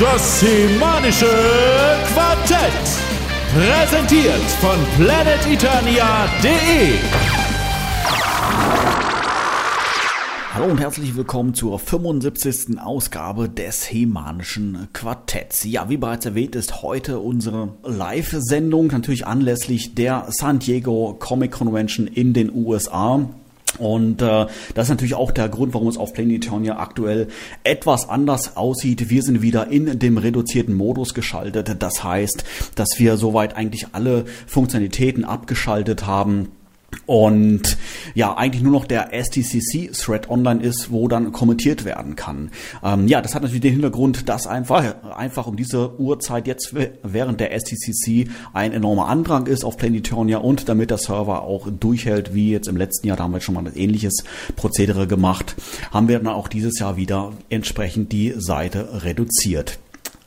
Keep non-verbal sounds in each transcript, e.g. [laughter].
Das semanische Quartett. Präsentiert von planeteternia.de. Hallo und herzlich willkommen zur 75. Ausgabe des Hemanischen Quartetts. Ja, wie bereits erwähnt, ist heute unsere Live-Sendung, natürlich anlässlich der San Diego Comic Convention in den USA. Und äh, das ist natürlich auch der Grund, warum es auf Planetonia aktuell etwas anders aussieht. Wir sind wieder in dem reduzierten Modus geschaltet. Das heißt, dass wir soweit eigentlich alle Funktionalitäten abgeschaltet haben und ja, eigentlich nur noch der STCC-Thread online ist, wo dann kommentiert werden kann. Ähm, ja, das hat natürlich den Hintergrund, dass einfach, einfach um diese Uhrzeit jetzt während der STCC ein enormer Andrang ist auf Planetonia und damit der Server auch durchhält, wie jetzt im letzten Jahr, da haben wir schon mal ein ähnliches Prozedere gemacht, haben wir dann auch dieses Jahr wieder entsprechend die Seite reduziert.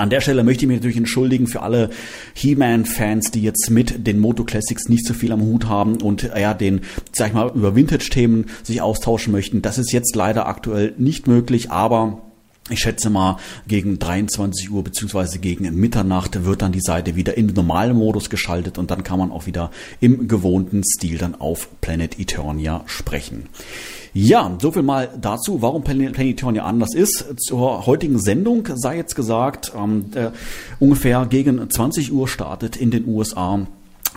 An der Stelle möchte ich mich natürlich entschuldigen für alle He-Man-Fans, die jetzt mit den Moto Classics nicht so viel am Hut haben und ja, den, sag ich mal, über Vintage-Themen sich austauschen möchten. Das ist jetzt leider aktuell nicht möglich, aber ich schätze mal, gegen 23 Uhr beziehungsweise gegen Mitternacht wird dann die Seite wieder in normalen Modus geschaltet und dann kann man auch wieder im gewohnten Stil dann auf Planet Eternia sprechen. Ja, so viel mal dazu, warum Planet Eternia anders ist. Zur heutigen Sendung sei jetzt gesagt, ähm, ungefähr gegen 20 Uhr startet in den USA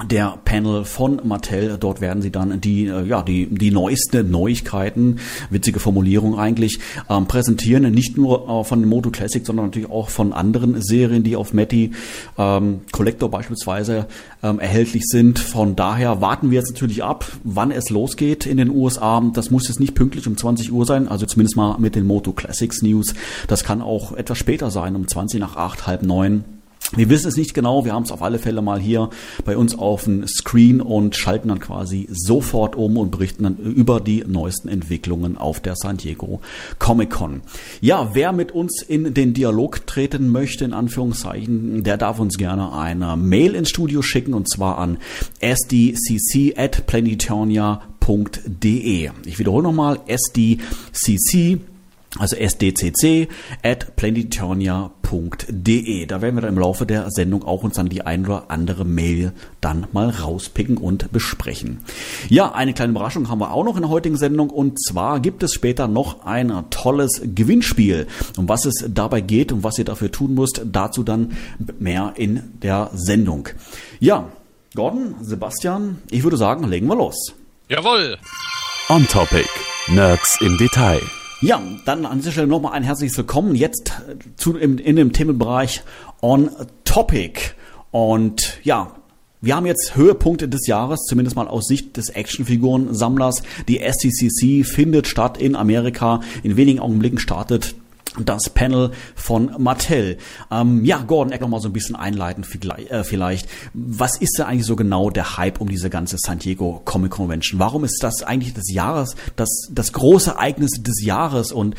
der Panel von Mattel. Dort werden sie dann die, äh, ja, die, die neuesten Neuigkeiten, witzige Formulierung eigentlich, ähm, präsentieren. Nicht nur äh, von dem Moto Classic, sondern natürlich auch von anderen Serien, die auf Matty ähm, Collector beispielsweise ähm, erhältlich sind. Von daher warten wir jetzt natürlich ab, wann es losgeht in den USA. Das muss jetzt nicht pünktlich um 20 Uhr sein, also zumindest mal mit den Moto Classics News. Das kann auch etwas später sein, um 20 nach 8, halb 9. Wir wissen es nicht genau, wir haben es auf alle Fälle mal hier bei uns auf dem Screen und schalten dann quasi sofort um und berichten dann über die neuesten Entwicklungen auf der San Diego Comic Con. Ja, wer mit uns in den Dialog treten möchte, in Anführungszeichen, der darf uns gerne eine Mail ins Studio schicken und zwar an sdcc at planetonia.de. Ich wiederhole nochmal, sdcc also sdcc at planetonia.de. Da werden wir dann im Laufe der Sendung auch uns dann die ein oder andere Mail dann mal rauspicken und besprechen. Ja, eine kleine Überraschung haben wir auch noch in der heutigen Sendung und zwar gibt es später noch ein tolles Gewinnspiel. Um was es dabei geht und was ihr dafür tun müsst, dazu dann mehr in der Sendung. Ja, Gordon, Sebastian, ich würde sagen, legen wir los. Jawohl. On Topic. Nerds im Detail. Ja, dann an dieser Stelle nochmal ein herzliches Willkommen jetzt zu, in, in dem Themenbereich On Topic. Und ja, wir haben jetzt Höhepunkte des Jahres, zumindest mal aus Sicht des Actionfiguren-Sammlers. Die SCCC findet statt in Amerika. In wenigen Augenblicken startet das Panel von Mattel. Ähm, ja, Gordon, erklär mal so ein bisschen einleitend äh, vielleicht. Was ist denn eigentlich so genau der Hype um diese ganze San Diego Comic Convention? Warum ist das eigentlich des Jahres, das, das große Ereignis des Jahres? Und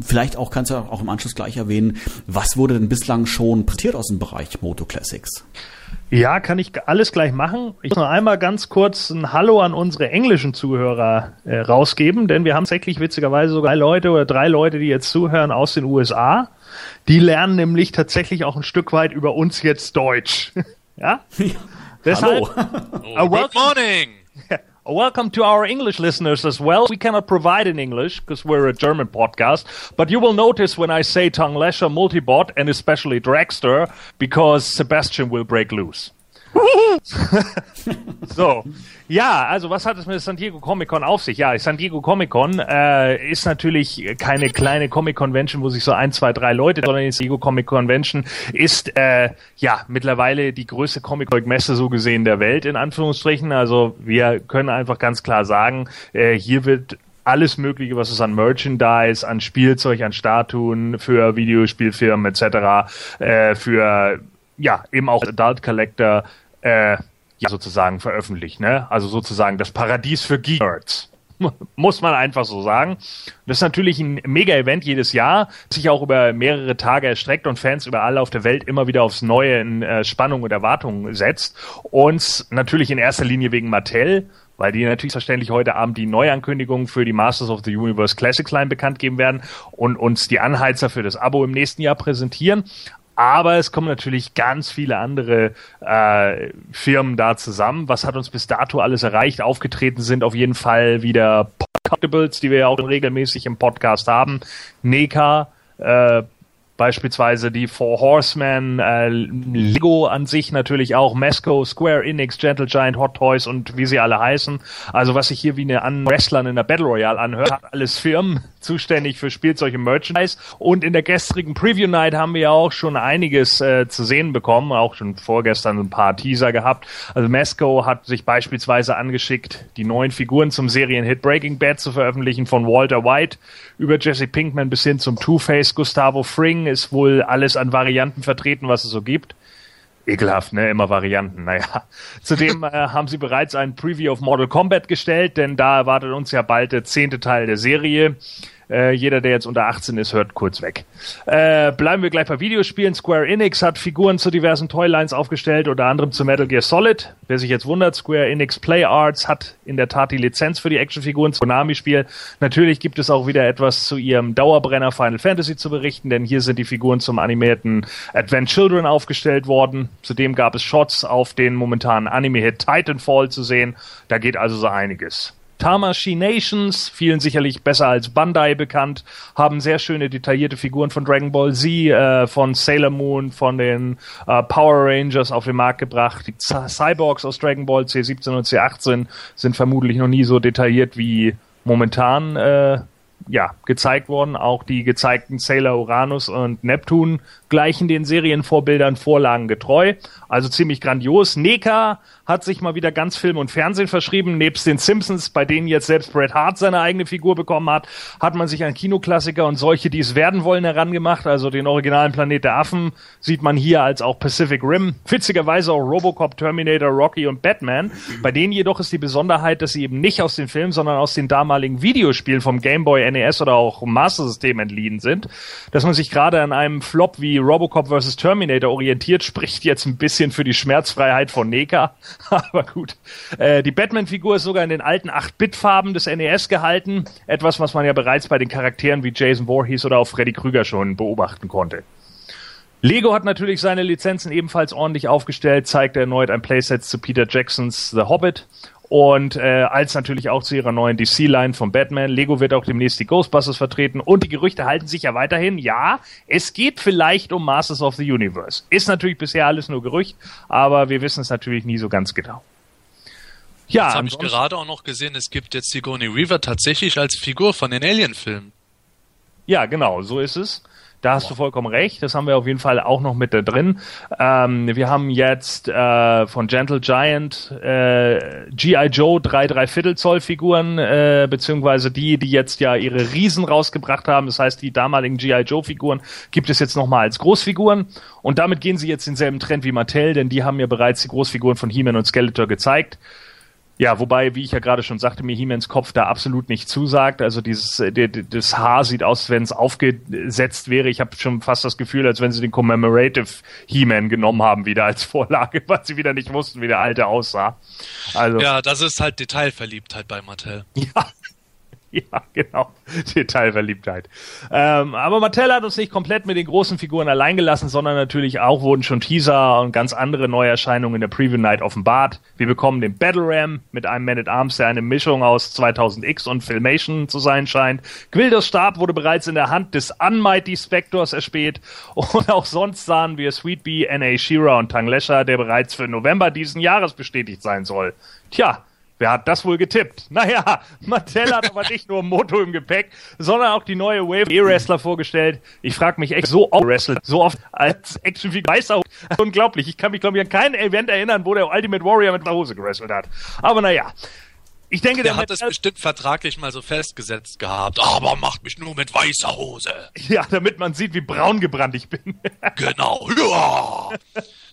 vielleicht auch kannst du auch im Anschluss gleich erwähnen, was wurde denn bislang schon präsentiert aus dem Bereich Moto Classics? Ja, kann ich alles gleich machen. Ich muss noch einmal ganz kurz ein Hallo an unsere englischen Zuhörer äh, rausgeben, denn wir haben tatsächlich witzigerweise sogar Leute oder drei Leute, die jetzt zuhören aus den USA. Die lernen nämlich tatsächlich auch ein Stück weit über uns jetzt Deutsch. [laughs] ja? Deshalb, Hallo. oh, good morning. [laughs] Welcome to our English listeners as well. We cannot provide in English because we're a German podcast, but you will notice when I say Tanglesha Multibot and especially Dragster because Sebastian will break loose. [laughs] so, ja, also was hat es mit San Diego Comic Con auf sich? Ja, San Diego Comic Con äh, ist natürlich keine kleine Comic Convention, wo sich so ein, zwei, drei Leute, sondern die San Diego Comic Convention ist äh, ja mittlerweile die größte Comic Messe so gesehen der Welt in Anführungsstrichen. Also wir können einfach ganz klar sagen, äh, hier wird alles Mögliche, was es an Merchandise, an Spielzeug, an Statuen für Videospielfirmen etc., äh, für ja eben auch Adult Collector äh, ja, sozusagen veröffentlicht, ne? Also sozusagen das Paradies für Geek-Nerds. [laughs] Muss man einfach so sagen. Das ist natürlich ein Mega-Event jedes Jahr, sich auch über mehrere Tage erstreckt und Fans überall auf der Welt immer wieder aufs Neue in äh, Spannung und Erwartung setzt. Und natürlich in erster Linie wegen Mattel, weil die natürlich verständlich heute Abend die Neuankündigungen für die Masters of the Universe Classics Line bekannt geben werden und uns die Anheizer für das Abo im nächsten Jahr präsentieren. Aber es kommen natürlich ganz viele andere äh, Firmen da zusammen. Was hat uns bis dato alles erreicht? Aufgetreten sind auf jeden Fall wieder Podcastables, die wir ja auch regelmäßig im Podcast haben. NECA, äh, Beispielsweise die Four Horsemen, äh, Lego an sich natürlich auch, Mesco, Square Enix, Gentle Giant, Hot Toys und wie sie alle heißen. Also was sich hier wie eine an Wrestlern in der Battle Royale anhört, hat alles Firmen zuständig für Spielzeug und Merchandise. Und in der gestrigen Preview Night haben wir ja auch schon einiges äh, zu sehen bekommen, auch schon vorgestern ein paar Teaser gehabt. Also Mesco hat sich beispielsweise angeschickt, die neuen Figuren zum Serienhit Breaking Bad zu veröffentlichen, von Walter White über Jesse Pinkman bis hin zum Two-Face Gustavo Fring ist wohl alles an Varianten vertreten, was es so gibt. Ekelhaft, ne? Immer Varianten. Naja. [laughs] Zudem äh, haben sie bereits ein Preview of Mortal Kombat gestellt, denn da erwartet uns ja bald der zehnte Teil der Serie. Äh, jeder, der jetzt unter 18 ist, hört kurz weg. Äh, bleiben wir gleich bei Videospielen. Square Enix hat Figuren zu diversen Toylines aufgestellt, unter anderem zu Metal Gear Solid. Wer sich jetzt wundert, Square Enix Play Arts hat in der Tat die Lizenz für die Actionfiguren zu Konami-Spiel. Natürlich gibt es auch wieder etwas zu ihrem Dauerbrenner Final Fantasy zu berichten, denn hier sind die Figuren zum animierten Advent Children aufgestellt worden. Zudem gab es Shots auf den momentanen Anime-Hit Titanfall zu sehen. Da geht also so einiges. Tamashii Nations, vielen sicherlich besser als Bandai bekannt, haben sehr schöne detaillierte Figuren von Dragon Ball Z, äh, von Sailor Moon, von den äh, Power Rangers auf den Markt gebracht. Die Cyborgs aus Dragon Ball C17 und C18 sind vermutlich noch nie so detailliert wie momentan äh, ja, gezeigt worden. Auch die gezeigten Sailor Uranus und Neptun gleichen den Serienvorbildern Vorlagen getreu. Also ziemlich grandios. NECA hat sich mal wieder ganz Film und Fernsehen verschrieben. Nebst den Simpsons, bei denen jetzt selbst Bret Hart seine eigene Figur bekommen hat, hat man sich an Kinoklassiker und solche, die es werden wollen, herangemacht. Also den originalen Planet der Affen sieht man hier als auch Pacific Rim. Witzigerweise auch Robocop, Terminator, Rocky und Batman. Bei denen jedoch ist die Besonderheit, dass sie eben nicht aus den Filmen, sondern aus den damaligen Videospielen vom Game Boy, NES oder auch Master System entliehen sind. Dass man sich gerade an einem Flop wie Robocop vs. Terminator orientiert, spricht jetzt ein bisschen für die Schmerzfreiheit von NECA. [laughs] Aber gut. Äh, die Batman-Figur ist sogar in den alten 8-Bit-Farben des NES gehalten. Etwas, was man ja bereits bei den Charakteren wie Jason Voorhees oder auch Freddy Krüger schon beobachten konnte. Lego hat natürlich seine Lizenzen ebenfalls ordentlich aufgestellt, zeigt erneut ein Playset zu Peter Jacksons The Hobbit und äh, als natürlich auch zu ihrer neuen DC-Line von Batman. Lego wird auch demnächst die Ghostbusters vertreten und die Gerüchte halten sich ja weiterhin. Ja, es geht vielleicht um Masters of the Universe. Ist natürlich bisher alles nur Gerücht, aber wir wissen es natürlich nie so ganz genau. Ja, jetzt habe ich gerade auch noch gesehen, es gibt jetzt Sigourney Weaver tatsächlich als Figur von den Alien-Filmen. Ja, genau, so ist es. Da hast du vollkommen recht. Das haben wir auf jeden Fall auch noch mit da drin. Ähm, wir haben jetzt äh, von Gentle Giant äh, G.I. Joe drei drei Viertel Zoll Figuren, äh, beziehungsweise die, die jetzt ja ihre Riesen rausgebracht haben. Das heißt, die damaligen G.I. Joe Figuren gibt es jetzt nochmal als Großfiguren. Und damit gehen sie jetzt denselben Trend wie Mattel, denn die haben ja bereits die Großfiguren von He-Man und Skeletor gezeigt. Ja, wobei, wie ich ja gerade schon sagte, mir He-Mans Kopf da absolut nicht zusagt. Also dieses, äh, das Haar sieht aus, wenn es aufgesetzt wäre. Ich habe schon fast das Gefühl, als wenn sie den Commemorative He-Man genommen haben, wieder als [laughs] Vorlage, weil sie wieder nicht wussten, wie der alte aussah. Also, ja, das ist halt Detailverliebtheit bei Mattel. [laughs] Ja, [laughs] ja, genau. Detailverliebtheit. Ähm, aber Mattel hat uns nicht komplett mit den großen Figuren allein gelassen, sondern natürlich auch wurden schon Teaser und ganz andere Neuerscheinungen in der Preview Night offenbart. Wir bekommen den Battle Ram mit einem Man at Arms, der eine Mischung aus 2000X und Filmation zu sein scheint. Gwildos Stab wurde bereits in der Hand des Unmighty Spectors erspäht und auch sonst sahen wir Sweet Bee, N.A. Shira und Tang Lesher, der bereits für November diesen Jahres bestätigt sein soll. Tja, Wer hat das wohl getippt? [laughs] Naja, Mattel hat aber nicht nur Moto im Gepäck, sondern auch die neue Wave E-Wrestler vorgestellt. Ich frage mich echt, so oft wrestelt, so oft als Actionfigur. [laughs] Unglaublich. Ich kann mich, glaube ich, an kein Event erinnern, wo der Ultimate Warrior mit der Hose gewrestelt hat. Aber naja. Ich denke, der, der hat es bestimmt vertraglich mal so festgesetzt gehabt. Aber macht mich nur mit weißer Hose. Ja, damit man sieht, wie braun gebrannt ich bin. [laughs] genau. Ja.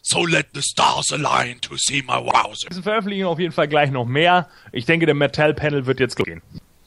So let the stars align to see my wowzer. Wir veröffentlichen auf jeden Fall gleich noch mehr. Ich denke, der Metal Panel wird jetzt gehen.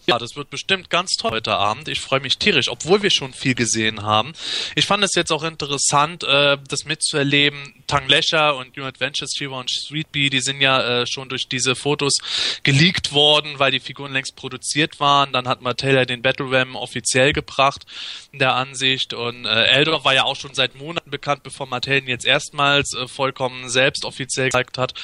Ja, das wird bestimmt ganz toll heute Abend. Ich freue mich tierisch, obwohl wir schon viel gesehen haben. Ich fand es jetzt auch interessant, äh, das mitzuerleben. Tang Lesher und New Adventures Fever und Sweet Bee, die sind ja äh, schon durch diese Fotos geleakt worden, weil die Figuren längst produziert waren. Dann hat Mattel den Battle Ram offiziell gebracht in der Ansicht und äh, Eldor war ja auch schon seit Monaten bekannt, bevor Mattel ihn jetzt erstmals äh, vollkommen selbst offiziell gezeigt hat.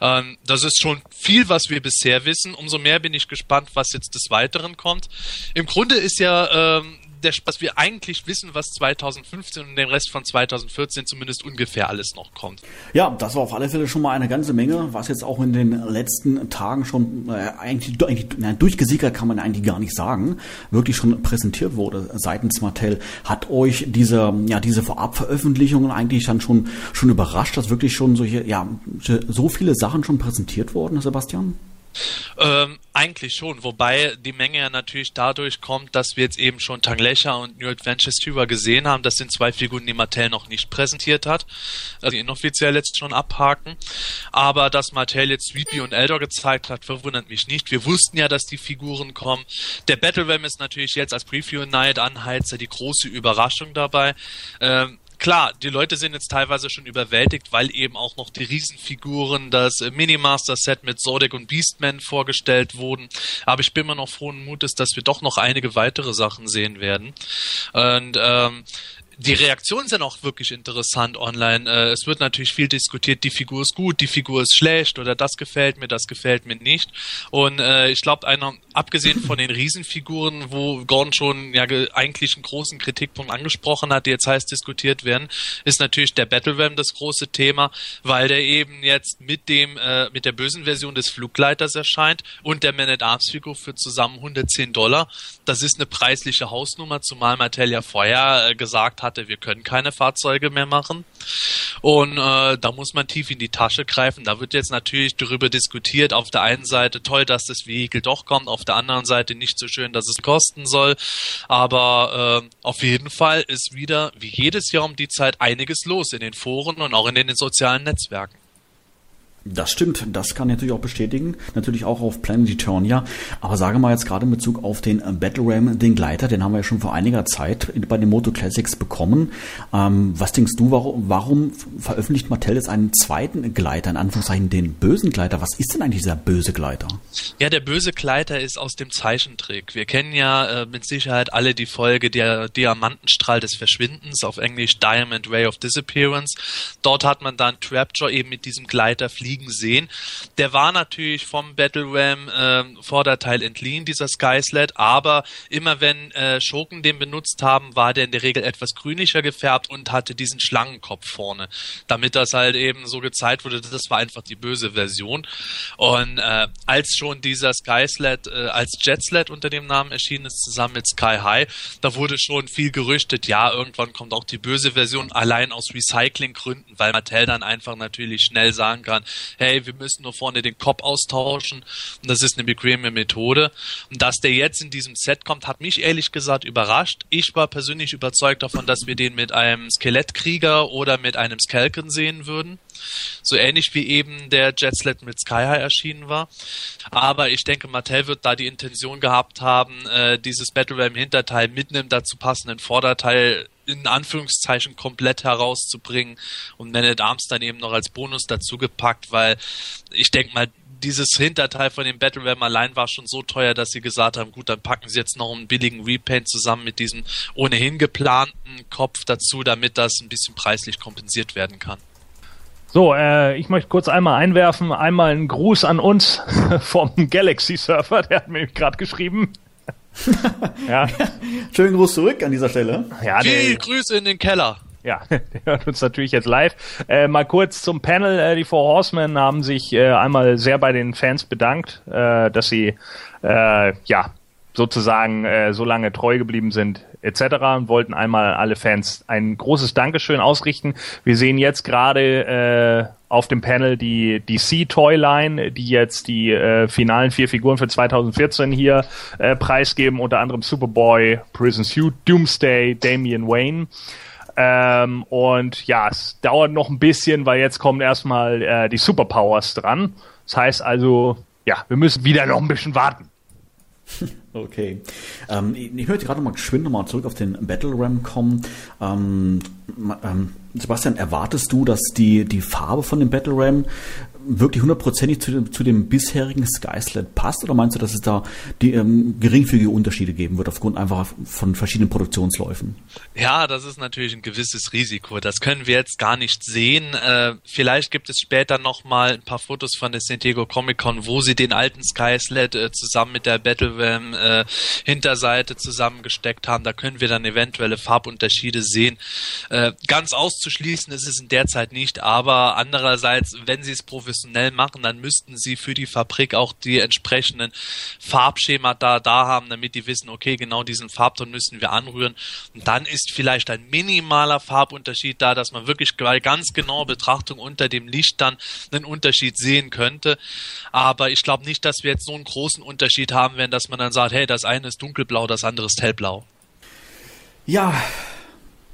Ähm, das ist schon viel, was wir bisher wissen. Umso mehr bin ich gespannt, was jetzt des Weiteren kommt. Im Grunde ist ja ähm, der, was wir eigentlich wissen, was 2015 und den Rest von 2014 zumindest ungefähr alles noch kommt. Ja, das war auf alle Fälle schon mal eine ganze Menge, was jetzt auch in den letzten Tagen schon äh, eigentlich, eigentlich na, durchgesickert kann man eigentlich gar nicht sagen, wirklich schon präsentiert wurde seitens Mattel. Hat euch diese, ja, diese Vorabveröffentlichungen eigentlich dann schon, schon überrascht, dass wirklich schon solche, ja, so viele Sachen schon präsentiert wurden, Sebastian? Ähm, eigentlich schon, wobei die Menge ja natürlich dadurch kommt, dass wir jetzt eben schon Tanglecha und New Adventures Tuber gesehen haben. Das sind zwei Figuren, die Mattel noch nicht präsentiert hat, also inoffiziell jetzt schon abhaken. Aber dass Mattel jetzt Sweetbee und Eldor gezeigt hat, verwundert mich nicht. Wir wussten ja, dass die Figuren kommen. Der Battle Ram ist natürlich jetzt als Preview Night Anheizer die große Überraschung dabei. Ähm, klar, die Leute sind jetzt teilweise schon überwältigt, weil eben auch noch die Riesenfiguren, das Minimaster-Set mit Zodiac und Beastman vorgestellt wurden. Aber ich bin immer noch frohen Mutes, dass wir doch noch einige weitere Sachen sehen werden. Und ähm, die Reaktionen sind auch wirklich interessant online. Äh, es wird natürlich viel diskutiert, die Figur ist gut, die Figur ist schlecht oder das gefällt mir, das gefällt mir nicht. Und äh, ich glaube, einer, abgesehen von den Riesenfiguren, wo Gordon schon ja eigentlich einen großen Kritikpunkt angesprochen hat, die jetzt heiß diskutiert werden, ist natürlich der Battle Ram das große Thema, weil der eben jetzt mit dem äh, mit der bösen Version des Flugleiters erscheint und der Man at Arms Figur für zusammen 110 Dollar. Das ist eine preisliche Hausnummer, zumal Mattel ja vorher äh, gesagt hatte, wir können keine Fahrzeuge mehr machen. Und äh, da muss man tief in die Tasche greifen. Da wird jetzt natürlich darüber diskutiert, auf der einen Seite toll, dass das Vehikel doch kommt, auf der anderen Seite nicht so schön, dass es kosten soll. Aber äh, auf jeden Fall ist wieder, wie jedes Jahr um die Zeit, einiges los in den Foren und auch in den sozialen Netzwerken. Das stimmt, das kann ich natürlich auch bestätigen. Natürlich auch auf Planet Eternia. Aber sage mal jetzt gerade in Bezug auf den äh, Battle Ram, den Gleiter, den haben wir ja schon vor einiger Zeit bei den Moto Classics bekommen. Ähm, was denkst du, warum, warum veröffentlicht Mattel jetzt einen zweiten Gleiter, in Anführungszeichen den bösen Gleiter? Was ist denn eigentlich dieser böse Gleiter? Ja, der böse Gleiter ist aus dem Zeichentrick. Wir kennen ja äh, mit Sicherheit alle die Folge der Diamantenstrahl des Verschwindens, auf Englisch Diamond Ray of Disappearance. Dort hat man dann Trapjaw eben mit diesem Gleiter fliegen fliegen sehen. Der war natürlich vom Battle Ram äh, Vorderteil entliehen, dieser Skysled, aber immer wenn äh, Schurken den benutzt haben, war der in der Regel etwas grünlicher gefärbt und hatte diesen Schlangenkopf vorne, damit das halt eben so gezeigt wurde, das war einfach die böse Version. Und äh, als schon dieser Skysled äh, als Jetsled unter dem Namen erschienen ist, zusammen mit Sky High, da wurde schon viel gerüchtet, ja, irgendwann kommt auch die böse Version, allein aus Recyclinggründen, weil Mattel dann einfach natürlich schnell sagen kann, hey, wir müssen nur vorne den Kopf austauschen und das ist eine bequeme Methode. Und dass der jetzt in diesem Set kommt, hat mich ehrlich gesagt überrascht. Ich war persönlich überzeugt davon, dass wir den mit einem Skelettkrieger oder mit einem Skelken sehen würden. So ähnlich wie eben der Jetsled mit Sky High erschienen war. Aber ich denke, Mattel wird da die Intention gehabt haben, äh, dieses Battle Ram Hinterteil mit einem dazu passenden Vorderteil in Anführungszeichen komplett herauszubringen und Man at Arms dann eben noch als Bonus dazu gepackt, weil ich denke mal, dieses Hinterteil von dem Battle Ram allein war schon so teuer, dass sie gesagt haben, gut, dann packen sie jetzt noch einen billigen Repaint zusammen mit diesem ohnehin geplanten Kopf dazu, damit das ein bisschen preislich kompensiert werden kann. So, äh, ich möchte kurz einmal einwerfen, einmal einen Gruß an uns [laughs] vom Galaxy Surfer, der hat mir gerade geschrieben. [laughs] ja. Schönen Gruß zurück an dieser Stelle. Ja, Viel Grüße in den Keller. Ja, [laughs] der hört uns natürlich jetzt live. Äh, mal kurz zum Panel. Äh, die Four Horsemen haben sich äh, einmal sehr bei den Fans bedankt, äh, dass sie äh, ja sozusagen äh, so lange treu geblieben sind etc. und wollten einmal alle Fans ein großes Dankeschön ausrichten. Wir sehen jetzt gerade äh, auf dem Panel die DC Toyline, die jetzt die äh, finalen vier Figuren für 2014 hier äh, preisgeben, unter anderem Superboy, Prison Suit, Doomsday, Damian Wayne. Ähm, und ja, es dauert noch ein bisschen, weil jetzt kommen erstmal äh, die Superpowers dran. Das heißt also, ja, wir müssen wieder noch ein bisschen warten. [laughs] Okay. Ähm, ich möchte gerade mal geschwind noch mal zurück auf den Battle Ram kommen. Ähm, ähm, Sebastian, erwartest du, dass die, die Farbe von dem Battle Ram wirklich hundertprozentig zu dem, zu dem bisherigen Skyslet passt? Oder meinst du, dass es da die ähm, geringfügige Unterschiede geben wird aufgrund einfach von verschiedenen Produktionsläufen? Ja, das ist natürlich ein gewisses Risiko. Das können wir jetzt gar nicht sehen. Äh, vielleicht gibt es später noch mal ein paar Fotos von der San Diego Comic Con, wo sie den alten Skyslet äh, zusammen mit der Battlewam äh, Hinterseite zusammengesteckt haben. Da können wir dann eventuelle Farbunterschiede sehen. Äh, ganz auszuschließen ist es in der Zeit nicht, aber andererseits, wenn sie es professionell professionell machen, dann müssten sie für die Fabrik auch die entsprechenden Farbschemata da haben, damit die wissen, okay, genau diesen Farbton müssen wir anrühren. Und dann ist vielleicht ein minimaler Farbunterschied da, dass man wirklich bei ganz genauer Betrachtung unter dem Licht dann einen Unterschied sehen könnte. Aber ich glaube nicht, dass wir jetzt so einen großen Unterschied haben werden, dass man dann sagt, hey, das eine ist dunkelblau, das andere ist hellblau. Ja,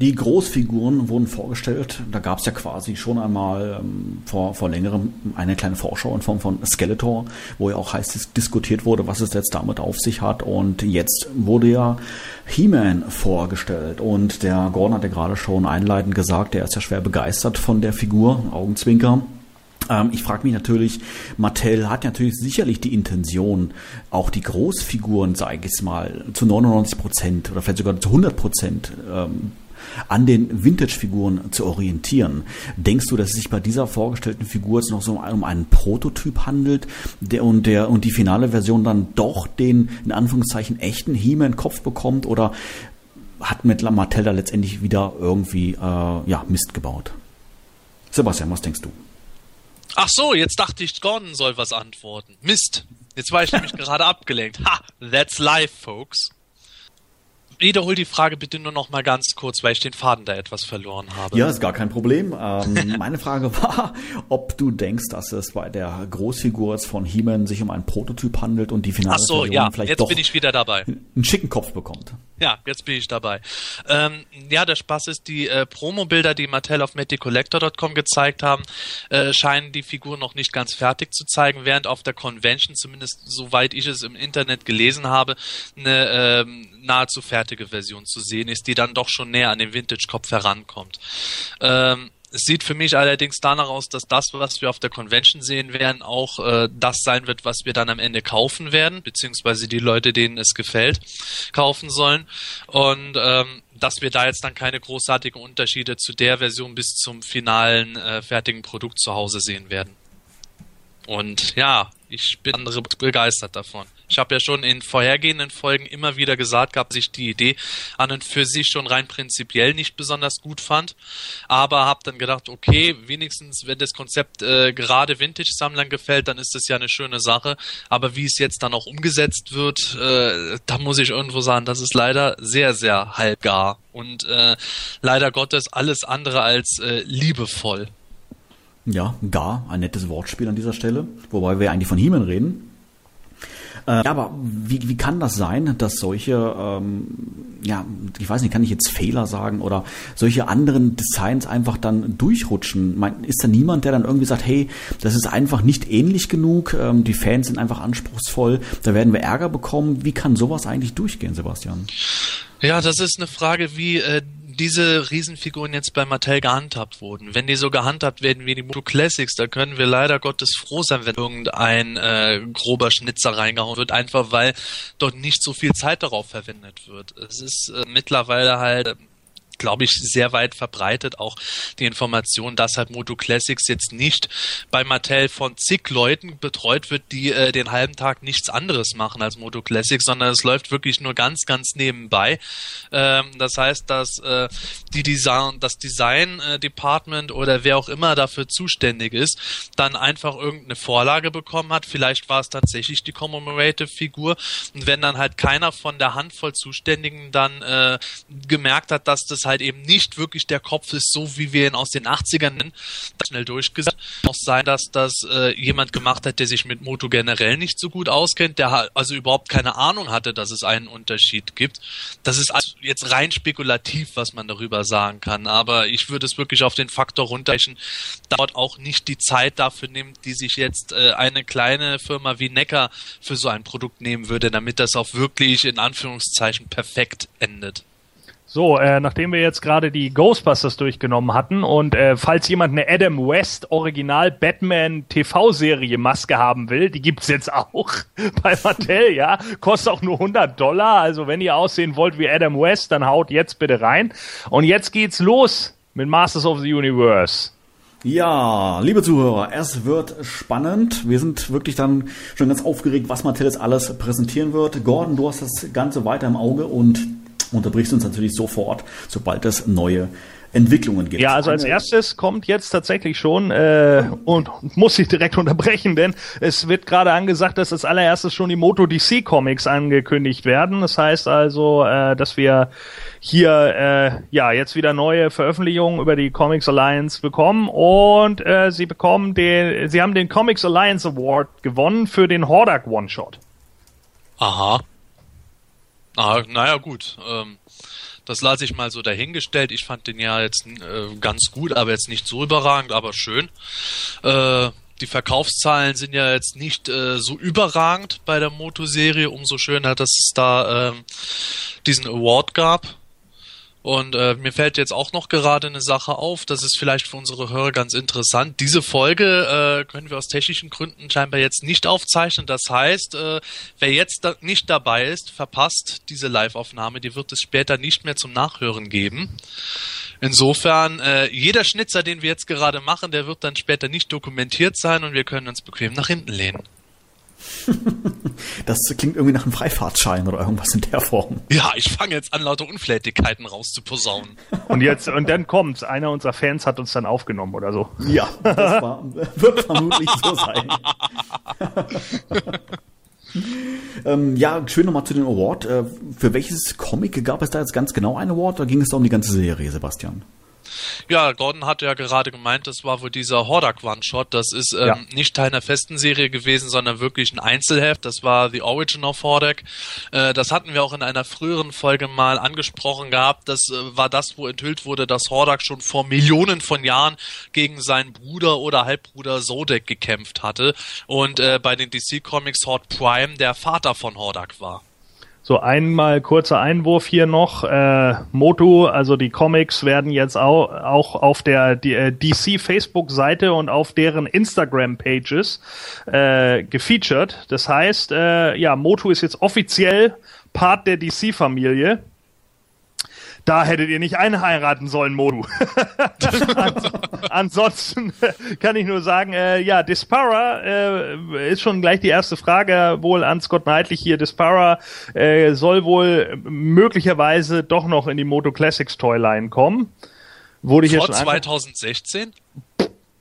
die Großfiguren wurden vorgestellt. Da gab es ja quasi schon einmal ähm, vor, vor längerem eine kleine Vorschau in Form von Skeletor, wo ja auch heiß diskutiert wurde, was es jetzt damit auf sich hat. Und jetzt wurde ja He-Man vorgestellt. Und der Gordon hat ja gerade schon einleitend gesagt, der ist ja schwer begeistert von der Figur, Augenzwinker ähm, ich frage mich natürlich, Mattel hat natürlich sicherlich die Intention, auch die Großfiguren, sage ich mal, zu 99 Prozent oder vielleicht sogar zu 100 Prozent ähm, an den Vintage-Figuren zu orientieren. Denkst du, dass es sich bei dieser vorgestellten Figur jetzt noch so um einen Prototyp handelt der und, der, und die finale Version dann doch den, in Anführungszeichen, echten He-Man-Kopf bekommt oder hat mit Mattel da letztendlich wieder irgendwie äh, ja, Mist gebaut? Sebastian, was denkst du? Ach so, jetzt dachte ich, Gordon soll was antworten. Mist. Jetzt war ich nämlich [laughs] gerade abgelenkt. Ha, that's life, folks wiederhol die Frage bitte nur noch mal ganz kurz, weil ich den Faden da etwas verloren habe. Ja, ist gar kein Problem. Ähm, [laughs] meine Frage war, ob du denkst, dass es bei der Großfigur von He-Man sich um einen Prototyp handelt und die finale Ach so, ja, vielleicht jetzt doch bin ich wieder dabei. einen schicken Kopf bekommt. Ja, jetzt bin ich dabei. Ähm, ja, der Spaß ist, die äh, Promo-Bilder, die Mattel auf MattyCollector.com gezeigt haben, äh, scheinen die Figur noch nicht ganz fertig zu zeigen, während auf der Convention, zumindest soweit ich es im Internet gelesen habe, eine ähm, nahezu fertige Version zu sehen ist, die dann doch schon näher an den Vintage-Kopf herankommt. Ähm, es sieht für mich allerdings danach aus, dass das, was wir auf der Convention sehen werden, auch äh, das sein wird, was wir dann am Ende kaufen werden, beziehungsweise die Leute, denen es gefällt, kaufen sollen. Und ähm, dass wir da jetzt dann keine großartigen Unterschiede zu der Version bis zum finalen äh, fertigen Produkt zu Hause sehen werden. Und ja, ich bin andere begeistert davon. Ich habe ja schon in vorhergehenden Folgen immer wieder gesagt gehabt, dass ich die Idee an und für sich schon rein prinzipiell nicht besonders gut fand, aber habe dann gedacht, okay, wenigstens wenn das Konzept äh, gerade Vintage-Sammlern gefällt, dann ist das ja eine schöne Sache, aber wie es jetzt dann auch umgesetzt wird, äh, da muss ich irgendwo sagen, das ist leider sehr, sehr halbgar und äh, leider Gottes alles andere als äh, liebevoll. Ja, gar, ein nettes Wortspiel an dieser Stelle, wobei wir eigentlich von Hiemen reden. Äh, ja, aber wie, wie kann das sein, dass solche, ähm, ja, ich weiß nicht, kann ich jetzt Fehler sagen oder solche anderen Designs einfach dann durchrutschen? Mein, ist da niemand, der dann irgendwie sagt, hey, das ist einfach nicht ähnlich genug, ähm, die Fans sind einfach anspruchsvoll, da werden wir Ärger bekommen. Wie kann sowas eigentlich durchgehen, Sebastian? Ja, das ist eine Frage, wie äh, diese Riesenfiguren jetzt bei Mattel gehandhabt wurden. Wenn die so gehandhabt werden wie die Moto Classics, da können wir leider Gottes froh sein, wenn irgendein äh, grober Schnitzer reingehauen wird, einfach weil dort nicht so viel Zeit darauf verwendet wird. Es ist äh, mittlerweile halt glaube ich, sehr weit verbreitet, auch die Information, dass halt Moto Classics jetzt nicht bei Mattel von zig Leuten betreut wird, die äh, den halben Tag nichts anderes machen als Moto Classics, sondern es läuft wirklich nur ganz, ganz nebenbei. Ähm, das heißt, dass äh, die Design, das Design äh, Department oder wer auch immer dafür zuständig ist, dann einfach irgendeine Vorlage bekommen hat. Vielleicht war es tatsächlich die Commemorative Figur. Und wenn dann halt keiner von der Handvoll Zuständigen dann äh, gemerkt hat, dass das halt eben nicht wirklich der Kopf ist, so wie wir ihn aus den 80ern nennen, schnell durchgesetzt. Auch sein, dass das äh, jemand gemacht hat, der sich mit Moto generell nicht so gut auskennt, der also überhaupt keine Ahnung hatte, dass es einen Unterschied gibt. Das ist also jetzt rein spekulativ, was man darüber sagen kann. Aber ich würde es wirklich auf den Faktor runterrechnen, dort auch nicht die Zeit dafür nimmt, die sich jetzt äh, eine kleine Firma wie Necker für so ein Produkt nehmen würde, damit das auch wirklich in Anführungszeichen perfekt endet. So, äh, nachdem wir jetzt gerade die Ghostbusters durchgenommen hatten und äh, falls jemand eine Adam West Original Batman TV-Serie Maske haben will, die gibt's jetzt [laughs] auch bei Mattel, ja, kostet auch nur 100 Dollar. Also wenn ihr aussehen wollt wie Adam West, dann haut jetzt bitte rein. Und jetzt geht's los mit Masters of the Universe. Ja, liebe Zuhörer, es wird spannend. Wir sind wirklich dann schon ganz aufgeregt, was Mattel jetzt alles präsentieren wird. Gordon, du hast das Ganze weiter im Auge und unterbrichst uns natürlich sofort, sobald es neue Entwicklungen gibt. Ja, also als erstes kommt jetzt tatsächlich schon äh, und muss ich direkt unterbrechen, denn es wird gerade angesagt, dass als allererstes schon die Moto DC Comics angekündigt werden. Das heißt also, äh, dass wir hier äh, ja jetzt wieder neue Veröffentlichungen über die Comics Alliance bekommen und äh, sie bekommen den, sie haben den Comics Alliance Award gewonnen für den Hordak One Shot. Aha. Ah, naja, gut. Ähm, das lasse ich mal so dahingestellt. Ich fand den ja jetzt äh, ganz gut, aber jetzt nicht so überragend, aber schön. Äh, die Verkaufszahlen sind ja jetzt nicht äh, so überragend bei der Moto-Serie. Umso schöner, dass es da ähm, diesen Award gab. Und äh, mir fällt jetzt auch noch gerade eine Sache auf, das ist vielleicht für unsere Hörer ganz interessant. Diese Folge äh, können wir aus technischen Gründen scheinbar jetzt nicht aufzeichnen. Das heißt, äh, wer jetzt da nicht dabei ist, verpasst diese Live-Aufnahme. Die wird es später nicht mehr zum Nachhören geben. Insofern, äh, jeder Schnitzer, den wir jetzt gerade machen, der wird dann später nicht dokumentiert sein und wir können uns bequem nach hinten lehnen. [laughs] Das klingt irgendwie nach einem Freifahrtschein oder irgendwas in der Form. Ja, ich fange jetzt an, lauter Unflätigkeiten rauszuposaunen. Und jetzt, und dann kommt's. Einer unserer Fans hat uns dann aufgenommen oder so. Ja, das war, wird vermutlich so sein. [laughs] ähm, ja, schön nochmal zu den Award. Äh, für welches Comic gab es da jetzt ganz genau einen Award? Da ging es da um die ganze Serie, Sebastian? Ja, Gordon hatte ja gerade gemeint, das war wohl dieser Hordak One-Shot. Das ist ähm, ja. nicht Teil einer festen Serie gewesen, sondern wirklich ein Einzelheft. Das war The Origin of Hordak. Äh, das hatten wir auch in einer früheren Folge mal angesprochen gehabt. Das äh, war das, wo enthüllt wurde, dass Hordak schon vor Millionen von Jahren gegen seinen Bruder oder Halbbruder Zodek gekämpft hatte und äh, bei den DC Comics Horde Prime der Vater von Hordak war. So einmal kurzer Einwurf hier noch. Äh, Motu, also die Comics werden jetzt auch, auch auf der DC äh, Facebook-Seite und auf deren Instagram-Pages äh, gefeatured. Das heißt, äh, ja, Motu ist jetzt offiziell Part der DC-Familie da hättet ihr nicht einheiraten sollen, Modu. [laughs] [laughs] Ansonsten [laughs] kann ich nur sagen, äh, ja, Dispara äh, ist schon gleich die erste Frage wohl an Scott Knightley hier. Dispara äh, soll wohl möglicherweise doch noch in die Moto Classics Toyline kommen. Wurde Vor hier schon 2016?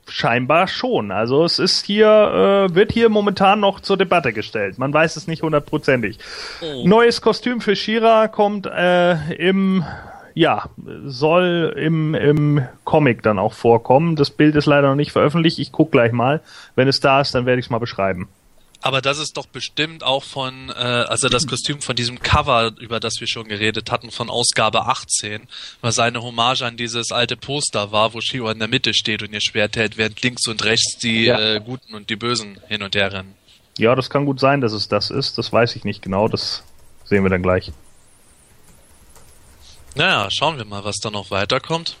Scheinbar schon. Also es ist hier, äh, wird hier momentan noch zur Debatte gestellt. Man weiß es nicht hundertprozentig. Oh. Neues Kostüm für Shira kommt äh, im ja, soll im, im Comic dann auch vorkommen. Das Bild ist leider noch nicht veröffentlicht. Ich guck gleich mal. Wenn es da ist, dann werde ich es mal beschreiben. Aber das ist doch bestimmt auch von, äh, also das Kostüm von diesem Cover, über das wir schon geredet hatten, von Ausgabe 18, was seine Hommage an dieses alte Poster war, wo Shiro in der Mitte steht und ihr Schwert hält, während links und rechts die ja. äh, Guten und die Bösen hin und her rennen. Ja, das kann gut sein, dass es das ist. Das weiß ich nicht genau. Das sehen wir dann gleich. Naja, schauen wir mal, was da noch weiterkommt.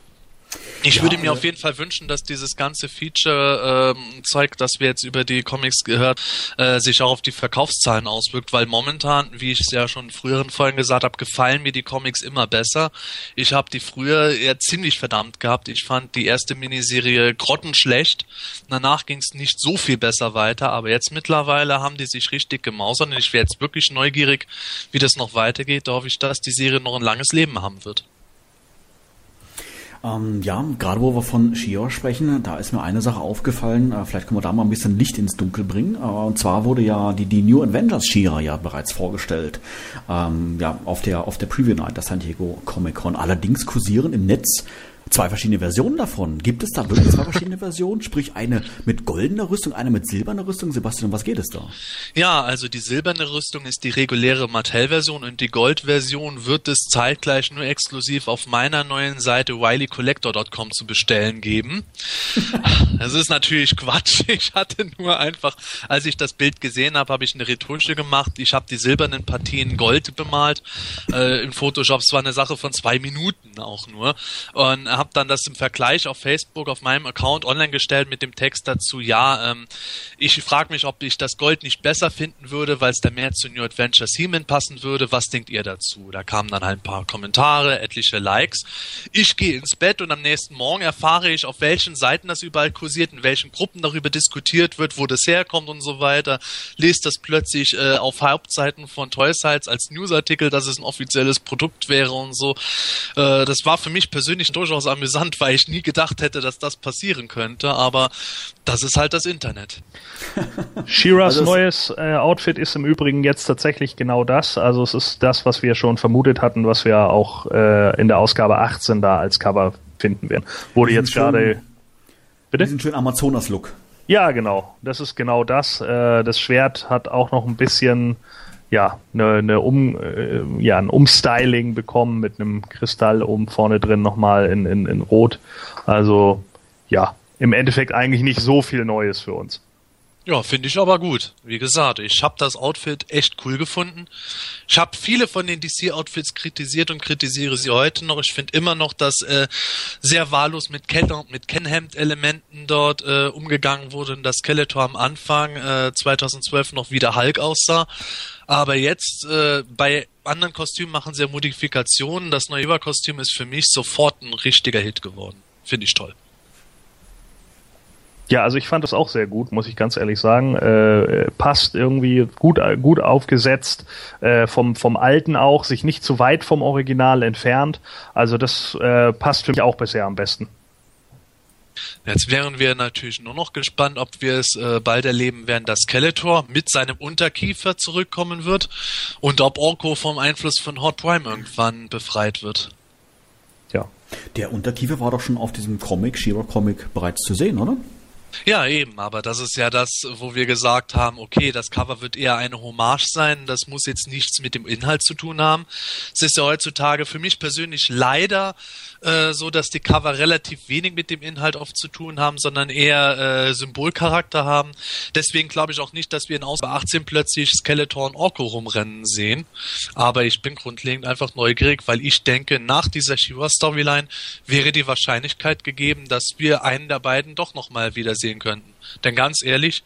Ich ja, würde mir auf jeden Fall wünschen, dass dieses ganze Feature-Zeug, ähm, das wir jetzt über die Comics gehört, äh, sich auch auf die Verkaufszahlen auswirkt, weil momentan, wie ich es ja schon in früheren Folgen gesagt habe, gefallen mir die Comics immer besser. Ich habe die früher eher ziemlich verdammt gehabt. Ich fand die erste Miniserie grottenschlecht. Danach ging es nicht so viel besser weiter, aber jetzt mittlerweile haben die sich richtig gemausert und ich wäre jetzt wirklich neugierig, wie das noch weitergeht. Da hoffe ich, dass die Serie noch ein langes Leben haben wird. Ähm, ja, gerade wo wir von Shira sprechen, da ist mir eine Sache aufgefallen, äh, vielleicht können wir da mal ein bisschen Licht ins Dunkel bringen. Äh, und zwar wurde ja die, die New Avengers Shira ja bereits vorgestellt, ähm, ja, auf der, auf der Preview Night der San Diego Comic Con. Allerdings kursieren im Netz zwei verschiedene Versionen davon. Gibt es da wirklich zwei verschiedene Versionen? Sprich eine mit goldener Rüstung, eine mit silberner Rüstung? Sebastian, um was geht es da? Ja, also die silberne Rüstung ist die reguläre Mattel-Version und die Gold-Version wird es zeitgleich nur exklusiv auf meiner neuen Seite wileycollector.com zu bestellen geben. [laughs] das ist natürlich Quatsch. Ich hatte nur einfach, als ich das Bild gesehen habe, habe ich eine Retusche gemacht. Ich habe die silbernen Partien Gold bemalt. Äh, Im Photoshop. Es war eine Sache von zwei Minuten auch nur. Und habe dann das im Vergleich auf Facebook auf meinem Account online gestellt mit dem Text dazu, ja, ähm, ich frage mich, ob ich das Gold nicht besser finden würde, weil es da mehr zu New Adventures He-Man passen würde. Was denkt ihr dazu? Da kamen dann halt ein paar Kommentare, etliche Likes. Ich gehe ins Bett und am nächsten Morgen erfahre ich, auf welchen Seiten das überall kursiert, in welchen Gruppen darüber diskutiert wird, wo das herkommt und so weiter. Lest das plötzlich äh, auf Hauptseiten von Toy Sites als Newsartikel, dass es ein offizielles Produkt wäre und so. Äh, das war für mich persönlich durchaus amüsant, weil ich nie gedacht hätte, dass das passieren könnte, aber das ist halt das Internet. [laughs] Shiras also neues äh, Outfit ist im Übrigen jetzt tatsächlich genau das. Also es ist das, was wir schon vermutet hatten, was wir auch äh, in der Ausgabe 18 da als Cover finden werden. Wurde jetzt gerade. Bitte? Diesen schönen Amazonas-Look. Ja, genau. Das ist genau das. Äh, das Schwert hat auch noch ein bisschen ja, eine, eine um, äh, ja, ein Umstyling bekommen mit einem Kristall oben vorne drin nochmal in, in, in Rot. Also ja, im Endeffekt eigentlich nicht so viel Neues für uns. Ja, finde ich aber gut. Wie gesagt, ich habe das Outfit echt cool gefunden. Ich habe viele von den DC-Outfits kritisiert und kritisiere sie heute noch. Ich finde immer noch, dass äh, sehr wahllos mit und mit Kennhemd-Elementen dort äh, umgegangen wurde und das Skeletor am Anfang äh, 2012 noch wie der Hulk aussah. Aber jetzt äh, bei anderen Kostümen machen sie ja Modifikationen. Das neue Eva-Kostüm ist für mich sofort ein richtiger Hit geworden. Finde ich toll. Ja, also ich fand das auch sehr gut, muss ich ganz ehrlich sagen. Äh, passt irgendwie gut, gut aufgesetzt, äh, vom, vom Alten auch, sich nicht zu weit vom Original entfernt. Also das äh, passt für mich auch bisher am besten. Jetzt wären wir natürlich nur noch gespannt, ob wir es äh, bald erleben werden, dass Skeletor mit seinem Unterkiefer zurückkommen wird und ob Orko vom Einfluss von Hot Prime irgendwann befreit wird. Ja. Der Unterkiefer war doch schon auf diesem Comic, Shira Comic, bereits zu sehen, oder? Ja, eben, aber das ist ja das, wo wir gesagt haben, okay, das Cover wird eher eine Hommage sein, das muss jetzt nichts mit dem Inhalt zu tun haben. Es ist ja heutzutage für mich persönlich leider äh, so, dass die Cover relativ wenig mit dem Inhalt oft zu tun haben, sondern eher äh, Symbolcharakter haben. Deswegen glaube ich auch nicht, dass wir in Ausgabe 18 plötzlich Skeletor und Orko rumrennen sehen. Aber ich bin grundlegend einfach neugierig, weil ich denke, nach dieser Shiva-Storyline wäre die Wahrscheinlichkeit gegeben, dass wir einen der beiden doch nochmal wieder sehen könnten. Denn ganz ehrlich,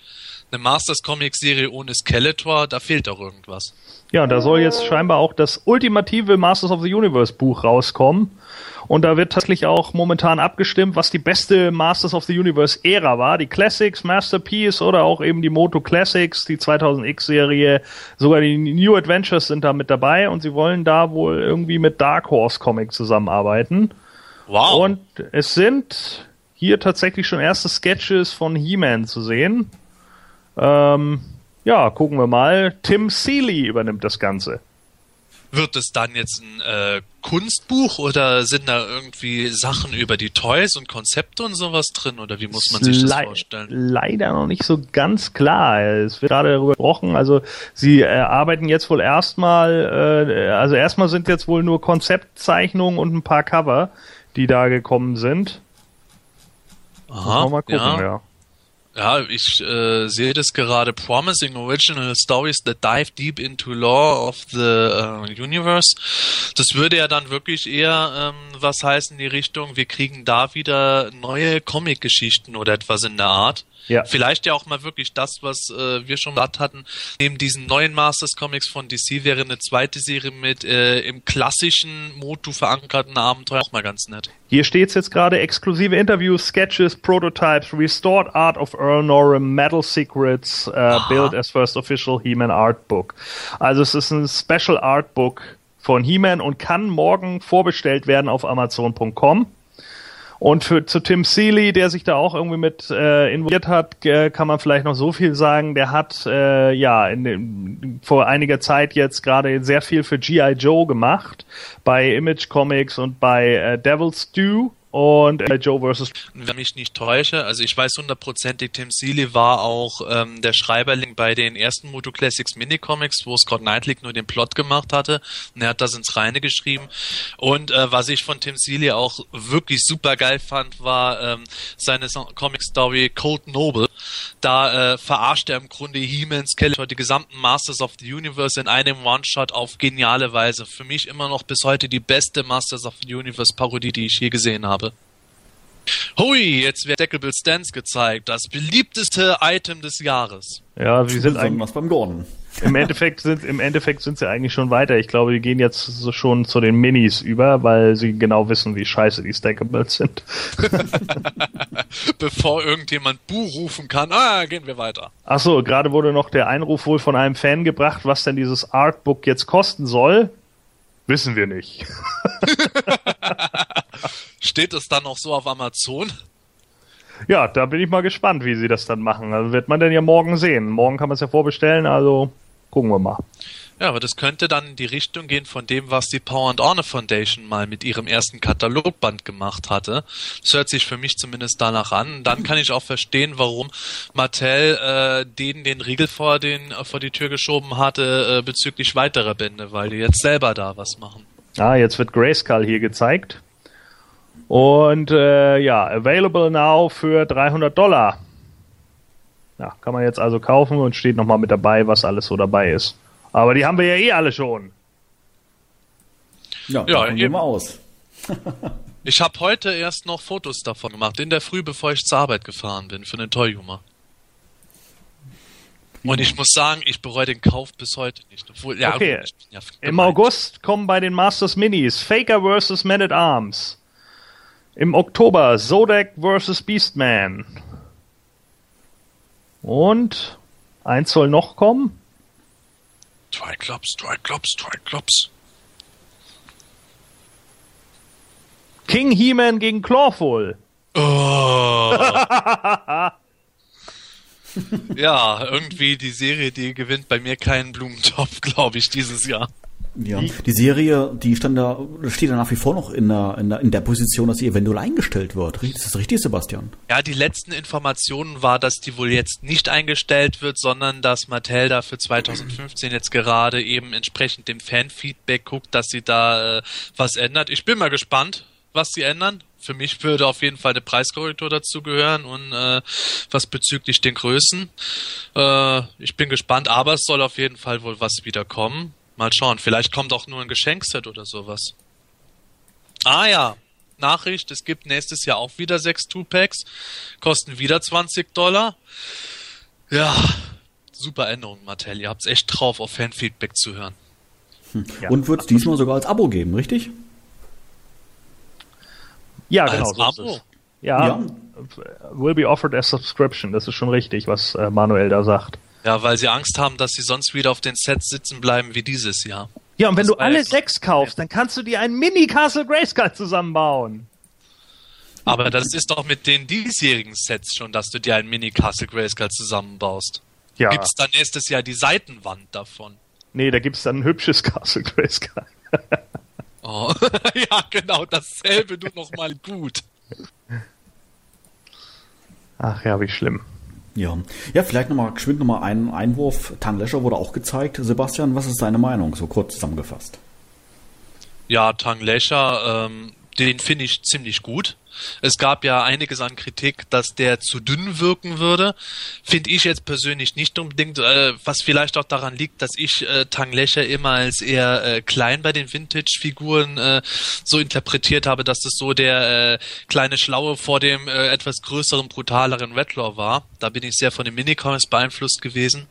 eine Masters Comic Serie ohne Skeletor, da fehlt doch irgendwas. Ja, da soll jetzt scheinbar auch das ultimative Masters of the Universe Buch rauskommen. Und da wird tatsächlich auch momentan abgestimmt, was die beste Masters of the Universe Ära war. Die Classics, Masterpiece oder auch eben die Moto Classics, die 2000X Serie. Sogar die New Adventures sind da mit dabei und sie wollen da wohl irgendwie mit Dark Horse Comic zusammenarbeiten. Wow. Und es sind hier tatsächlich schon erste Sketches von He-Man zu sehen. Ähm, ja, gucken wir mal. Tim Seeley übernimmt das Ganze. Wird es dann jetzt ein äh, Kunstbuch oder sind da irgendwie Sachen über die Toys und Konzepte und sowas drin oder wie muss man sich das Le vorstellen? Leider noch nicht so ganz klar. Es wird gerade darüber gesprochen. Also sie äh, arbeiten jetzt wohl erstmal, äh, also erstmal sind jetzt wohl nur Konzeptzeichnungen und ein paar Cover, die da gekommen sind. Aha, mal gucken, ja. ja. Ja, ich äh, sehe das gerade. Promising Original Stories that dive deep into lore of the uh, universe. Das würde ja dann wirklich eher ähm, was heißen in die Richtung, wir kriegen da wieder neue Comic-Geschichten oder etwas in der Art. Ja. Vielleicht ja auch mal wirklich das, was äh, wir schon satt hatten. Neben diesen neuen Masters Comics von DC wäre eine zweite Serie mit äh, im klassischen Motu verankerten Abenteuer auch mal ganz nett. Hier steht's jetzt gerade exklusive Interviews, Sketches, Prototypes, Restored Art of Earl Norham, Metal Secrets, uh, Build as First Official He-Man Art Book. Also es ist ein Special Art Book von He-Man und kann morgen vorbestellt werden auf Amazon.com. Und für zu Tim Seeley, der sich da auch irgendwie mit äh, involviert hat, äh, kann man vielleicht noch so viel sagen. Der hat äh, ja in dem, vor einiger Zeit jetzt gerade sehr viel für GI Joe gemacht bei Image Comics und bei äh, Devil's Stew und äh, Joe versus. Wenn mich nicht täusche, also ich weiß hundertprozentig, Tim Seeley war auch ähm, der Schreiberling bei den ersten Moto Classics Minicomics, wo Scott Knightley nur den Plot gemacht hatte. Und er hat das ins Reine geschrieben. Und äh, was ich von Tim Seeley auch wirklich super geil fand, war ähm, seine Comic Story Cold Noble. Da äh, verarscht er im Grunde He-Man, Skeletor, die gesamten Masters of the Universe in einem One-Shot auf geniale Weise. Für mich immer noch bis heute die beste Masters of the Universe Parodie, die ich je gesehen habe. Hui, jetzt wird Deckable Stance gezeigt, das beliebteste Item des Jahres. Ja, sie sind eigentlich was beim Gordon. Im Endeffekt sind im Endeffekt sind sie eigentlich schon weiter. Ich glaube, die gehen jetzt so schon zu den Minis über, weil sie genau wissen, wie scheiße die Stackables sind. [laughs] Bevor irgendjemand Buh rufen kann, ah, gehen wir weiter. Ach so, gerade wurde noch der Einruf wohl von einem Fan gebracht, was denn dieses Artbook jetzt kosten soll. Wissen wir nicht. [laughs] Steht es dann auch so auf Amazon? Ja, da bin ich mal gespannt, wie sie das dann machen. Also wird man denn ja morgen sehen. Morgen kann man es ja vorbestellen, also gucken wir mal. Ja, aber das könnte dann in die Richtung gehen von dem, was die Power and Honor Foundation mal mit ihrem ersten Katalogband gemacht hatte. Das hört sich für mich zumindest danach an. Dann kann ich auch verstehen, warum Mattel äh, denen den Riegel vor, den, vor die Tür geschoben hatte äh, bezüglich weiterer Bände, weil die jetzt selber da was machen. Ah, jetzt wird Grayskull hier gezeigt. Und äh, ja, available now für 300 Dollar. Ja, kann man jetzt also kaufen und steht nochmal mit dabei, was alles so dabei ist. Aber die haben wir ja eh alle schon. Ja, ja gehen wir aus. [laughs] ich habe heute erst noch Fotos davon gemacht, in der Früh, bevor ich zur Arbeit gefahren bin, für den Toy Humor. Und ich muss sagen, ich bereue den Kauf bis heute nicht. Obwohl, ja, okay. Gut, ja Im August kommen bei den Masters Minis Faker vs. Man at Arms. Im Oktober Zodiac vs. Beastman. Und eins soll noch kommen. Triclops, Triclops, Triclops. King He-Man gegen Clawful. Oh. [laughs] ja, irgendwie die Serie, die gewinnt bei mir keinen Blumentopf, [laughs] glaube ich, dieses Jahr. Ja, die Serie, die stand da, steht da nach wie vor noch in der, in der, in der Position, dass sie eventuell eingestellt wird. Ist das richtig, Sebastian? Ja, die letzten Informationen war, dass die wohl jetzt nicht eingestellt wird, sondern dass Mattel da für 2015 jetzt gerade eben entsprechend dem Fanfeedback guckt, dass sie da äh, was ändert. Ich bin mal gespannt, was sie ändern. Für mich würde auf jeden Fall eine Preiskorrektur dazugehören und äh, was bezüglich den Größen. Äh, ich bin gespannt, aber es soll auf jeden Fall wohl was wieder kommen. Mal schauen, vielleicht kommt auch nur ein Geschenkset oder sowas. Ah ja, Nachricht, es gibt nächstes Jahr auch wieder sechs Two-Packs, kosten wieder 20 Dollar. Ja, super Änderung, Mattel. Ihr habt's echt drauf, auf Fanfeedback zu hören. Hm. Ja. Und wird es diesmal sogar als Abo geben, richtig? Ja, genau. Als Abo? Ja, ja, will be offered as subscription. Das ist schon richtig, was äh, Manuel da sagt. Ja, weil sie Angst haben, dass sie sonst wieder auf den Sets sitzen bleiben wie dieses Jahr. Ja, und wenn das du alle sechs kaufst, dann kannst du dir einen Mini-Castle Grayskull zusammenbauen. Aber das ist doch mit den diesjährigen Sets schon, dass du dir einen Mini-Castle Grayskull zusammenbaust. Ja. Gibt's dann nächstes Jahr die Seitenwand davon? Nee, da gibt's dann ein hübsches Castle Grayskull. [laughs] oh, [laughs] ja, genau, dasselbe, nur noch mal gut. Ach ja, wie schlimm. Ja, ja vielleicht nochmal geschwind nochmal einen Einwurf. Tanglescher wurde auch gezeigt. Sebastian, was ist deine Meinung, so kurz zusammengefasst? Ja, Tanglescher, ähm, den finde ich ziemlich gut. Es gab ja einiges an Kritik, dass der zu dünn wirken würde. Finde ich jetzt persönlich nicht unbedingt, äh, was vielleicht auch daran liegt, dass ich äh, Tanglecher immer als eher äh, klein bei den Vintage-Figuren äh, so interpretiert habe, dass das so der äh, kleine Schlaue vor dem äh, etwas größeren, brutaleren Redlaw war. Da bin ich sehr von den Minicomics beeinflusst gewesen.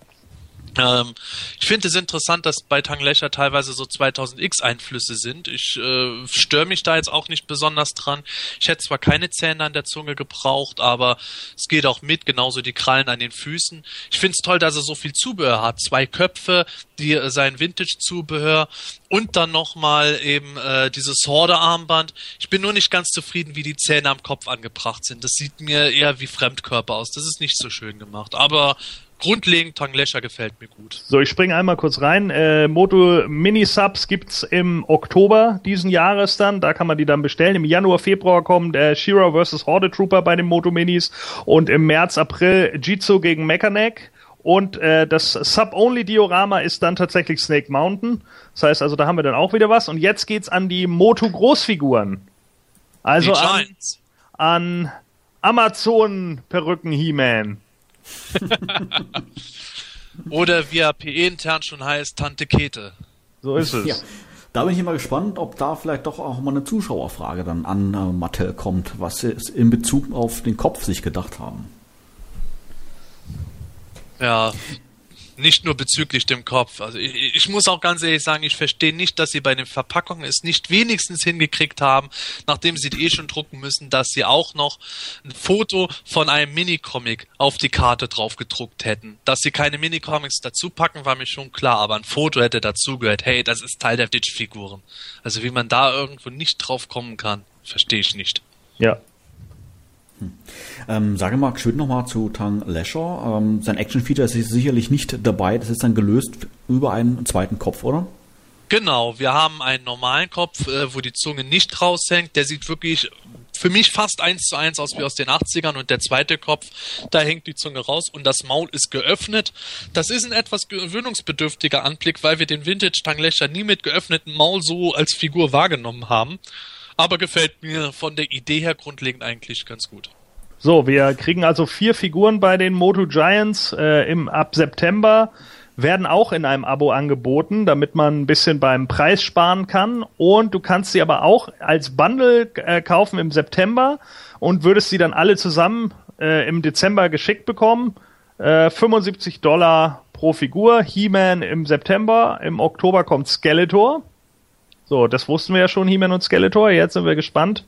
Ähm, ich finde es interessant, dass bei Tanglecher teilweise so 2000X Einflüsse sind. Ich äh, störe mich da jetzt auch nicht besonders dran. Ich hätte zwar keine Zähne an der Zunge gebraucht, aber es geht auch mit, genauso die Krallen an den Füßen. Ich finde es toll, dass er so viel Zubehör hat. Zwei Köpfe, die äh, sein Vintage-Zubehör und dann nochmal eben äh, dieses Horde-Armband. Ich bin nur nicht ganz zufrieden, wie die Zähne am Kopf angebracht sind. Das sieht mir eher wie Fremdkörper aus. Das ist nicht so schön gemacht. Aber grundlegend Tanglescher gefällt mir gut. So, ich springe einmal kurz rein. Äh, Moto Mini Subs gibt's im Oktober diesen Jahres dann. Da kann man die dann bestellen. Im Januar, Februar kommt äh, Shira vs. Horde Trooper bei den Moto Minis und im März, April Jitsu gegen Mechaneck. Und äh, das Sub-Only-Diorama ist dann tatsächlich Snake Mountain. Das heißt also, da haben wir dann auch wieder was. Und jetzt geht's an die Moto-Großfiguren. Also an, an Amazon-Perücken He-Man. [laughs] Oder wie er PE intern schon heißt, Tante Kete. So ist es. Ja. Da bin ich immer gespannt, ob da vielleicht doch auch mal eine Zuschauerfrage dann an äh, Mattel kommt, was sie in Bezug auf den Kopf sich gedacht haben. Ja, nicht nur bezüglich dem Kopf. Also ich, ich, muss auch ganz ehrlich sagen, ich verstehe nicht, dass sie bei den Verpackungen es nicht wenigstens hingekriegt haben, nachdem sie die eh schon drucken müssen, dass sie auch noch ein Foto von einem Minicomic auf die Karte drauf gedruckt hätten. Dass sie keine Minicomics dazu packen, war mir schon klar, aber ein Foto hätte dazugehört. Hey, das ist Teil der Ditch-Figuren. Also wie man da irgendwo nicht drauf kommen kann, verstehe ich nicht. Ja, ähm, sage mal schön nochmal zu Tang Lasher. Ähm, sein Action-Feature ist sicherlich nicht dabei. Das ist dann gelöst über einen zweiten Kopf, oder? Genau, wir haben einen normalen Kopf, äh, wo die Zunge nicht raushängt. Der sieht wirklich für mich fast eins zu eins aus wie aus den 80ern und der zweite Kopf, da hängt die Zunge raus und das Maul ist geöffnet. Das ist ein etwas gewöhnungsbedürftiger Anblick, weil wir den Vintage Tanglöcher nie mit geöffnetem Maul so als Figur wahrgenommen haben. Aber gefällt mir von der Idee her grundlegend eigentlich ganz gut. So, wir kriegen also vier Figuren bei den Moto Giants äh, im, ab September werden auch in einem Abo angeboten, damit man ein bisschen beim Preis sparen kann. Und du kannst sie aber auch als Bundle äh, kaufen im September und würdest sie dann alle zusammen äh, im Dezember geschickt bekommen. Äh, 75 Dollar pro Figur. He-Man im September. Im Oktober kommt Skeletor. So, das wussten wir ja schon, He-Man und Skeletor. Jetzt sind wir gespannt,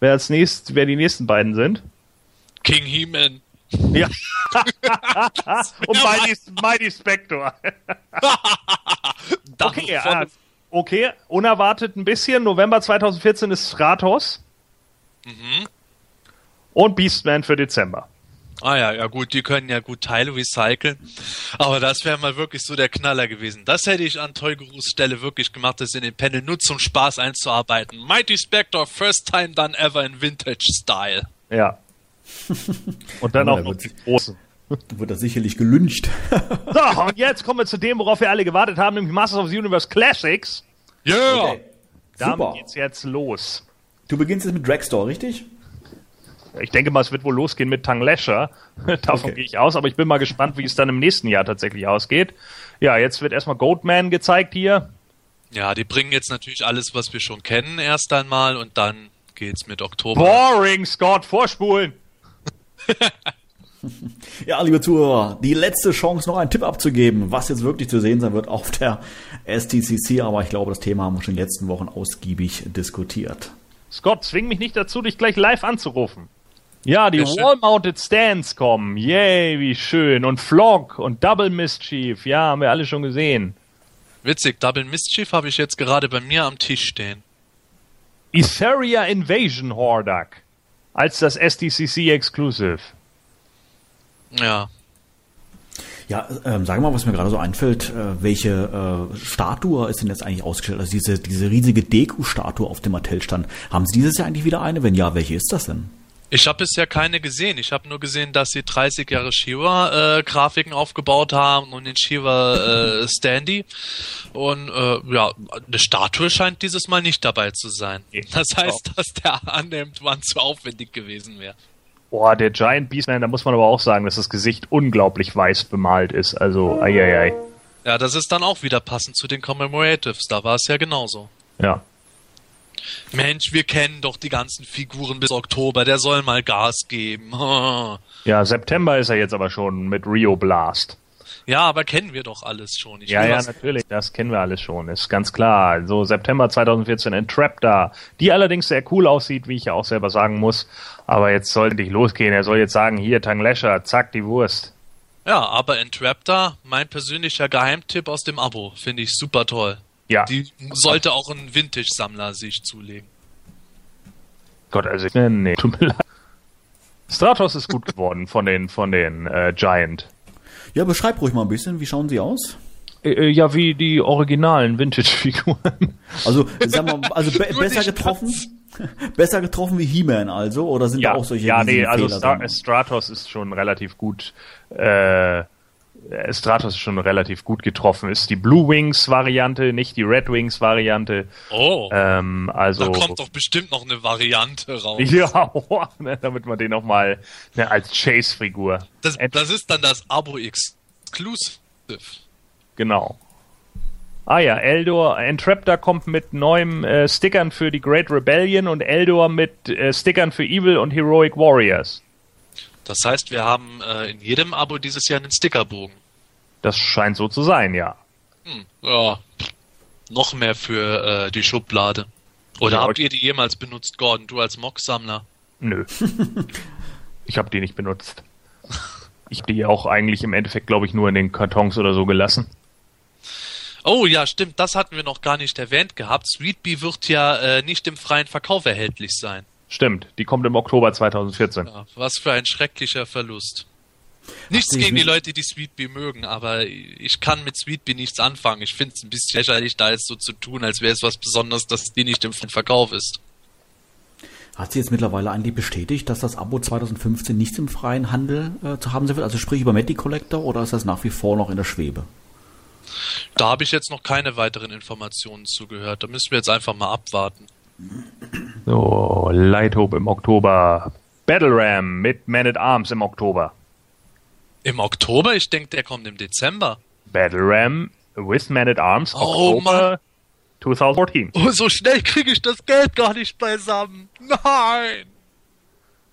wer als nächst, wer die nächsten beiden sind. King He-Man. Ja. [laughs] und Mighty, Mighty Spector. [laughs] okay, äh, okay, unerwartet ein bisschen. November 2014 ist Stratos. Mhm. Und Beastman für Dezember. Ah ja, ja gut, die können ja gut Teile recyceln. Aber das wäre mal wirklich so der Knaller gewesen. Das hätte ich an Toygerus Stelle wirklich gemacht, das in den Panel nur zum Spaß einzuarbeiten. Mighty Spectre, first time done ever in Vintage Style. Ja. [laughs] Und dann auch noch die große. Wird er sicherlich gelünscht. [laughs] so, und jetzt kommen wir zu dem, worauf wir alle gewartet haben, nämlich Masters of the Universe Classics. Ja! Yeah. Okay. Damit Super. geht's jetzt los. Du beginnst jetzt mit Dragstore, richtig? Ich denke mal, es wird wohl losgehen mit Tang Lasher. [laughs] Davon okay. gehe ich aus, aber ich bin mal gespannt, wie es dann im nächsten Jahr tatsächlich ausgeht. Ja, jetzt wird erstmal Goatman gezeigt hier. Ja, die bringen jetzt natürlich alles, was wir schon kennen, erst einmal und dann geht's mit Oktober. Boring, Scott, vorspulen! [laughs] ja, liebe Zuhörer, die letzte Chance, noch einen Tipp abzugeben, was jetzt wirklich zu sehen sein wird auf der STCC, aber ich glaube, das Thema haben wir schon in den letzten Wochen ausgiebig diskutiert. Scott, zwing mich nicht dazu, dich gleich live anzurufen. Ja, die Wall-Mounted Stands kommen. Yay, wie schön. Und Flock und Double Mischief. Ja, haben wir alle schon gesehen. Witzig, Double Mischief habe ich jetzt gerade bei mir am Tisch stehen. Etheria Invasion Hordak. Als das SDCC Exclusive. Ja. Ja, ähm, sag mal, was mir gerade so einfällt, äh, welche äh, Statue ist denn jetzt eigentlich ausgestellt? Also diese, diese riesige Deku-Statue auf dem Mattel-Stand. Haben Sie dieses Jahr eigentlich wieder eine? Wenn ja, welche ist das denn? Ich habe bisher keine gesehen. Ich habe nur gesehen, dass sie 30 Jahre Shiva-Grafiken äh, aufgebaut haben und den Shiva äh, Standy. Und äh, ja, eine Statue scheint dieses Mal nicht dabei zu sein. Das heißt, dass der annimmt, wann zu aufwendig gewesen wäre. Boah, der Giant Beastman, da muss man aber auch sagen, dass das Gesicht unglaublich weiß bemalt ist. Also, ei, ei, ei. Ja, das ist dann auch wieder passend zu den Commemoratives. Da war es ja genauso. Ja. Mensch, wir kennen doch die ganzen Figuren bis Oktober, der soll mal Gas geben. [laughs] ja, September ist er jetzt aber schon mit Rio Blast. Ja, aber kennen wir doch alles schon. Ich ja, ja, natürlich, das kennen wir alles schon, ist ganz klar. So September 2014 in Trap da, die allerdings sehr cool aussieht, wie ich ja auch selber sagen muss. Aber jetzt sollte nicht losgehen. Er soll jetzt sagen, hier Tanglescher, zack, die Wurst. Ja, aber Entraptor, mein persönlicher Geheimtipp aus dem Abo, finde ich super toll. Ja. Die sollte auch ein Vintage-Sammler sich zulegen. Gott, also ich, nee, nee, tut mir leid. Stratos ist gut geworden von den von den äh, Giant. Ja, beschreib ruhig mal ein bisschen, wie schauen sie aus? Äh, äh ja, wie die originalen Vintage-Figuren. Also, sag mal, also [laughs] be besser getroffen? [laughs] besser getroffen wie He-Man also? Oder sind ja, da auch solche Ja, nee, also Star Stratos ist schon relativ gut äh, Stratos ist schon relativ gut getroffen. Ist die Blue Wings Variante, nicht die Red Wings Variante. Oh. Ähm, also. Da kommt doch bestimmt noch eine Variante raus. [laughs] Ja, oh, ne, damit man den nochmal ne, als Chase-Figur. Das, das ist dann das Abo Exclusive. Genau. Ah ja, Eldor, Entraptor kommt mit neuen äh, Stickern für die Great Rebellion und Eldor mit äh, Stickern für Evil und Heroic Warriors. Das heißt, wir haben äh, in jedem Abo dieses Jahr einen Stickerbogen. Das scheint so zu sein, ja. Hm, ja, noch mehr für äh, die Schublade. Oder ja, habt ihr die jemals benutzt, Gordon, du als Mock-Sammler? Nö. [laughs] ich habe die nicht benutzt. Ich habe die auch eigentlich im Endeffekt, glaube ich, nur in den Kartons oder so gelassen. Oh ja, stimmt, das hatten wir noch gar nicht erwähnt gehabt. Sweet Bee wird ja äh, nicht im freien Verkauf erhältlich sein. Stimmt, die kommt im Oktober 2014. Ja, was für ein schrecklicher Verlust. Nichts Ach, gegen die Leute, die Sweetbee mögen, aber ich kann mit Sweetbee nichts anfangen. Ich finde es ein bisschen lächerlich, da jetzt so zu tun, als wäre es was Besonderes, dass die nicht im Verkauf ist. Hat sie jetzt mittlerweile eigentlich bestätigt, dass das Abo 2015 nicht im freien Handel äh, zu haben sein wird? Also sprich über Meti Collector oder ist das nach wie vor noch in der Schwebe? Da habe ich jetzt noch keine weiteren Informationen zugehört. Da müssen wir jetzt einfach mal abwarten. So, Light Hope im Oktober. Battle Ram mit Man at Arms im Oktober. Im Oktober? Ich denke, der kommt im Dezember. Battle Ram with Man at Arms, oh, Oktober Mann. 2014. Oh, so schnell kriege ich das Geld gar nicht beisammen. Nein!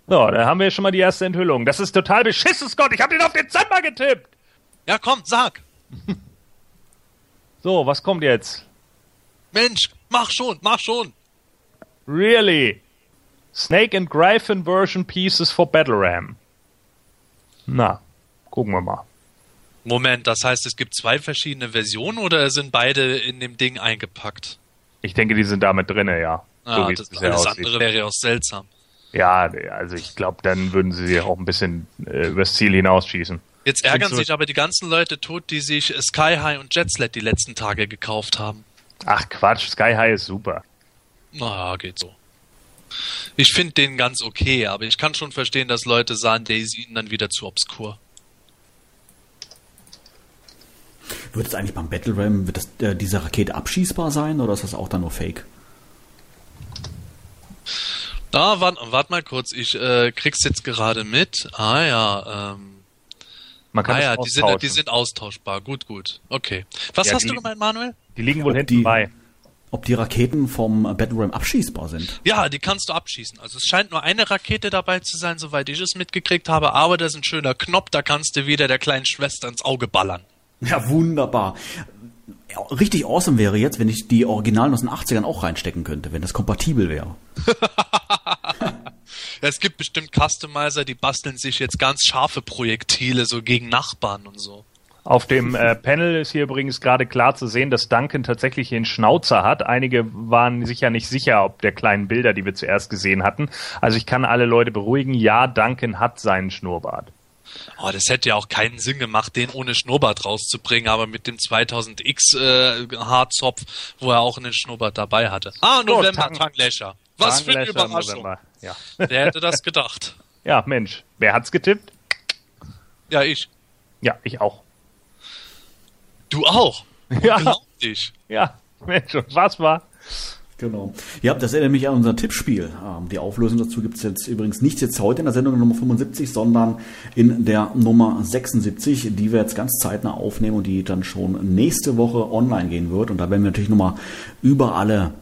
So, da haben wir schon mal die erste Enthüllung. Das ist total beschissen, Scott. Ich habe den auf Dezember getippt. Ja, komm, sag. [laughs] so, was kommt jetzt? Mensch, mach schon, mach schon. Really? Snake and Gryphon Version Pieces for Battle Ram. Na, gucken wir mal. Moment, das heißt, es gibt zwei verschiedene Versionen oder sind beide in dem Ding eingepackt? Ich denke, die sind damit drin, ja. Ah, so das, alles aussieht. andere wäre ja auch seltsam. Ja, also ich glaube, dann würden sie auch ein bisschen äh, übers Ziel hinausschießen. Jetzt ärgern sich aber die ganzen Leute tot, die sich Sky High und Jetslet die letzten Tage gekauft haben. Ach Quatsch, Sky High ist super. Naja, geht so. Ich finde den ganz okay, aber ich kann schon verstehen, dass Leute sagen, Daisy ihnen dann wieder zu obskur. Wird es eigentlich beim Battle Ram, wird das, äh, diese Rakete abschießbar sein oder ist das auch dann nur Fake? Da, warte wart mal kurz, ich äh, krieg's jetzt gerade mit. Ah ja, ähm. Man kann ah ja, die sind, die sind austauschbar. Gut, gut. Okay. Was ja, hast die, du gemeint, Manuel? Die liegen wohl hinten bei ob die Raketen vom Battle Ram abschießbar sind. Ja, die kannst du abschießen. Also es scheint nur eine Rakete dabei zu sein, soweit ich es mitgekriegt habe, aber das ist ein schöner Knopf, da kannst du wieder der kleinen Schwester ins Auge ballern. Ja, wunderbar. Richtig awesome wäre jetzt, wenn ich die Originalen aus den 80ern auch reinstecken könnte, wenn das kompatibel wäre. [laughs] es gibt bestimmt Customizer, die basteln sich jetzt ganz scharfe Projektile so gegen Nachbarn und so. Auf dem äh, Panel ist hier übrigens gerade klar zu sehen, dass Duncan tatsächlich den Schnauzer hat. Einige waren sich ja nicht sicher, ob der kleinen Bilder, die wir zuerst gesehen hatten. Also ich kann alle Leute beruhigen. Ja, Duncan hat seinen Schnurrbart. Oh, das hätte ja auch keinen Sinn gemacht, den ohne Schnurrbart rauszubringen, aber mit dem 2000X äh, Haarzopf, wo er auch einen Schnurrbart dabei hatte. Ah, November, oh, Tanglöcher. Was für eine Überraschung. Ja. Wer hätte das gedacht? [laughs] Ja, Mensch. Wer hat's getippt? Ja, ich. Ja, ich auch. Du auch? Ja. Glaub dich. Ja, Mensch, was war? Genau. Ja, das erinnert mich an unser Tippspiel. Ähm, die Auflösung dazu gibt es jetzt übrigens nicht jetzt heute in der Sendung Nummer 75, sondern in der Nummer 76, die wir jetzt ganz zeitnah aufnehmen und die dann schon nächste Woche online gehen wird. Und da werden wir natürlich nochmal über alle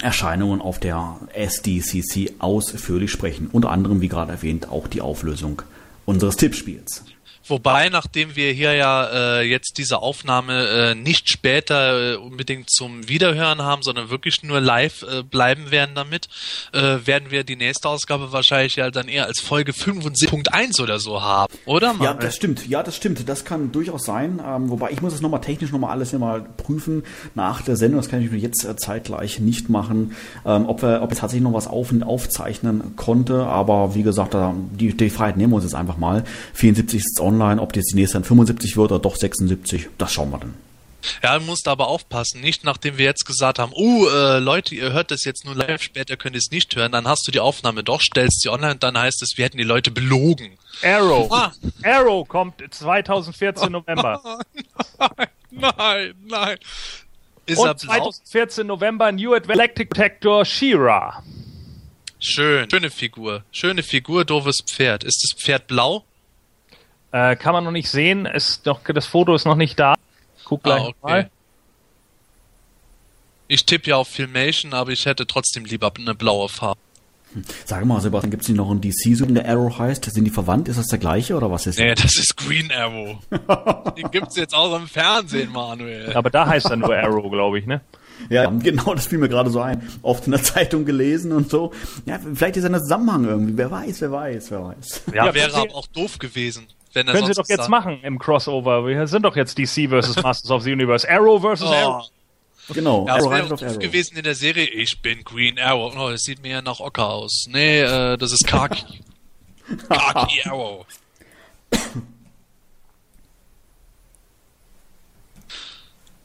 Erscheinungen auf der SDCC ausführlich sprechen. Unter anderem, wie gerade erwähnt, auch die Auflösung unseres Tippspiels. Wobei, nachdem wir hier ja äh, jetzt diese Aufnahme äh, nicht später äh, unbedingt zum Wiederhören haben, sondern wirklich nur live äh, bleiben werden damit, äh, werden wir die nächste Ausgabe wahrscheinlich ja dann eher als Folge 75.1 oder so haben, oder? Ja, das stimmt. Ja, das stimmt. Das kann durchaus sein. Ähm, wobei ich muss es nochmal technisch nochmal alles immer prüfen nach der Sendung. Das kann ich jetzt äh, zeitgleich nicht machen, ähm, ob wir, ob wir tatsächlich noch was auf, aufzeichnen konnte. Aber wie gesagt, die, die Freiheit nehmen wir uns jetzt einfach mal. 74 ist online, ob jetzt die nächste dann 75 wird oder doch 76, das schauen wir dann. Ja, du musst aber aufpassen, nicht nachdem wir jetzt gesagt haben, uh, äh, Leute, ihr hört das jetzt nur live, später könnt ihr es nicht hören, dann hast du die Aufnahme doch, stellst sie online, dann heißt es, wir hätten die Leute belogen. Arrow. Ah. Arrow kommt 2014 [laughs] November. nein, nein, nein. Ist Und 2014 November New Galactic Protector She-Ra. Schön, schöne Figur, schöne Figur, doofes Pferd. Ist das Pferd blau? Äh, kann man noch nicht sehen. Ist noch, das Foto ist noch nicht da. Guck gleich ah, okay. mal. Ich tippe ja auf Filmation, aber ich hätte trotzdem lieber eine blaue Farbe. Hm. Sag mal, Sebastian, gibt es nicht noch einen DC-Suit, der Arrow heißt? Sind die verwandt? Ist das der gleiche oder was ist Nee, das ist Green Arrow. [laughs] Den gibt es jetzt auch im Fernsehen, Manuel. Aber da heißt er nur Arrow, glaube ich, ne? Ja, genau, das fiel mir gerade so ein. Oft in der Zeitung gelesen und so. Ja, vielleicht ist er ein Zusammenhang irgendwie. Wer weiß, wer weiß, wer weiß. Ja, ja wäre aber auch doof gewesen. Wenn Können Sie doch jetzt sagt. machen im Crossover. Wir sind doch jetzt DC vs. [laughs] Masters of the Universe. Arrow vs. Oh. Arrow. Genau. Ja, Arrow wäre doof gewesen in der Serie. Ich bin Green Arrow. Oh, das sieht mir ja nach Ocker aus. Nee, äh, das ist Kaki. [laughs] Kaki Arrow.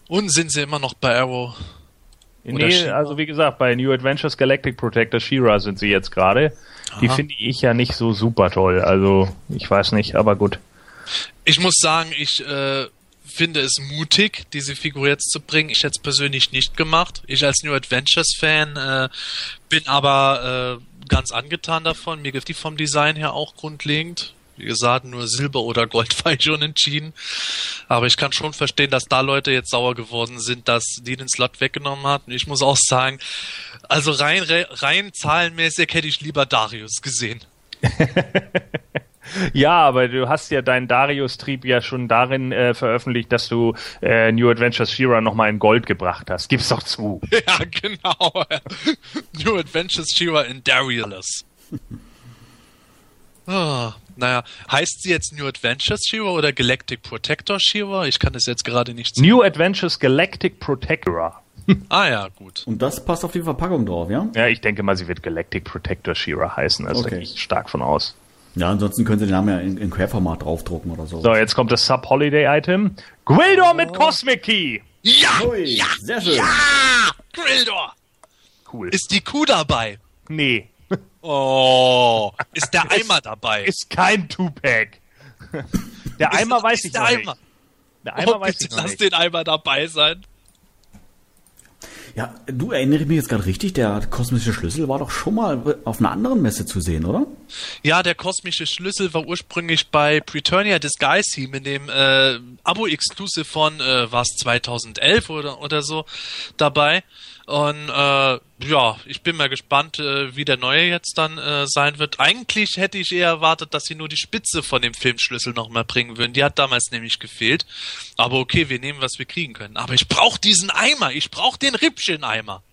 Und sind sie immer noch bei Arrow? nee, also wie gesagt, bei New Adventures Galactic Protector Shira sind sie jetzt gerade. Die finde ich ja nicht so super toll. Also, ich weiß nicht, aber gut. Ich muss sagen, ich äh, finde es mutig, diese Figur jetzt zu bringen. Ich hätte es persönlich nicht gemacht. Ich als New Adventures Fan äh, bin aber äh, ganz angetan davon. Mir gefällt die vom Design her auch grundlegend. Wie gesagt, nur Silber oder Gold [laughs] war ich schon entschieden. Aber ich kann schon verstehen, dass da Leute jetzt sauer geworden sind, dass die den Slot weggenommen hat. Und ich muss auch sagen, also rein, rein zahlenmäßig hätte ich lieber Darius gesehen. [laughs] Ja, aber du hast ja deinen Darius-Trieb ja schon darin äh, veröffentlicht, dass du äh, New Adventures Shira nochmal in Gold gebracht hast. Gib's doch zu. [laughs] Ja, genau. [laughs] New Adventures Shira in Darius. Oh, naja, heißt sie jetzt New Adventures Shira oder Galactic Protector Shira? Ich kann das jetzt gerade nicht sehen. New Adventures Galactic Protector. Ah ja, gut. Und das passt auf die Verpackung drauf, ja? Ja, ich denke mal, sie wird Galactic Protector Shira heißen. Also okay. gehe ich stark von aus. Ja, ansonsten können Sie den Namen ja in, in Querformat draufdrucken oder so. So, jetzt kommt das Sub-Holiday-Item. Gwildor oh. mit Cosmic Key! Ja! Ui, ja! Sehr schön! Ja! Gwildor! Cool. Ist die Kuh dabei? Nee. Oh, ist der [laughs] Eimer dabei? Ist kein Tupac. Der Eimer ist, weiß ist ich der noch Eimer. nicht. Der Eimer oh, weiß ich noch lass nicht. den Eimer dabei sein. Ja, du erinnere mich jetzt gerade richtig, der kosmische Schlüssel war doch schon mal auf einer anderen Messe zu sehen, oder? Ja, der kosmische Schlüssel war ursprünglich bei Preturnia Disguise Team in dem äh, Abo-Exclusive von, äh, war es 2011 oder, oder so dabei. Und äh, ja, ich bin mal gespannt, äh, wie der neue jetzt dann äh, sein wird. Eigentlich hätte ich eher erwartet, dass sie nur die Spitze von dem Filmschlüssel nochmal bringen würden. Die hat damals nämlich gefehlt. Aber okay, wir nehmen, was wir kriegen können. Aber ich brauche diesen Eimer. Ich brauche den Rippchen-Eimer.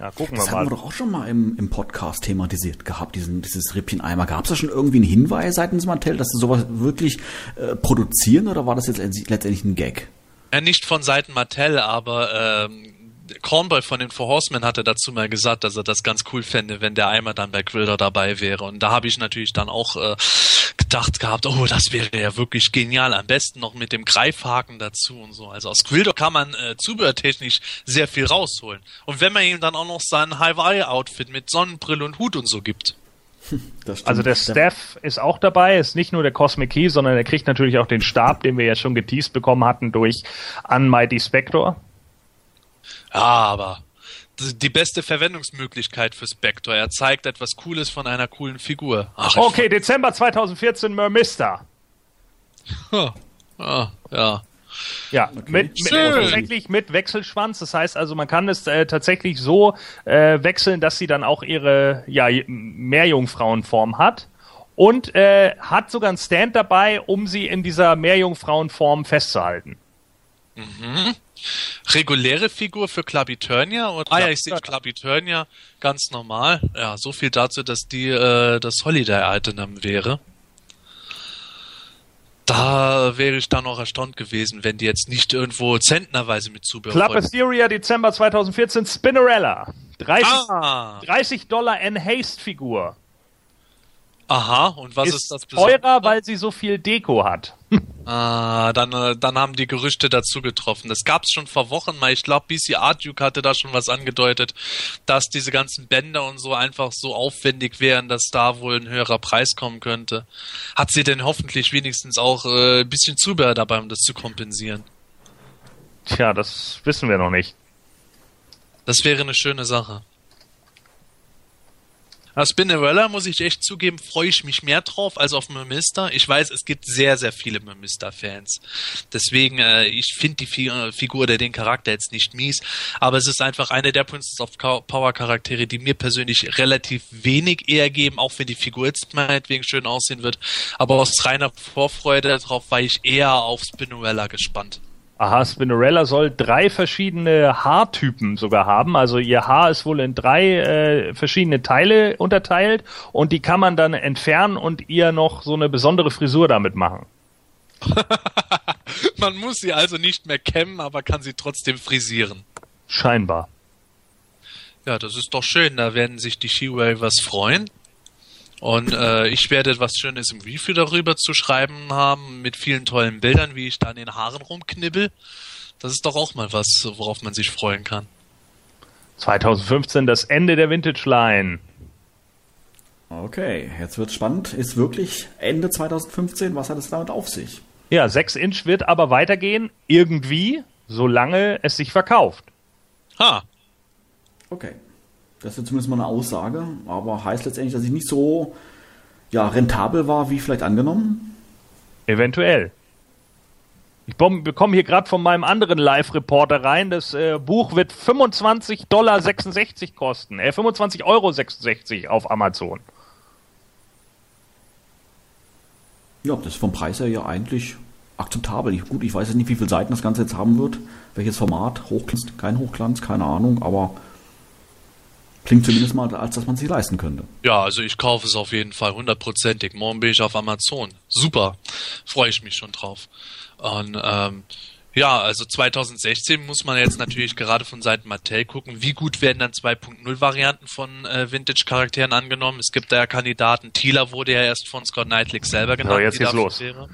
Ja, gucken wir das mal. Das haben wir doch auch schon mal im, im Podcast thematisiert gehabt, diesen, dieses Rippchen-Eimer. Gab es da schon irgendwie einen Hinweis seitens Mattel, dass sie sowas wirklich äh, produzieren oder war das jetzt letztendlich ein Gag? Ja, nicht von Seiten Mattel, aber ähm, Cornboy von den Four Horsemen hatte dazu mal gesagt, dass er das ganz cool fände, wenn der Eimer dann bei Quilder dabei wäre. Und da habe ich natürlich dann auch äh, gedacht gehabt, oh, das wäre ja wirklich genial. Am besten noch mit dem Greifhaken dazu und so. Also aus Quilder kann man äh, zubehörtechnisch sehr viel rausholen. Und wenn man ihm dann auch noch sein Hawaii-Outfit mit Sonnenbrille und Hut und so gibt. [laughs] Also der Steph ist auch dabei, ist nicht nur der Cosmic Key, sondern er kriegt natürlich auch den Stab, den wir ja schon geteased bekommen hatten durch Unmighty Spectre. Ja, aber die beste Verwendungsmöglichkeit für Spectre. Er zeigt etwas Cooles von einer coolen Figur. Ach, okay, Dezember 2014, Mermista. ah, ja. Ja, okay. mit, mit tatsächlich mit Wechselschwanz. Das heißt also, man kann es äh, tatsächlich so äh, wechseln, dass sie dann auch ihre ja, Meerjungfrauenform hat. und äh, hat sogar einen Stand dabei, um sie in dieser Meerjungfrauenform festzuhalten. Reguläre Figur für Clubby-Turnier? Und, ah ja, ich sehe Clubby-Turnier ganz normal. Ja, so viel dazu, dass die äh, das Holiday-Item wäre. Da wäre ich dann noch erstaunt gewesen, wenn die jetzt nicht irgendwo zentnerweise mit Zubehör. Asteria, Dezember 2014, Spinnerella. 30, Ah, 30 Dollar Enhanced-Figur. aha, und was ist, Ist, das teurer, weil sie so viel Deko hat. [laughs] Ah, dann, äh, dann haben die Gerüchte dazu getroffen. Das gab's schon vor Wochen mal. Ich glaube, BC Art Duke hatte da schon was angedeutet, dass diese ganzen Bänder und so einfach so aufwendig wären, dass da wohl ein höherer Preis kommen könnte. Hat sie denn hoffentlich wenigstens auch äh, ein bisschen Zubehör dabei, um das zu kompensieren? Tja, das wissen wir noch nicht. Das wäre eine schöne Sache. Auf Spinnerella muss ich echt zugeben, freue ich mich mehr drauf als auf Mimister. Ich weiß, es gibt sehr, sehr viele Mimister-Fans. Deswegen, äh, ich finde die Fi äh, Figur oder den Charakter jetzt nicht mies, aber es ist einfach eine der Princess of Cow- Power Charaktere, die mir persönlich relativ wenig eher geben, auch wenn die Figur jetzt meinetwegen schön aussehen wird. Aber aus reiner Vorfreude darauf war ich eher auf Spinnerella gespannt. Aha, Spinnerella soll drei verschiedene Haartypen sogar haben. Also ihr Haar ist wohl in drei äh, verschiedene Teile unterteilt und die kann man dann entfernen und ihr noch so eine besondere Frisur damit machen. [laughs] Man muss sie also nicht mehr kämmen, aber kann sie trotzdem frisieren. Scheinbar. Ja, das ist doch schön. Da werden sich die She-Wavers freuen. Und äh, ich werde was Schönes im Review darüber zu schreiben haben, mit vielen tollen Bildern, wie ich da an den Haaren rumknibbel. Das ist doch auch mal was, worauf man sich freuen kann. 2015 das Ende der Vintage Line. Okay, jetzt wird's spannend. Ist wirklich Ende 2015? Was hat es damit auf sich? Ja, 6 Inch wird aber weitergehen, irgendwie, solange es sich verkauft. Ha, Okay. Das ist zumindest mal eine Aussage, aber heißt letztendlich, dass ich nicht so ja, rentabel war, wie vielleicht angenommen. Eventuell. Ich bekomme hier gerade von meinem anderen Live-Reporter rein, das äh, Buch wird 25,66 Dollar kosten. Äh, 25,66 Euro auf Amazon. Ja, das ist vom Preis her ja eigentlich akzeptabel. Ich, gut, ich weiß jetzt nicht, wie viele Seiten das Ganze jetzt haben wird. Welches Format? Hochglanz, kein Hochglanz, keine Ahnung, aber klingt zumindest mal, als dass man es sich leisten könnte. ja, also ich kaufe es auf jeden Fall hundertprozentig. Morgen bin ich auf Amazon. Super, freue ich mich schon drauf. Und ähm, ja, also 2016 muss man jetzt natürlich gerade von Seiten Mattel gucken, wie gut werden dann 2.0 Varianten von äh, Vintage-Charakteren angenommen. Es gibt da ja Kandidaten. Thieler wurde ja erst von Scott Knightlick selber genannt. jetzt die geht's los. Wäre.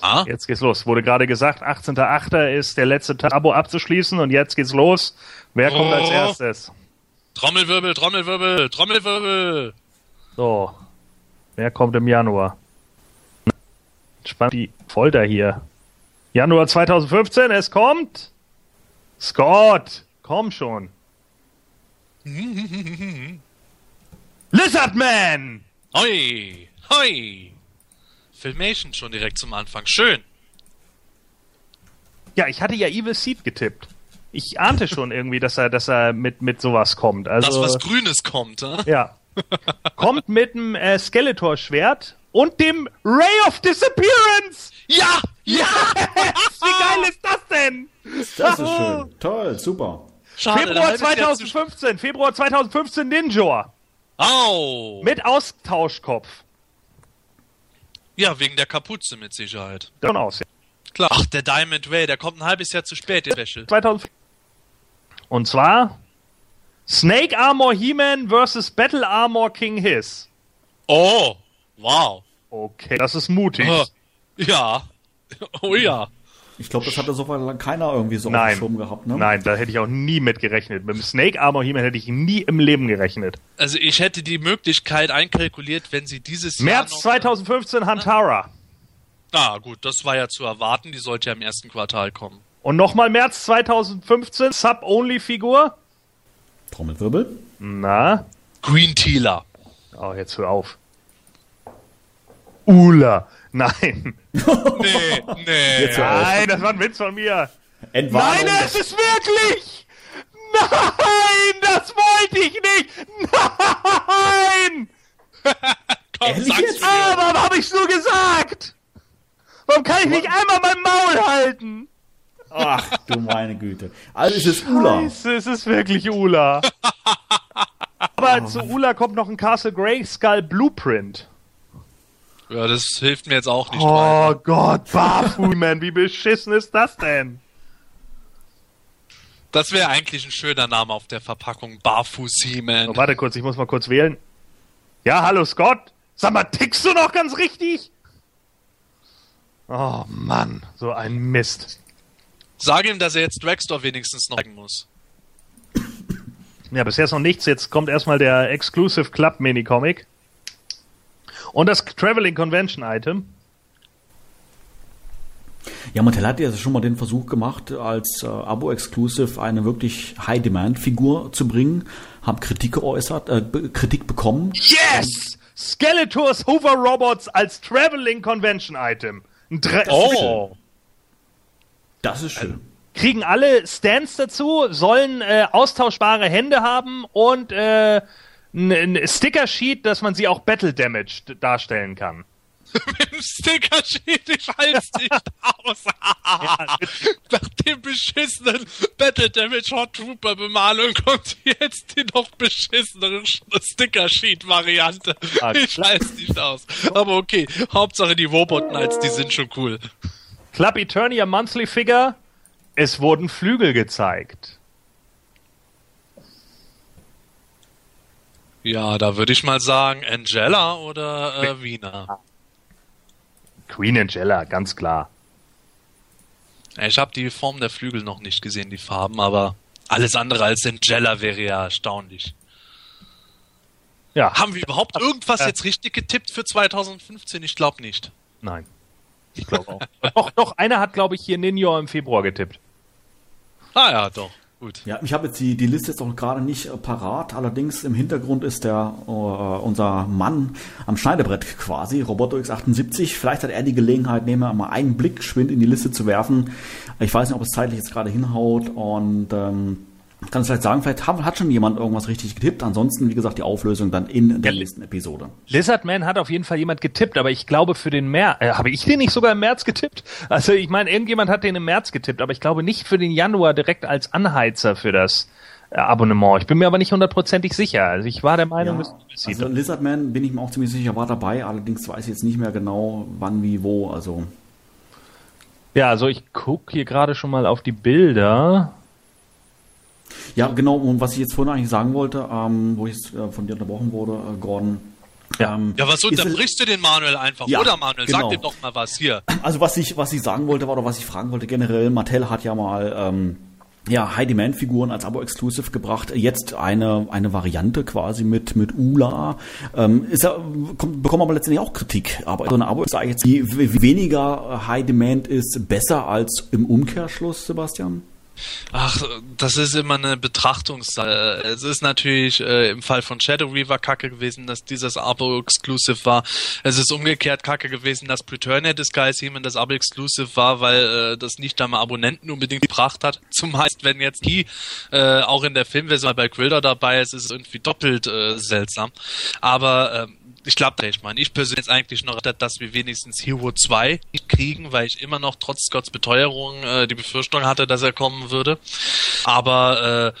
Ah, Jetzt geht's los. Wurde gerade gesagt, 18.8. ist der letzte Tag, Abo abzuschließen und jetzt geht's los. Wer kommt als Oh. erstes? Trommelwirbel, Trommelwirbel, Trommelwirbel. So. Wer kommt im Januar? Spannend die Folter hier. Januar 2015, es kommt. Scott, komm schon. [laughs] Lizardman! Hoi, hoi. Filmation schon direkt zum Anfang. Schön. Ja, ich hatte ja Evil Seed getippt. Ich ahnte schon irgendwie, dass er, dass er mit, mit sowas kommt. Also, Das, was Grünes kommt, hä? ja. kommt mit dem äh, Skeletor-Schwert und dem Ray of Disappearance! Ja! Ja! [laughs] Wie geil ist das denn? Das ist schön. Toll, super. Schade, Februar da hätte ich jetzt zu- 2015, Februar 2015 Ninja Au! mit Austauschkopf. Ja, wegen der Kapuze mit Sicherheit. Davon aus, ja. Klar. Ach, der Diamond Ray, der kommt ein halbes Jahr zu spät, der Special. 2015. Und zwar Snake Armor He-Man versus Battle Armor King Hiss. Oh! Wow. Okay, das ist mutig. Oh, ja. [laughs] Oh ja. Ich glaube, das hatte so weit keiner irgendwie so auf Nein. dem Schirm gehabt, ne? Nein, da hätte ich auch nie mit gerechnet. Mit dem Snake Armor He-Man hätte ich nie im Leben gerechnet. Also ich hätte die Möglichkeit einkalkuliert, wenn sie dieses März Jahr noch... 2015 Hantara. Ah, gut, das war ja zu erwarten. Die sollte ja im ersten Quartal kommen. Und nochmal März 2015 Sub-Only-Figur. Trommelwirbel. Na? Green Tealer. Oh, jetzt hör auf. Ula. Nein. [laughs] Nee, nee. Jetzt hör auf. Nein, das war ein Witz von mir. Entwarnung. Nein, es ist wirklich! Nein, das wollte ich nicht! Nein! [laughs] Komm, Ehrlich sag's jetzt? mir. Aber habe ich's nur gesagt? Warum kann ich nicht einmal mein Maul halten? Ach, du meine Güte. Also es ist Ula. Scheiße, es ist wirklich Ula. Aber zu Ula kommt noch ein Castle Grayskull Blueprint. Ja, das hilft mir jetzt auch nicht weiter. Oh Gott, Barfuman, wie beschissen ist das denn? Das wäre eigentlich ein schöner Name auf der Verpackung. Barfuß He-Man. Oh, warte kurz, ich muss mal kurz wählen. Ja, hallo Scott. Sag mal, tickst du noch ganz richtig? Oh Mann, so ein Mist. Sag ihm, dass er jetzt Dragstore wenigstens noch zeigen muss. Ja, bisher ist noch nichts. Jetzt kommt erstmal der Exclusive Club Mini-Comic. Und das Traveling Convention Item. Ja, Mattel hat ja schon mal den Versuch gemacht, als äh, Abo-Exclusive eine wirklich High-Demand-Figur zu bringen, haben Kritik geäußert, äh, be- Kritik bekommen. Yes! Skeletors Hoover Robots als Traveling Convention Item. Ein Dre Oh. Das ist schön. Kriegen alle Stands dazu, sollen äh, austauschbare Hände haben und äh, ein, Sticker-Sheet, dass man sie auch Battle Damage darstellen kann. [laughs] Mit dem Sticker-Sheet, ich halte nicht [laughs] aus. Nach dem beschissenen Battle Damage Hot Trooper Bemalung kommt jetzt die noch beschissenere Sticker-Sheet-Variante. Ah, Ich halte nicht aus. Aber okay, Hauptsache die Robot Knights, die sind schon cool. Club Eternia Monthly Figure, es wurden Flügel gezeigt. Ja, da würde ich mal sagen, Angela oder äh, Wiener. Queen Angela, ganz klar. Ich habe die Form der Flügel noch nicht gesehen, die Farben, aber alles andere als Angela wäre ja erstaunlich. Ja, Haben wir überhaupt irgendwas jetzt richtig getippt für 2015? Ich glaube nicht. nein. Ich glaube auch. doch, doch, einer hat, glaube ich, hier Ninja im Februar getippt. Ah ja, doch. Gut. Ja, ich habe jetzt die, die Liste jetzt auch gerade nicht äh, parat. Allerdings im Hintergrund ist der äh, unser Mann am Schneidebrett quasi, Roboto X78. Vielleicht hat er die Gelegenheit, nehmen wir mal einen Blick geschwind in die Liste zu werfen. Ich weiß nicht, ob es zeitlich jetzt gerade hinhaut und ähm, kann es vielleicht sagen, vielleicht hat, schon jemand irgendwas richtig getippt. Ansonsten, wie gesagt, die Auflösung dann in der Ja. Listenepisode. Lizardman hat auf jeden Fall jemand getippt, aber ich glaube für den März, äh, habe ich den nicht sogar im März getippt? Also ich meine, irgendjemand hat den im März getippt, aber ich glaube nicht für den Januar direkt als Anheizer für das äh, Abonnement. Ich bin mir aber nicht hundertprozentig sicher. Also ich war der Meinung, Ja, dass also Lizardman bin ich mir auch ziemlich sicher, war dabei. Allerdings weiß ich jetzt nicht mehr genau, wann, wie, wo. Also ja, also ich gucke hier gerade schon mal auf die Bilder. Ja, genau, und was ich jetzt vorhin eigentlich sagen wollte, ähm, wo ich jetzt äh, von dir unterbrochen wurde, äh, Gordon. Ja. ähm, Ja, was unterbrichst du den Manuel einfach? Ja, Oder Manuel, genau. sag dem doch mal was hier. Also was ich, was ich sagen wollte, war, oder was ich fragen wollte, generell, Mattel hat ja mal ähm, ja, High-Demand-Figuren als Abo-Exclusive gebracht. Jetzt eine, eine Variante quasi mit, mit Ula. Ähm, ist ja, kommt, bekommen aber letztendlich auch Kritik. Aber so eine Abo ist jetzt, die w- weniger High-Demand ist, besser als im Umkehrschluss, Sebastian? Ach, das ist immer eine Betrachtungssache. Es ist natürlich äh, im Fall von Shadow Reaver kacke gewesen, dass dieses Abo-Exclusive war. Es ist umgekehrt kacke gewesen, dass Preturnia Disguise Human das Abo-Exclusive war, weil äh, das nicht einmal Abonnenten unbedingt gebracht hat. [laughs] Zumeist, wenn jetzt die äh, auch in der Filmversion bei Quilder dabei ist, ist es irgendwie doppelt äh, seltsam. Aber ähm, ich glaube, ich meine, ich persönlich jetzt eigentlich noch, dass wir wenigstens Hero 2 nicht kriegen, weil ich immer noch trotz Scotts Beteuerung äh, die Befürchtung hatte, dass er kommen würde. Aber äh,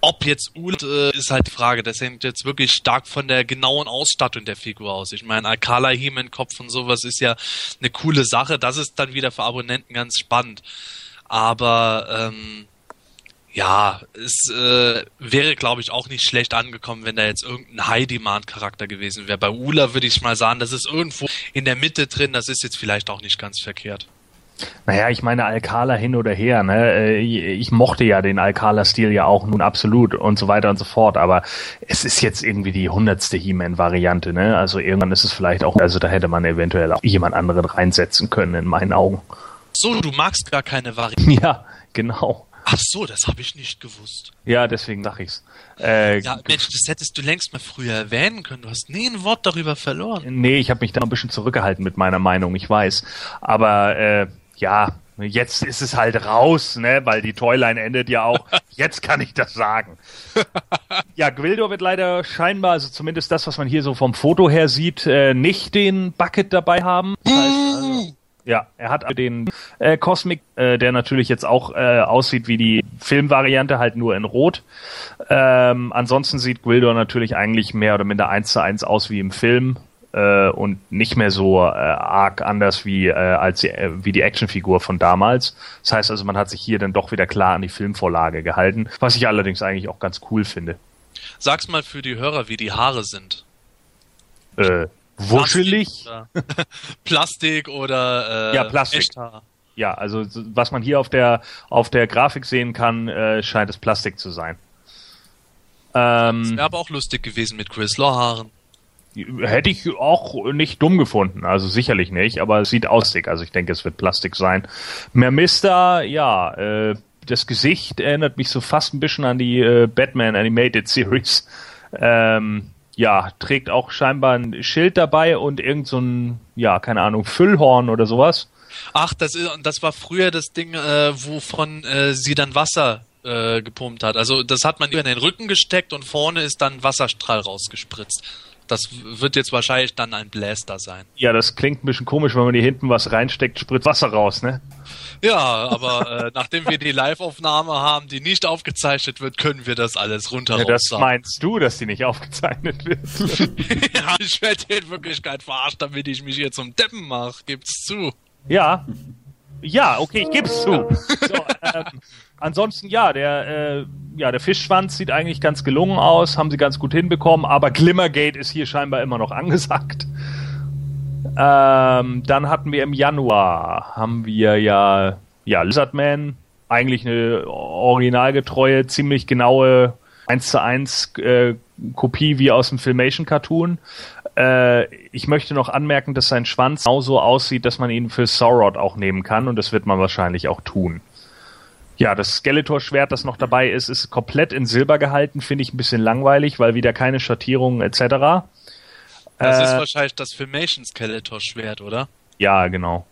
ob jetzt Ulat äh, ist halt die Frage. Das hängt jetzt wirklich stark von der genauen Ausstattung der Figur aus. Ich meine, Alcala He-Man Kopf und sowas ist ja eine coole Sache. Das ist dann wieder für Abonnenten ganz spannend. Aber ähm, ja, es äh, wäre, glaube ich, auch nicht schlecht angekommen, wenn da jetzt irgendein High-Demand-Charakter gewesen wäre. Bei Ula würde ich mal sagen, das ist irgendwo in der Mitte drin, das ist jetzt vielleicht auch nicht ganz verkehrt. Naja, ich meine Alcala hin oder her, ne? Äh, Ich mochte ja den Alcala-Stil ja auch nun absolut und so weiter und so fort, aber es ist jetzt irgendwie die hundertste He-Man-Variante, ne? Also irgendwann ist es vielleicht auch, also da hätte man eventuell auch jemand anderen reinsetzen können, in meinen Augen. So, du magst gar keine Variante. [laughs] Ja, genau. Ach so, das habe ich nicht gewusst. Ja, deswegen sag ich's. Äh, Ja, Mensch, das hättest du längst mal früher erwähnen können. Du hast nie ein Wort darüber verloren. Nee, ich habe mich da ein bisschen zurückgehalten mit meiner Meinung, ich weiß. Aber äh, ja, jetzt ist es halt raus, ne, weil die Toyline endet ja auch. [laughs] Jetzt kann ich das sagen. [laughs] ja, Gwildor wird leider scheinbar, also zumindest das, was man hier so vom Foto her sieht, äh, nicht den Bucket dabei haben. Das heißt, ja, er hat den äh, Cosmic, äh, der natürlich jetzt auch äh, aussieht wie die Filmvariante, halt nur in Rot. Ähm, ansonsten sieht Gwildor natürlich eigentlich mehr oder minder eins zu eins aus wie im Film äh, und nicht mehr so äh, arg anders wie äh, als die, äh, wie die Actionfigur von damals. Das heißt also, man hat sich hier dann doch wieder klar an die Filmvorlage gehalten, was ich allerdings eigentlich auch ganz cool finde. Sag's mal für die Hörer, wie die Haare sind. Äh, wuschelig. [laughs] Plastik oder, äh, ja, Plastik. Echthaar. Ja, also was man hier auf der auf der Grafik sehen kann, äh, scheint es Plastik zu sein. Ähm, das wäre aber auch lustig gewesen mit Chris Haaren. Hätte ich auch nicht dumm gefunden, also sicherlich nicht, aber es sieht aussieht, also ich denke, es wird Plastik sein. Mermista, ja, äh, das Gesicht erinnert mich so fast ein bisschen an die äh, Batman Animated Series. Ähm, ja, trägt auch scheinbar ein Schild dabei und irgend so ein, ja, keine Ahnung, Füllhorn oder sowas. Ach, das ist, das war früher das Ding, äh, wovon äh, sie dann Wasser äh, gepumpt hat. Also das hat man über den Rücken gesteckt und vorne ist dann Wasserstrahl rausgespritzt. Das wird jetzt wahrscheinlich dann ein Bläster sein. Ja, das klingt ein bisschen komisch, wenn man hier hinten was reinsteckt, spritzt Wasser raus, ne? Ja, aber äh, nachdem wir die Live-Aufnahme haben, die nicht aufgezeichnet wird, können wir das alles runter ja, Das meinst du, dass die nicht aufgezeichnet wird? [laughs] ja, ich werde in Wirklichkeit verarscht, damit ich mich hier zum Deppen mache. Gibt's zu. Ja. Ja, okay, ich geb's zu. Ja. So, ähm, ansonsten ja, der äh, ja, der Fischschwanz sieht eigentlich ganz gelungen aus, haben sie ganz gut hinbekommen, aber Glimmergate ist hier scheinbar immer noch angesagt. Ähm, dann hatten wir im Januar, haben wir ja, ja, Lizardman, eigentlich eine originalgetreue, ziemlich genaue 1 zu 1 äh, Kopie wie aus dem Filmation Cartoon. Äh, ich möchte noch anmerken, dass sein Schwanz genauso aussieht, dass man ihn für Sorod auch nehmen kann und das wird man wahrscheinlich auch tun. Ja, das Skeletor-Schwert, das noch dabei ist, ist komplett in Silber gehalten, finde ich ein bisschen langweilig, weil wieder keine Schattierungen etc. Das äh, ist wahrscheinlich das Filmation Skeletor-Schwert, oder? Ja, genau.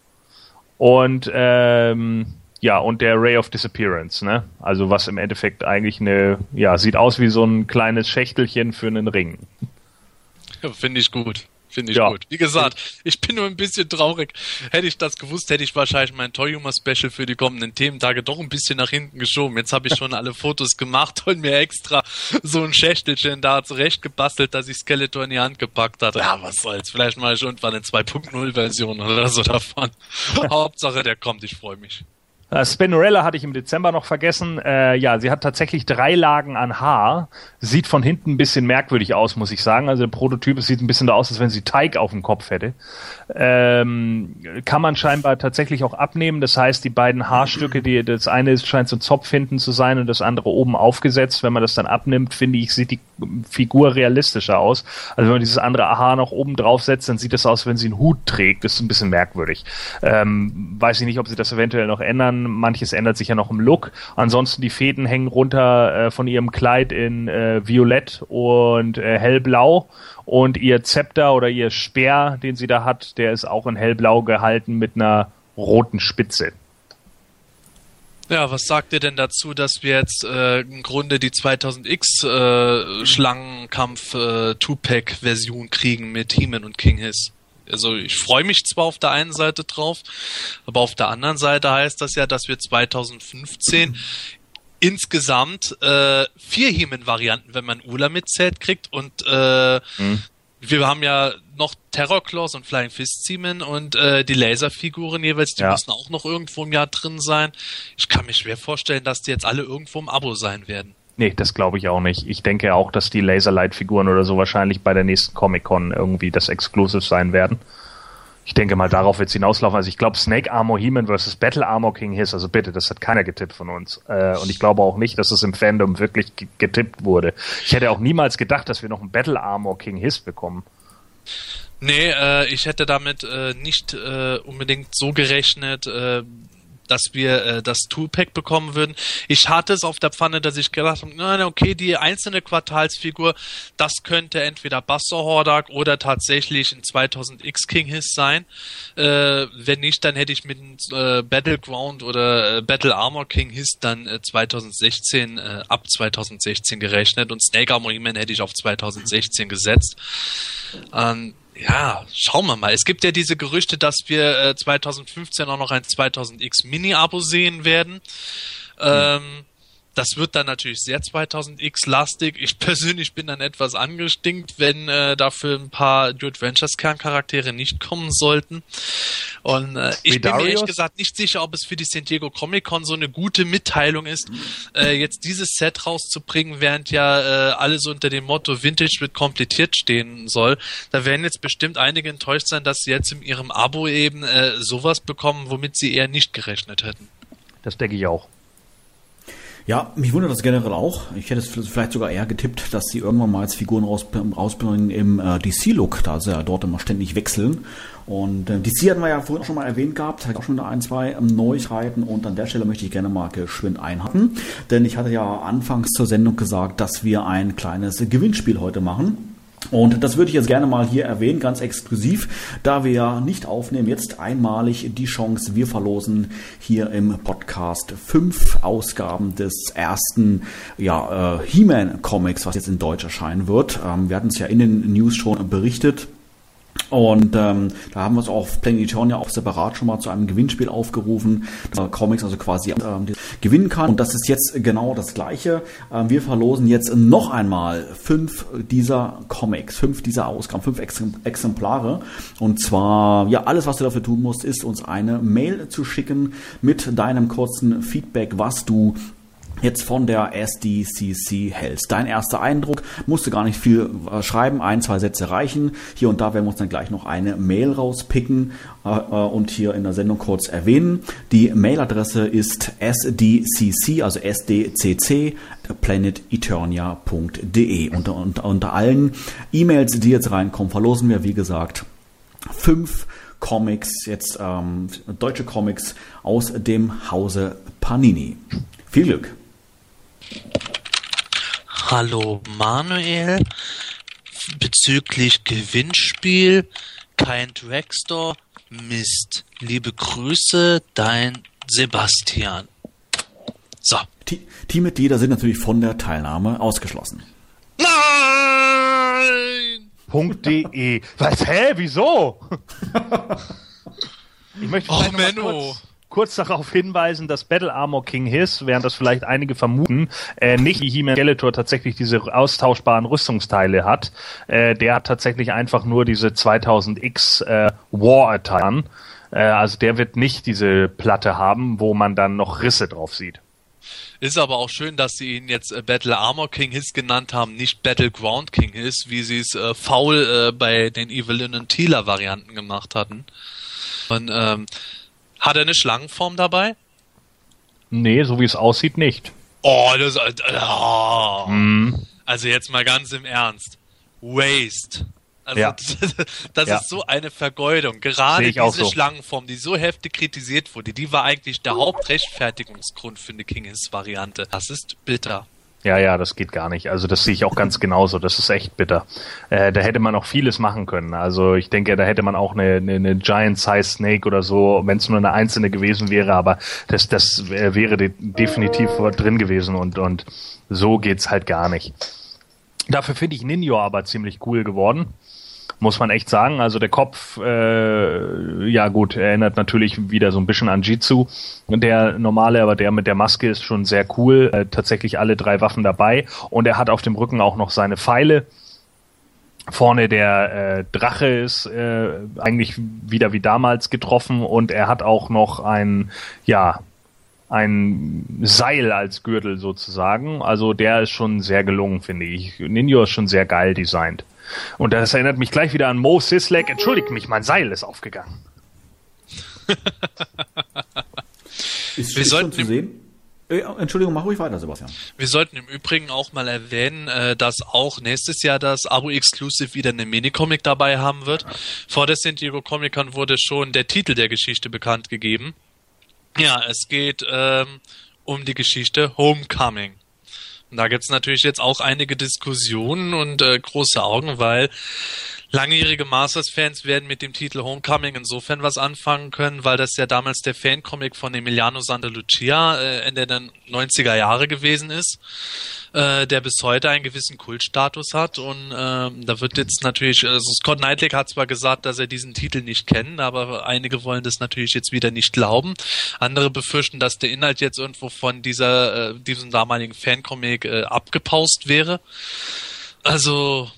Und ähm, ja, und der Ray of Disappearance, ne? Also was im Endeffekt eigentlich eine, ja, sieht aus wie so ein kleines Schächtelchen für einen Ring. Finde ich gut. Finde ich ja. gut. Wie gesagt, ich bin nur ein bisschen traurig. Hätte ich das gewusst, hätte ich wahrscheinlich mein Toy Humor Special für die kommenden Thementage doch ein bisschen nach hinten geschoben. Jetzt habe ich schon alle Fotos gemacht und mir extra so ein Schächtelchen da zurecht gebastelt, dass ich Skeletor in die Hand gepackt hatte. Ja, was soll's. Vielleicht mache ich irgendwann eine 2.0 Version oder so davon. [laughs] Hauptsache, der kommt. Ich freue mich. Äh, Spinorella hatte ich im Dezember noch vergessen. Äh, ja, sie hat tatsächlich drei Lagen an Haar. Sieht von hinten ein bisschen merkwürdig aus, muss ich sagen. Also der Prototyp sieht ein bisschen so aus, als wenn sie Teig auf dem Kopf hätte. Ähm, kann man scheinbar tatsächlich auch abnehmen. Das heißt, die beiden Haarstücke, die, das eine scheint so Zopf hinten zu sein und das andere oben aufgesetzt. Wenn man das dann abnimmt, finde ich, sieht die Figur realistischer aus. Also wenn man dieses andere Haar noch oben drauf setzt, dann sieht das aus, wenn sie einen Hut trägt. Das ist ein bisschen merkwürdig. Ähm, weiß ich nicht, ob sie das eventuell noch ändern manches ändert sich ja noch im Look. Ansonsten die Fäden hängen runter äh, von ihrem Kleid in äh, Violett und äh, hellblau und ihr Zepter oder ihr Speer, den sie da hat, der ist auch in hellblau gehalten mit einer roten Spitze. Ja, was sagt ihr denn dazu, dass wir jetzt äh, im Grunde die 2000X äh, äh, kriegen mit He-Man und King Hiss? Also ich freue mich zwar auf der einen Seite drauf, aber auf der anderen Seite heißt das ja, dass wir 2015 insgesamt äh, vier He-Man-Varianten, wenn man Ula mitzählt, kriegt und äh, mhm. wir haben ja noch Terror Claws und Flying Fist Seaman und äh, die Laserfiguren jeweils, die ja. müssen auch noch irgendwo im Jahr drin sein. Ich kann mir schwer vorstellen, dass die jetzt alle irgendwo im Abo sein werden. Nee, das glaube ich auch nicht. Ich denke auch, dass die Laserlight-Figuren oder so wahrscheinlich bei der nächsten Comic-Con irgendwie das Exclusive sein werden. Ich denke mal, darauf wird es hinauslaufen. Also ich glaube, Snake Armor He-Man versus Battle Armor King Hiss, also bitte, das hat keiner getippt von uns. Äh, und ich glaube auch nicht, dass es im Fandom wirklich getippt wurde. Ich hätte auch niemals gedacht, dass wir noch einen Battle Armor King Hiss bekommen. Nee, äh, ich hätte damit äh, nicht äh, unbedingt so gerechnet. Dass wir äh, das Two-Pack bekommen würden. Ich hatte es auf der Pfanne, dass ich gedacht habe, na, okay, die einzelne Quartalsfigur, das könnte entweder Buster Hordak oder tatsächlich ein 2000X King Hiss sein. Äh, wenn nicht, dann hätte ich mit einem äh, Battleground oder äh, Battle Armor King Hiss dann äh, 2016 äh, ab 2016 gerechnet und Snake Armor He-Man hätte ich auf 2016 gesetzt. Ähm, ja, schauen wir mal. Es gibt ja diese Gerüchte, dass wir äh, 2015 auch noch ein 2000X Mini-Abo sehen werden. Ähm, das wird dann natürlich sehr 2000X lastig. Ich persönlich bin dann etwas angestinkt, wenn äh, dafür ein paar New Adventures Kerncharaktere nicht kommen sollten. Und äh, ich bin mir ehrlich gesagt nicht sicher, ob es für die San Diego Comic Con so eine gute Mitteilung ist, äh, jetzt dieses Set rauszubringen, während ja äh, alles unter dem Motto Vintage wird komplettiert stehen soll. Da werden jetzt bestimmt einige enttäuscht sein, dass sie jetzt in ihrem Abo eben äh, sowas bekommen, womit sie eher nicht gerechnet hätten. Das denke ich auch. Ja, mich wundert das generell auch. Ich hätte es vielleicht sogar eher getippt, dass sie irgendwann mal als Figuren raus, rausbringen im äh, DC-Look, da sie ja dort immer ständig wechseln. Und äh, DC hatten wir ja vorhin auch schon mal erwähnt gehabt, hat auch schon ein, zwei ähm, Neuigkeiten und an der Stelle möchte ich gerne mal geschwind einhaken, denn ich hatte ja anfangs zur Sendung gesagt, dass wir ein kleines Gewinnspiel heute machen. Und das würde ich jetzt gerne mal hier erwähnen, ganz exklusiv, da wir ja nicht aufnehmen, jetzt einmalig die Chance, wir verlosen hier im Podcast fünf Ausgaben des ersten ja, äh, He-Man Comics, was jetzt in Deutsch erscheinen wird. Ähm, wir hatten es ja in den News schon berichtet. Und ähm, da haben wir es auf Planetonia auch separat schon mal zu einem Gewinnspiel aufgerufen, dass Comics also quasi ähm, gewinnen kann. Und das ist jetzt genau das Gleiche. Ähm, wir verlosen jetzt noch einmal fünf dieser Comics, fünf dieser Ausgaben, fünf Exemplare. Und zwar, ja, alles, was du dafür tun musst, ist uns eine Mail zu schicken mit deinem kurzen Feedback, was du jetzt von der SDCC hältst. Dein erster Eindruck, musst du gar nicht viel äh, schreiben, ein, zwei Sätze reichen. Hier und da werden wir uns dann gleich noch eine Mail rauspicken äh, äh und hier in der Sendung kurz erwähnen. Die Mailadresse ist sdcc, also sdcc, planeteternia.de. Unter, unter, unter allen E-Mails, die jetzt reinkommen, verlosen wir, wie gesagt, fünf Comics, jetzt ähm, deutsche Comics aus dem Hause Panini. Viel Glück! Hallo Manuel. Bezüglich Gewinnspiel, kein Dragstore, Mist. Liebe Grüße, dein Sebastian. So. Teammitglieder sind natürlich von der Teilnahme ausgeschlossen. Nein! .de. Was, hä, wieso? [laughs] ich möchte oh, Menno kurz darauf hinweisen, dass Battle Armor King Hiss, während das vielleicht einige vermuten, äh, nicht wie He-Man Skeletor tatsächlich diese austauschbaren Rüstungsteile hat. Äh, der hat tatsächlich einfach nur diese 2000X äh, War Attire. Äh, also der wird nicht diese Platte haben, wo man dann noch Risse drauf sieht. Ist aber auch schön, dass sie ihn jetzt äh, Battle Armor King Hiss genannt haben, nicht Battleground King Hiss, wie sie es äh, faul äh, bei den Evelyn und Teela Varianten gemacht hatten. Und ähm, hat er eine Schlangenform dabei? Nee, so wie es aussieht, nicht. Oh, das, oh. Mm. Also jetzt mal ganz im Ernst. Waste. Also ja. [laughs] das, ja. ist so eine Vergeudung. Gerade diese so. Schlangenform, die so heftig kritisiert wurde, die war eigentlich der Hauptrechtfertigungsgrund für eine King Variante. Das ist bitter. Ja, ja, das geht gar nicht. Also das sehe ich auch ganz genauso. Das ist echt bitter. Äh, da hätte man auch vieles machen können. Also ich denke, da hätte man auch eine, eine, eine Giant Size Snake oder so, wenn es nur eine einzelne gewesen wäre, aber das, das wäre de definitiv drin gewesen und, und so geht's halt gar nicht. Dafür finde ich Ninja aber ziemlich cool geworden muss man echt sagen. Also der Kopf, äh, ja gut, erinnert natürlich wieder so ein bisschen an Jitsu. Der normale, aber der mit der Maske ist schon sehr cool. Äh, tatsächlich alle drei Waffen dabei. Und er hat auf dem Rücken auch noch seine Pfeile. Vorne der äh, Drache ist äh, eigentlich wieder wie damals getroffen und er hat auch noch ein, ja, ein Seil als Gürtel sozusagen. Also der ist schon sehr gelungen, finde ich. Ninja ist schon sehr geil designt. Und das erinnert mich gleich wieder an Mo Sislek. Entschuldigt mich, mein Seil ist aufgegangen. [laughs] ist, Wir ist sollten zu sehen? Äh, Entschuldigung, mach ruhig weiter, Sebastian. Wir sollten im Übrigen auch mal erwähnen, äh, dass auch nächstes Jahr das Abo Exclusive wieder eine Minicomic dabei haben wird. Vor der San Diego Comic Con wurde schon der Titel der Geschichte bekannt gegeben. Ja, es geht ähm, um die Geschichte Homecoming. Und da gibt's natürlich jetzt auch einige Diskussionen und äh, große Augen, weil langjährige Masters-Fans werden mit dem Titel Homecoming insofern was anfangen können, weil das ja damals der Fancomic von Emiliano Santalucia äh, Ende der 90er Jahre gewesen ist, äh, der bis heute einen gewissen Kultstatus hat und äh, da wird jetzt natürlich, also Scott Knightley hat zwar gesagt, dass er diesen Titel nicht kennt, aber einige wollen das natürlich jetzt wieder nicht glauben. Andere befürchten, dass der Inhalt jetzt irgendwo von dieser, äh, diesem damaligen Fancomic äh, abgepaust wäre. Also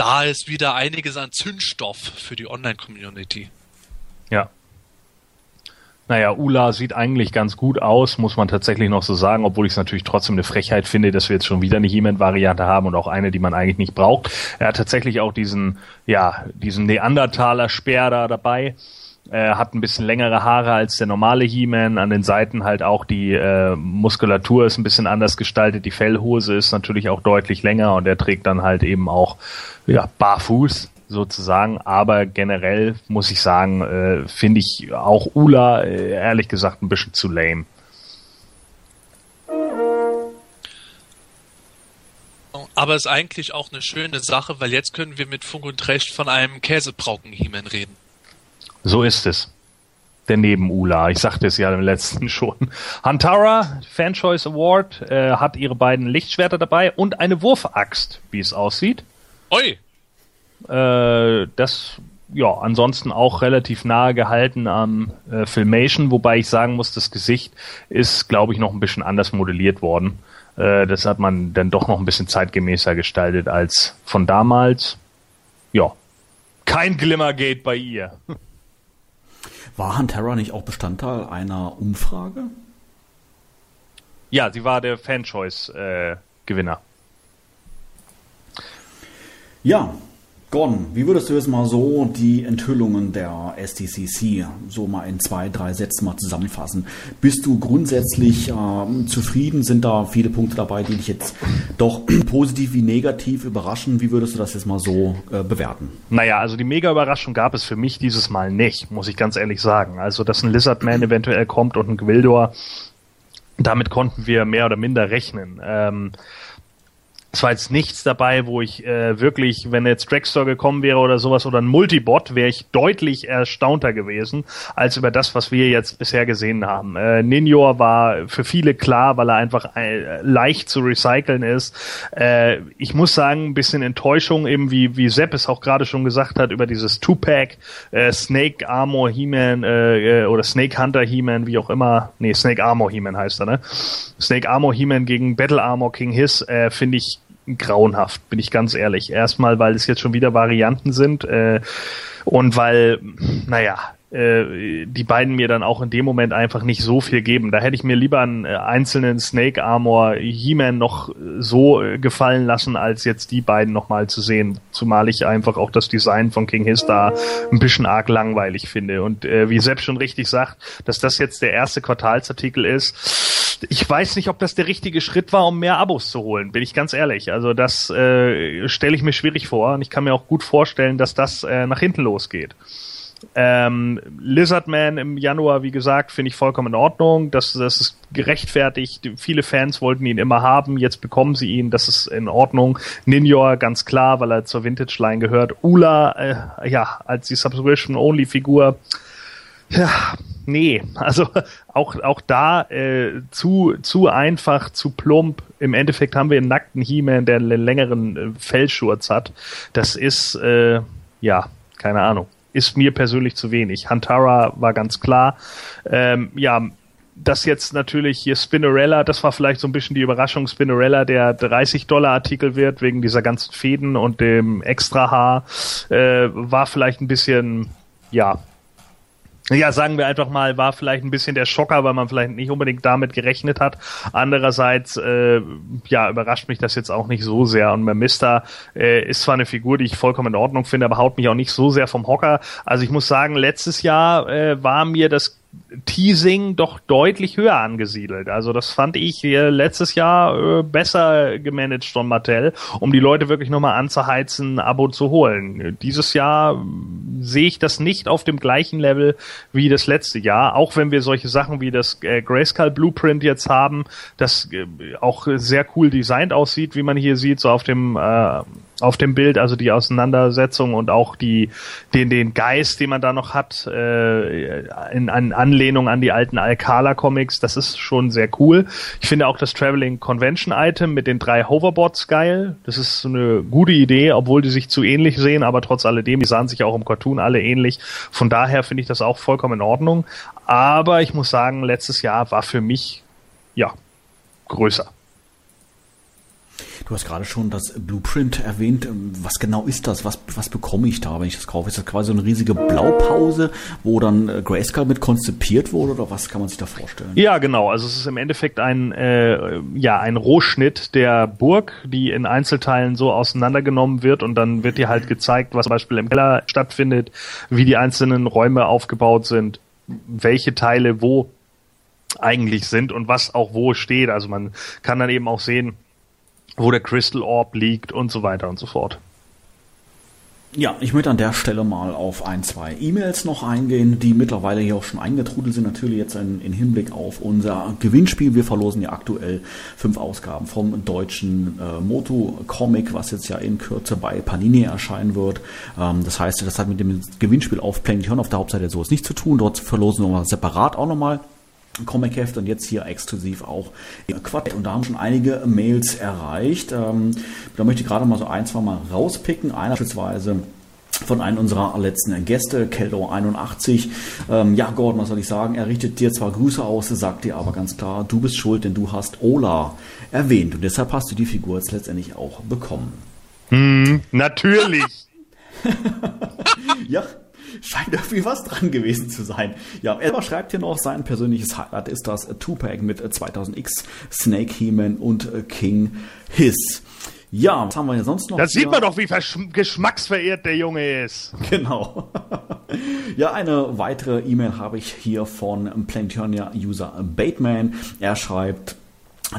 da ist wieder einiges an Zündstoff für die Online-Community. Ja. Naja, Ula sieht eigentlich ganz gut aus, muss man tatsächlich noch so sagen, obwohl ich es natürlich trotzdem eine Frechheit finde, dass wir jetzt schon wieder eine He-Man-Variante haben und auch eine, die man eigentlich nicht braucht. Er hat tatsächlich auch diesen, ja, diesen Neandertaler-Speer da dabei. Er hat ein bisschen längere Haare als der normale He-Man. An den Seiten halt auch die äh, Muskulatur ist ein bisschen anders gestaltet. Die Fellhose ist natürlich auch deutlich länger und er trägt dann halt eben auch ja, barfuß sozusagen. Aber generell muss ich sagen, äh, finde ich auch Ula äh, ehrlich gesagt ein bisschen zu lame. Aber ist eigentlich auch eine schöne Sache, weil jetzt können wir mit Funk und Recht von einem Käsebrauken-He-Man reden. So ist es. Der Neben-Ula. Ich sagte es ja im letzten [laughs] schon. Hantara, Fan Choice Award, äh, hat ihre beiden Lichtschwerter dabei und eine Wurfaxt, wie es aussieht. Oi! Äh, das, ja, ansonsten auch relativ nahe gehalten am äh, Filmation, wobei ich sagen muss, das Gesicht ist, glaube ich, noch ein bisschen anders modelliert worden. Äh, das hat man dann doch noch ein bisschen zeitgemäßer gestaltet als von damals. Ja. Kein Glimmergate bei ihr. [laughs] War Hantera nicht auch Bestandteil einer Umfrage? Ja, sie war der Fanchoice-Gewinner. Äh, ja, Gordon, wie würdest du jetzt mal so die Enthüllungen der STCC so mal in zwei, drei Sätzen mal zusammenfassen? Bist du grundsätzlich äh, zufrieden? Sind da viele Punkte dabei, die dich jetzt doch [clears throat] positiv wie negativ überraschen? Wie würdest du das jetzt mal so äh, bewerten? Naja, also die Mega-Überraschung gab es für mich dieses Mal nicht, muss ich ganz ehrlich sagen. Also, dass ein Lizardman eventuell kommt und ein Gwildor, damit konnten wir mehr oder minder rechnen. Ähm, es war jetzt nichts dabei, wo ich äh, wirklich, wenn jetzt Dragstore gekommen wäre oder sowas oder ein Multibot, wäre ich deutlich erstaunter gewesen als über das, was wir jetzt bisher gesehen haben. Äh, Ninjor war für viele klar, weil er einfach äh, leicht zu recyceln ist. Äh, ich muss sagen, ein bisschen Enttäuschung, eben wie, wie Sepp es auch gerade schon gesagt hat, über dieses Two-Pack, äh, Snake Armor He-Man äh, äh, oder Snake Hunter He-Man, wie auch immer. Nee, Snake Armor He-Man heißt er, ne? Snake Armor He-Man gegen Battle Armor King Hiss, äh, finde ich grauenhaft, bin ich ganz ehrlich. Erstmal, weil es jetzt schon wieder Varianten sind äh, und weil, naja, äh, die beiden mir dann auch in dem Moment einfach nicht so viel geben. Da hätte ich mir lieber einen äh, einzelnen Snake Armor He-Man noch so äh, gefallen lassen, als jetzt die beiden nochmal zu sehen. Zumal ich einfach auch das Design von King Hiss da ein bisschen arg langweilig finde. Und äh, wie Sepp schon richtig sagt, dass das jetzt der erste Quartalsartikel ist, ich weiß nicht, ob das der richtige Schritt war, um mehr Abos zu holen, bin ich ganz ehrlich. Also das äh, stelle ich mir schwierig vor und ich kann mir auch gut vorstellen, dass das äh, nach hinten losgeht. Ähm, Lizardman im Januar, wie gesagt, finde ich vollkommen in Ordnung. Das, das ist gerechtfertigt. Viele Fans wollten ihn immer haben. Jetzt bekommen sie ihn. Das ist in Ordnung. Ninjor, ganz klar, weil er zur Vintage Line gehört. Ula, äh, ja, als die Subscription-Only-Figur. Ja, nee, also [laughs] auch, auch da äh, zu, zu einfach, zu plump. Im Endeffekt haben wir einen nackten He-Man, der einen längeren äh, Fellschurz hat. Das ist, äh, ja, keine Ahnung ist mir persönlich zu wenig. Hantara war ganz klar. Ähm, ja, das jetzt natürlich hier Spinnerella, das war vielleicht so ein bisschen die Überraschung, Spinnerella, der 30 Dollar Artikel wird, wegen dieser ganzen Fäden und dem Extra-Haar, äh, war vielleicht ein bisschen, ja, ja, sagen wir einfach mal, war vielleicht ein bisschen der Schocker, weil man vielleicht nicht unbedingt damit gerechnet hat. Andererseits, äh, ja, überrascht mich das jetzt auch nicht so sehr. Und Mister äh, ist zwar eine Figur, die ich vollkommen in Ordnung finde, aber haut mich auch nicht so sehr vom Hocker. Also ich muss sagen, letztes Jahr äh, war mir das Teasing doch deutlich höher angesiedelt. Also das fand ich letztes Jahr äh, besser gemanagt von Mattel, um die Leute wirklich nochmal anzuheizen, ein Abo zu holen. Dieses Jahr sehe ich das nicht auf dem gleichen Level wie das letzte Jahr, auch wenn wir solche Sachen wie das äh, Grayscale Blueprint jetzt haben, das äh, auch sehr cool designt aussieht, wie man hier sieht, so auf dem äh, auf dem Bild, also die Auseinandersetzung und auch die den den Geist, den man da noch hat, äh, in, in Anlehnung an die alten Alcala Comics, das ist schon sehr cool. Ich finde auch das Traveling Convention Item mit den drei Hoverboards geil. Das ist eine gute Idee, obwohl die sich zu ähnlich sehen, aber trotz alledem, die sahen sich auch im Cartoon alle ähnlich. Von daher finde ich das auch vollkommen in Ordnung. Aber ich muss sagen, letztes Jahr war für mich ja größer. Du hast gerade schon das Blueprint erwähnt. Was genau ist das? Was, was bekomme ich da, wenn ich das kaufe? Ist das quasi so eine riesige Blaupause, wo dann äh, Grayscale mit konzipiert wurde oder was kann man sich da vorstellen? Ja, genau. Also es ist im Endeffekt ein, äh, ja, ein Rohschnitt der Burg, die in Einzelteilen so auseinandergenommen wird und dann wird dir halt gezeigt, was zum Beispiel im Keller stattfindet, wie die einzelnen Räume aufgebaut sind, welche Teile wo eigentlich sind und was auch wo steht. Also man kann dann eben auch sehen, wo der Crystal Orb liegt und so weiter und so fort. Ja, ich möchte an der Stelle mal auf ein, zwei E-Mails noch eingehen, die mittlerweile hier auch schon eingetrudelt sind. Natürlich jetzt in, in, Hinblick auf unser Gewinnspiel. Wir verlosen ja aktuell fünf Ausgaben vom deutschen äh, Moto-Comic, was jetzt ja in Kürze bei Panini erscheinen wird. Ähm, das heißt, das hat mit dem Gewinnspiel auf Planet auf der Hauptseite so nichts zu tun. Dort verlosen wir separat auch nochmal Comic-Heft und jetzt hier exklusiv auch Quartett. Und da haben schon einige Mails erreicht. Ähm, da möchte ich gerade mal so ein, zwei Mal rauspicken. Einer beispielsweise von einem unserer letzten Gäste, Keldo81. Ähm, ja, Gordon, was soll ich sagen? Er richtet dir zwar Grüße aus, sagt dir aber ganz klar, du bist schuld, denn du hast Ola erwähnt und deshalb hast du die Figur jetzt letztendlich auch bekommen. Hm, natürlich. [laughs] [laughs] ja, scheint irgendwie was dran gewesen zu sein. Ja, er schreibt hier noch, sein persönliches Highlight ist das Tupac mit 2000X, Snake He-Man und King Hiss. Ja, was haben wir hier sonst noch? Das sieht man doch, wie geschmacksverehrt der Junge ist. [laughs] Genau. ja, eine weitere E-Mail habe ich hier von Planetonia-User Bateman. Er schreibt,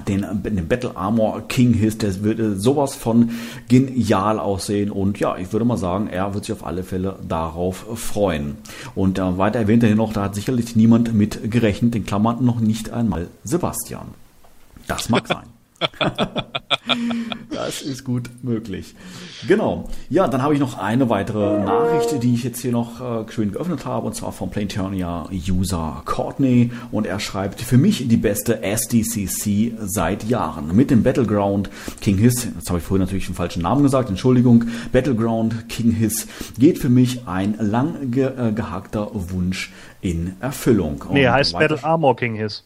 den, den Battle Armor King Hiss, der würde sowas von genial aussehen und ja, ich würde mal sagen, er wird sich auf alle Fälle darauf freuen. Und äh, weiter erwähnt er hier noch, da hat sicherlich niemand mit gerechnet, in Klammern noch nicht einmal Sebastian. Das mag [laughs] sein. [laughs] das ist gut möglich. Genau. Ja, dann habe ich noch eine weitere Nachricht, die ich jetzt hier noch äh, schön geöffnet habe, und zwar vom Planetonia-User Courtney. Und er schreibt, für mich die beste SDCC seit Jahren. Mit dem Battleground King Hiss, jetzt habe ich vorhin natürlich den falschen Namen gesagt, Entschuldigung, Battleground King Hiss geht für mich ein lang ge äh, gehackter Wunsch in Erfüllung. Nee, und heißt Battle Armor King Hiss.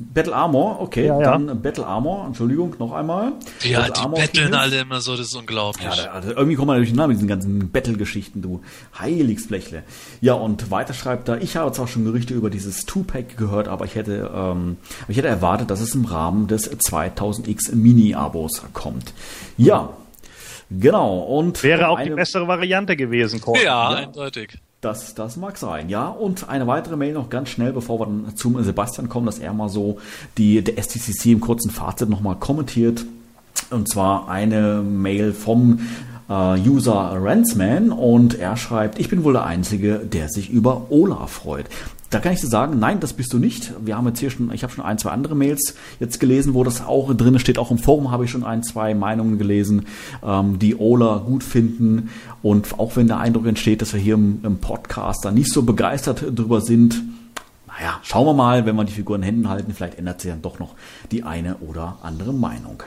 Battle Armor, okay, ja, ja. dann Battle Armor, Entschuldigung, noch einmal. Ja, Battle die Armor betteln alle immer so, das ist unglaublich. Ja, da, also irgendwie kommen wir durch den Namen, diesen ganzen Battle-Geschichten, du Heiligsblechle. Ja, und weiter schreibt er, ich habe zwar schon Gerüchte über dieses Two-Pack gehört, aber ich hätte, ähm, ich hätte erwartet, dass es im Rahmen des 2000X Mini-Abos kommt. Ja, genau, und... Wäre auch eine, die bessere Variante gewesen, Corey. Ja, ja, eindeutig. Das, das mag sein, ja. Und eine weitere Mail noch ganz schnell, bevor wir dann zum Sebastian kommen, dass er mal so die, der STCC im kurzen Fazit nochmal kommentiert. Und zwar eine Mail vom äh, User Ransman und er schreibt, ich bin wohl der Einzige, der sich über Ola freut. Da kann ich dir sagen, nein, das bist du nicht. Wir haben jetzt hier schon, ich habe schon ein, zwei andere Mails jetzt gelesen, wo das auch drin steht. Auch im Forum habe ich schon ein, zwei Meinungen gelesen, ähm, die Ola gut finden. Und auch wenn der Eindruck entsteht, dass wir hier im, Podcast da nicht so begeistert drüber sind, naja, schauen wir mal, wenn wir die Figuren in Händen halten, vielleicht ändert sich dann doch noch die eine oder andere Meinung.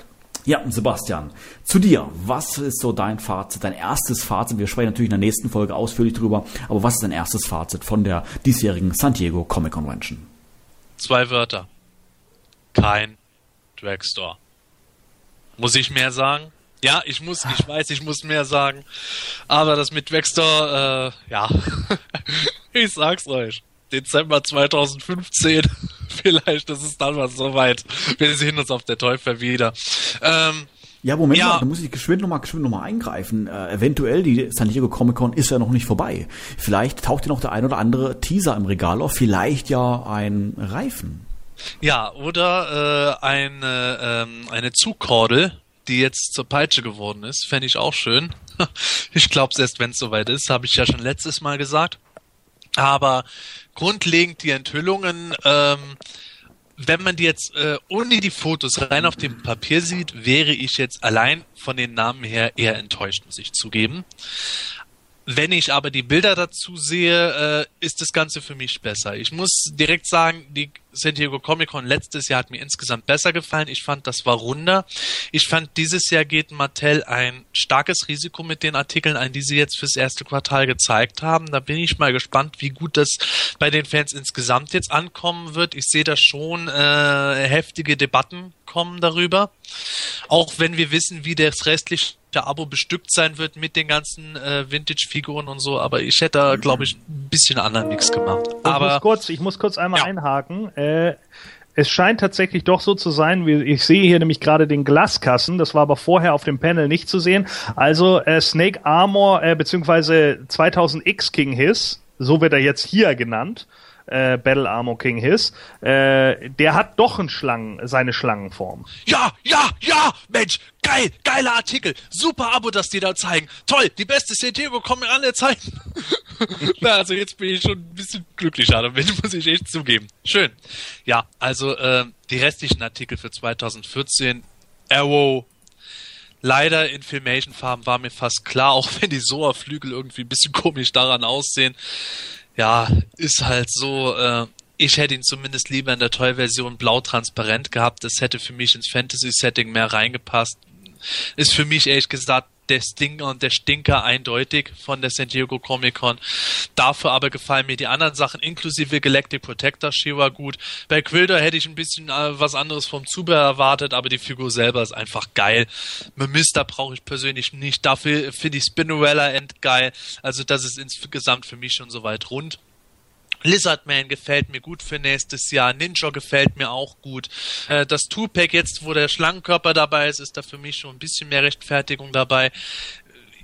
Ja, Sebastian, zu dir. Was ist so dein Fazit, dein erstes Fazit? Wir sprechen natürlich in der nächsten Folge ausführlich drüber, aber was ist dein erstes Fazit von der diesjährigen San Diego Comic Convention? Zwei Wörter. Kein Dragstore. Muss ich mehr sagen? Ja, ich muss, ich weiß, ich muss mehr sagen. Aber das mit Dragstore, äh, ja. [laughs] ich sag's euch. Dezember 2015 [laughs] vielleicht ist es dann mal soweit. Wir sehen uns auf der Teufel wieder. Ähm, ja, Moment ja. mal, da muss ich geschwind nochmal geschwind noch mal eingreifen. Äh, eventuell, die San Diego Comic Con ist ja noch nicht vorbei. Vielleicht taucht ja noch der ein oder andere Teaser im Regal auf, vielleicht ja ein Reifen. Ja, oder äh, eine, ähm, eine Zugkordel, die jetzt zur Peitsche geworden ist. Fände ich auch schön. [laughs] ich glaube, erst wenn es soweit ist, habe ich ja schon letztes Mal gesagt. Aber grundlegend die Enthüllungen, ähm, wenn man die jetzt äh, ohne die Fotos rein auf dem Papier sieht, wäre ich jetzt allein von den Namen her eher enttäuscht, muss ich zugeben. Wenn ich aber die Bilder dazu sehe, äh, ist das Ganze für mich besser. Ich muss direkt sagen, die San Diego Comic Con letztes Jahr hat mir insgesamt besser gefallen. Ich fand, das war runder. Ich fand, dieses Jahr geht Mattel ein starkes Risiko mit den Artikeln ein, die sie jetzt fürs erste Quartal gezeigt haben. Da bin ich mal gespannt, wie gut das bei den Fans insgesamt jetzt ankommen wird. Ich sehe da schon äh, heftige Debatten kommen darüber. Auch wenn wir wissen, wie das restliche Abo bestückt sein wird mit den ganzen äh, Vintage-Figuren und so, aber ich hätte da, glaube ich, ein bisschen anderen Mix gemacht. Ich aber muss kurz, ich muss kurz einmal ja. einhaken. Äh, es scheint tatsächlich doch so zu sein, wie ich sehe hier nämlich gerade den Glaskassen, das war aber vorher auf dem Panel nicht zu sehen. Also äh, Snake Armor äh, beziehungsweise 2000X King Hiss, so wird er jetzt hier genannt, äh, Battle Armor King Hiss, äh, der hat doch ein Schlangen, seine Schlangenform. Ja, ja, ja, Mensch, geil, geiler Artikel, super Abo, das die da zeigen. Toll, die beste CTO kommen an der Zeit. [laughs] Na, also jetzt bin ich schon ein bisschen glücklicher damit, [laughs] muss ich echt zugeben. Schön. Ja, also äh, die restlichen Artikel für 2014, Arrow, leider in Filmation-Farben war mir fast klar, [laughs] auch wenn die Soa-Flügel irgendwie ein bisschen komisch daran aussehen ja, ist halt so, äh, ich hätte ihn zumindest lieber in der Toy-Version blau-transparent gehabt. Das hätte für mich ins Fantasy-Setting mehr reingepasst. Ist für mich ehrlich gesagt der Stinger und der Stinker eindeutig von der San Diego Comic Con. Dafür aber gefallen mir die anderen Sachen, inklusive Galactic Protector Shiva gut. Bei Quilder hätte ich ein bisschen äh, was anderes vom Zubehör erwartet, aber die Figur selber ist einfach geil. Mimister brauche ich persönlich nicht. Dafür finde ich Spinnerella End geil. Also das ist insgesamt für mich schon soweit rund. Lizardman gefällt mir gut für nächstes Jahr. Ninja gefällt mir auch gut. Äh, das Two-Pack jetzt, wo der Schlangenkörper dabei ist, ist da für mich schon ein bisschen mehr Rechtfertigung dabei.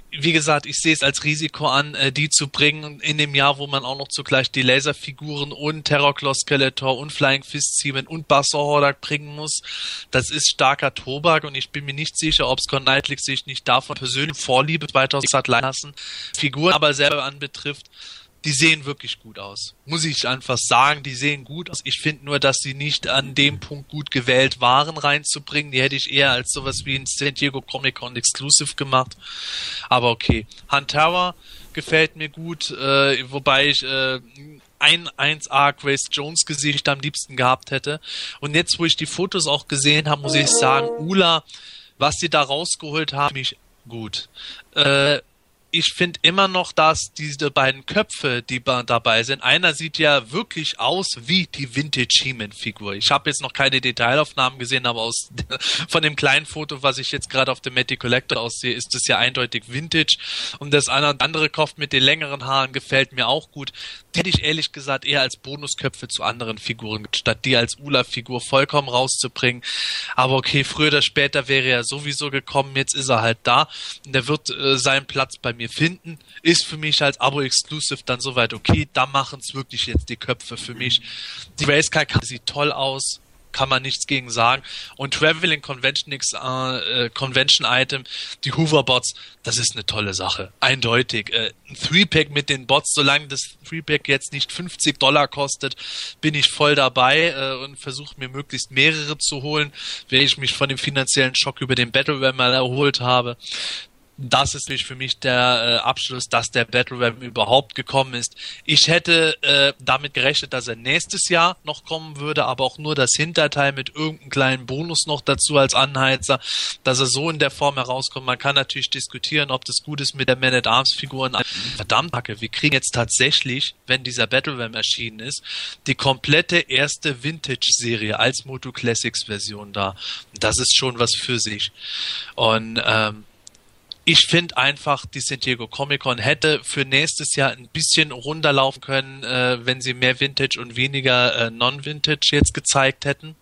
Wie gesagt, ich sehe es als Risiko an, äh, die zu bringen in dem Jahr, wo man auch noch zugleich die Laserfiguren und Terrorclaw Skeletor und Flying Fist Seaman und Buster Hordak bringen muss. Das ist starker Tobak und ich bin mir nicht sicher, ob Scott Knightley sich nicht davon persönlich Vorliebe 2000 hat lassen, Figuren aber selber anbetrifft die sehen wirklich gut aus. Muss ich einfach sagen, die sehen gut aus. Ich finde nur, dass sie nicht an dem Punkt gut gewählt waren, reinzubringen. Die hätte ich eher als sowas wie ein San Diego Comic Con Exclusive gemacht. Aber okay. Hunt Tower gefällt mir gut, äh, wobei ich äh, ein 1A Grace Jones Gesicht am liebsten gehabt hätte. Und jetzt, wo ich die Fotos auch gesehen habe, muss ich sagen, Ula, was sie da rausgeholt haben, mich gut. Äh, ich finde immer noch, dass diese beiden Köpfe, die dabei sind, einer sieht ja wirklich aus wie die Vintage He-Man-Figur. Ich habe jetzt noch keine Detailaufnahmen gesehen, aber aus [laughs] von dem kleinen Foto, was ich jetzt gerade auf dem Matty Collector aussehe, ist es ja eindeutig Vintage. Und das andere Kopf mit den längeren Haaren gefällt mir auch gut. Die hätte ich ehrlich gesagt eher als Bonusköpfe zu anderen Figuren, statt die als Ula-Figur vollkommen rauszubringen. Aber okay, früher oder später wäre er sowieso gekommen, jetzt ist er halt da. Und der wird äh, seinen Platz bei mir finden. Ist für mich als Abo-Exclusive dann soweit okay. Da machen es wirklich jetzt die Köpfe für mich. Die Racecar sieht toll aus kann man nichts gegen sagen. Und Traveling Convention, äh, äh, Convention Item, die Hooverbots, das ist eine tolle Sache. Eindeutig. Äh, ein Three-Pack mit den Bots, solange das Three-Pack jetzt nicht 50 Dollar kostet, bin ich voll dabei äh, und versuche mir möglichst mehrere zu holen, wenn ich mich von dem finanziellen Schock über den Battle Ram mal erholt habe das ist natürlich für mich der äh, Abschluss, dass der Battle Ram überhaupt gekommen ist. Ich hätte äh, damit gerechnet, dass er nächstes Jahr noch kommen würde, aber auch nur das Hinterteil mit irgendeinem kleinen Bonus noch dazu als Anheizer, dass er so in der Form herauskommt. Man kann natürlich diskutieren, ob das gut ist mit der Man at Arms Figuren. Verdammt, Hacke, wir kriegen jetzt tatsächlich, wenn dieser Battle Ram erschienen ist, die komplette erste Vintage Serie als Moto Classics Version da. Das ist schon was für sich. Und ähm, ich finde einfach, die San Diego Comic Con hätte für nächstes Jahr ein bisschen runterlaufen können, äh, wenn sie mehr Vintage und weniger äh, Non-Vintage jetzt gezeigt hätten.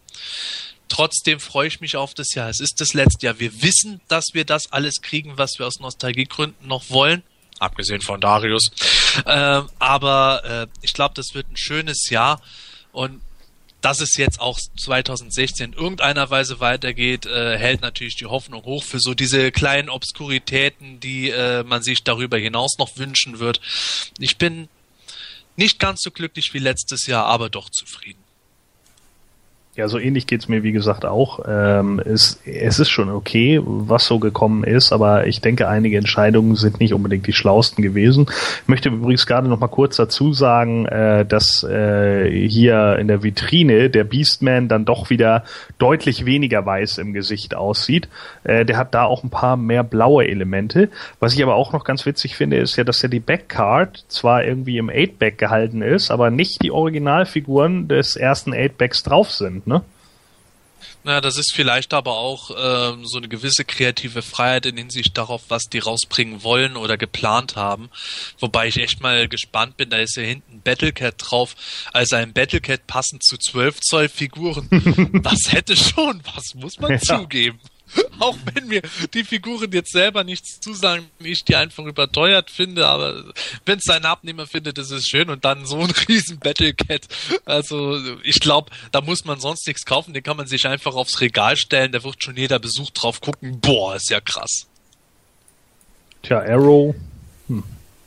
Trotzdem freue ich mich auf das Jahr. Es ist das letzte Jahr. Wir wissen, dass wir das alles kriegen, was wir aus Nostalgiegründen noch wollen. Abgesehen von Darius. Äh, aber ich glaube, das wird ein schönes Jahr. Und dass es jetzt auch 2016 in irgendeiner Weise weitergeht, äh, hält natürlich die Hoffnung hoch für so diese kleinen Obskuritäten, die äh, man sich darüber hinaus noch wünschen wird. Ich bin nicht ganz so glücklich wie letztes Jahr, aber doch zufrieden. Ja, so ähnlich geht's mir, wie gesagt, auch. Ähm, es, es ist schon okay, was so gekommen ist, aber ich denke, einige Entscheidungen sind nicht unbedingt die schlausten gewesen. Ich möchte übrigens gerade noch mal kurz dazu sagen, äh, dass äh, hier in der Vitrine der Beastman dann doch wieder deutlich weniger weiß im Gesicht aussieht. Äh, der hat da auch ein paar mehr blaue Elemente. Was ich aber auch noch ganz witzig finde, ist ja, dass ja die Backcard zwar irgendwie im 8-Back gehalten ist, aber nicht die Originalfiguren des ersten 8-Backs drauf sind ne? Na, das ist vielleicht aber auch ähm, so eine gewisse kreative Freiheit in Hinsicht darauf, was die rausbringen wollen oder geplant haben. Wobei ich echt mal gespannt bin, da ist ja hinten Battlecat drauf. Also ein Battlecat passend zu 12 Zoll Figuren. [laughs] das hätte schon was, muss man ja. zugeben. [laughs] Auch wenn mir die Figuren jetzt selber nichts zusagen, ich die einfach überteuert finde, aber wenn es sein Abnehmer findet, ist es schön und dann so ein [laughs] riesen Battlecat. Also ich glaube, da muss man sonst nichts kaufen, den kann man sich einfach aufs Regal stellen, da wird schon jeder Besuch drauf gucken. Boah, ist ja krass. Tja, Arrow. Hm.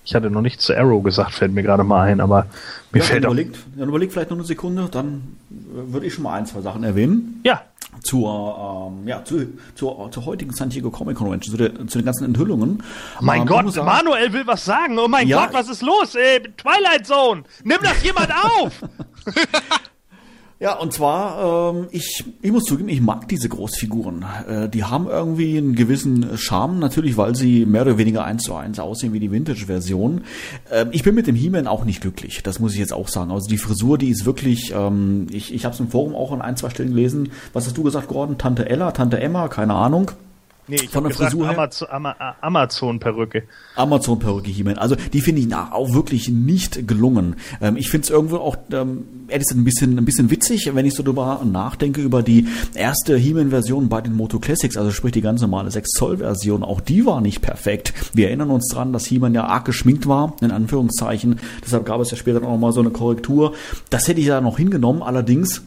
Ich hatte noch nichts zu Arrow gesagt, fällt mir gerade mal ein, aber mir ja, fällt dann überlegt, dann überlegt vielleicht noch eine Sekunde, dann würde ich schon mal ein, zwei Sachen erwähnen. Ja zur, ähm, ja, zu, zur, zur heutigen San Diego Comic Convention, zu, der, zu den ganzen Enthüllungen. Mein ähm, Gott, sagen, Manuel will was sagen. Oh mein ja, Gott, was ist los? Äh, Twilight Zone, nimm das jemand auf! [laughs] Ja, und zwar, ähm, ich, ich muss zugeben, ich mag diese Großfiguren. Äh, die haben irgendwie einen gewissen Charme, natürlich, weil sie mehr oder weniger eins zu eins aussehen wie die Vintage-Version. Ähm, ich bin mit dem He-Man auch nicht glücklich, das muss ich jetzt auch sagen. Also die Frisur, die ist wirklich, ähm, ich, ich habe es im Forum auch an ein, zwei Stellen gelesen. Was hast du gesagt, Gordon? Tante Ella, Tante Emma, keine Ahnung. Nee, ich von der gesagt, Frisur Amazon, Amazon Perücke. Amazon Perücke He-Man. Also die finde ich auch wirklich nicht gelungen. Ähm, ich finde es irgendwo auch ähm, ehrlich ein bisschen ein bisschen witzig, wenn ich so drüber nachdenke über die erste He-Man Version bei den Moto Classics, also sprich die ganz normale 6 Zoll Version. Auch die war nicht perfekt. Wir erinnern uns dran, dass He-Man ja arg geschminkt war in Anführungszeichen. Deshalb gab es ja später noch mal so eine Korrektur. Das hätte ich ja noch hingenommen. Allerdings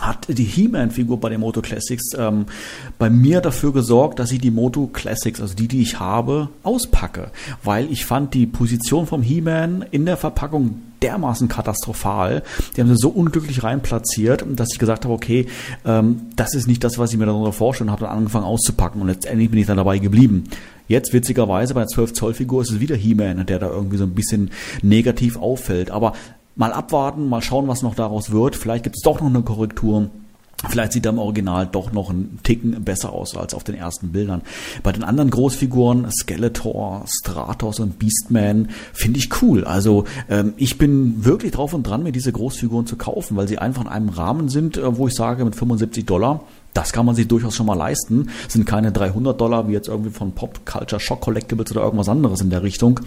hat die He-Man-Figur bei den Moto Classics ähm, bei mir dafür gesorgt, dass ich die Moto Classics, also die, die ich habe, auspacke. Weil ich fand die Position vom He-Man in der Verpackung dermaßen katastrophal. Die haben sie so unglücklich rein platziert, dass ich gesagt habe, okay, ähm, das ist nicht das, was ich mir darunter vorstelle und habe dann angefangen auszupacken und letztendlich bin ich dann dabei geblieben. Jetzt witzigerweise bei der 12 Zoll Figur ist es wieder He-Man, der da irgendwie so ein bisschen negativ auffällt. Aber mal abwarten, mal schauen, was noch daraus wird. Vielleicht gibt es doch noch eine Korrektur. Vielleicht sieht er im Original doch noch einen Ticken besser aus als auf den ersten Bildern. Bei den anderen Großfiguren, Skeletor, Stratos und Beastman, finde ich cool. Also ähm, ich bin wirklich drauf und dran, mir diese Großfiguren zu kaufen, weil sie einfach in einem Rahmen sind, äh, wo ich sage, mit 75 Dollar, das kann man sich durchaus schon mal leisten. Sind keine 300 Dollar wie jetzt irgendwie von Pop Culture Shock Collectibles oder irgendwas anderes in der Richtung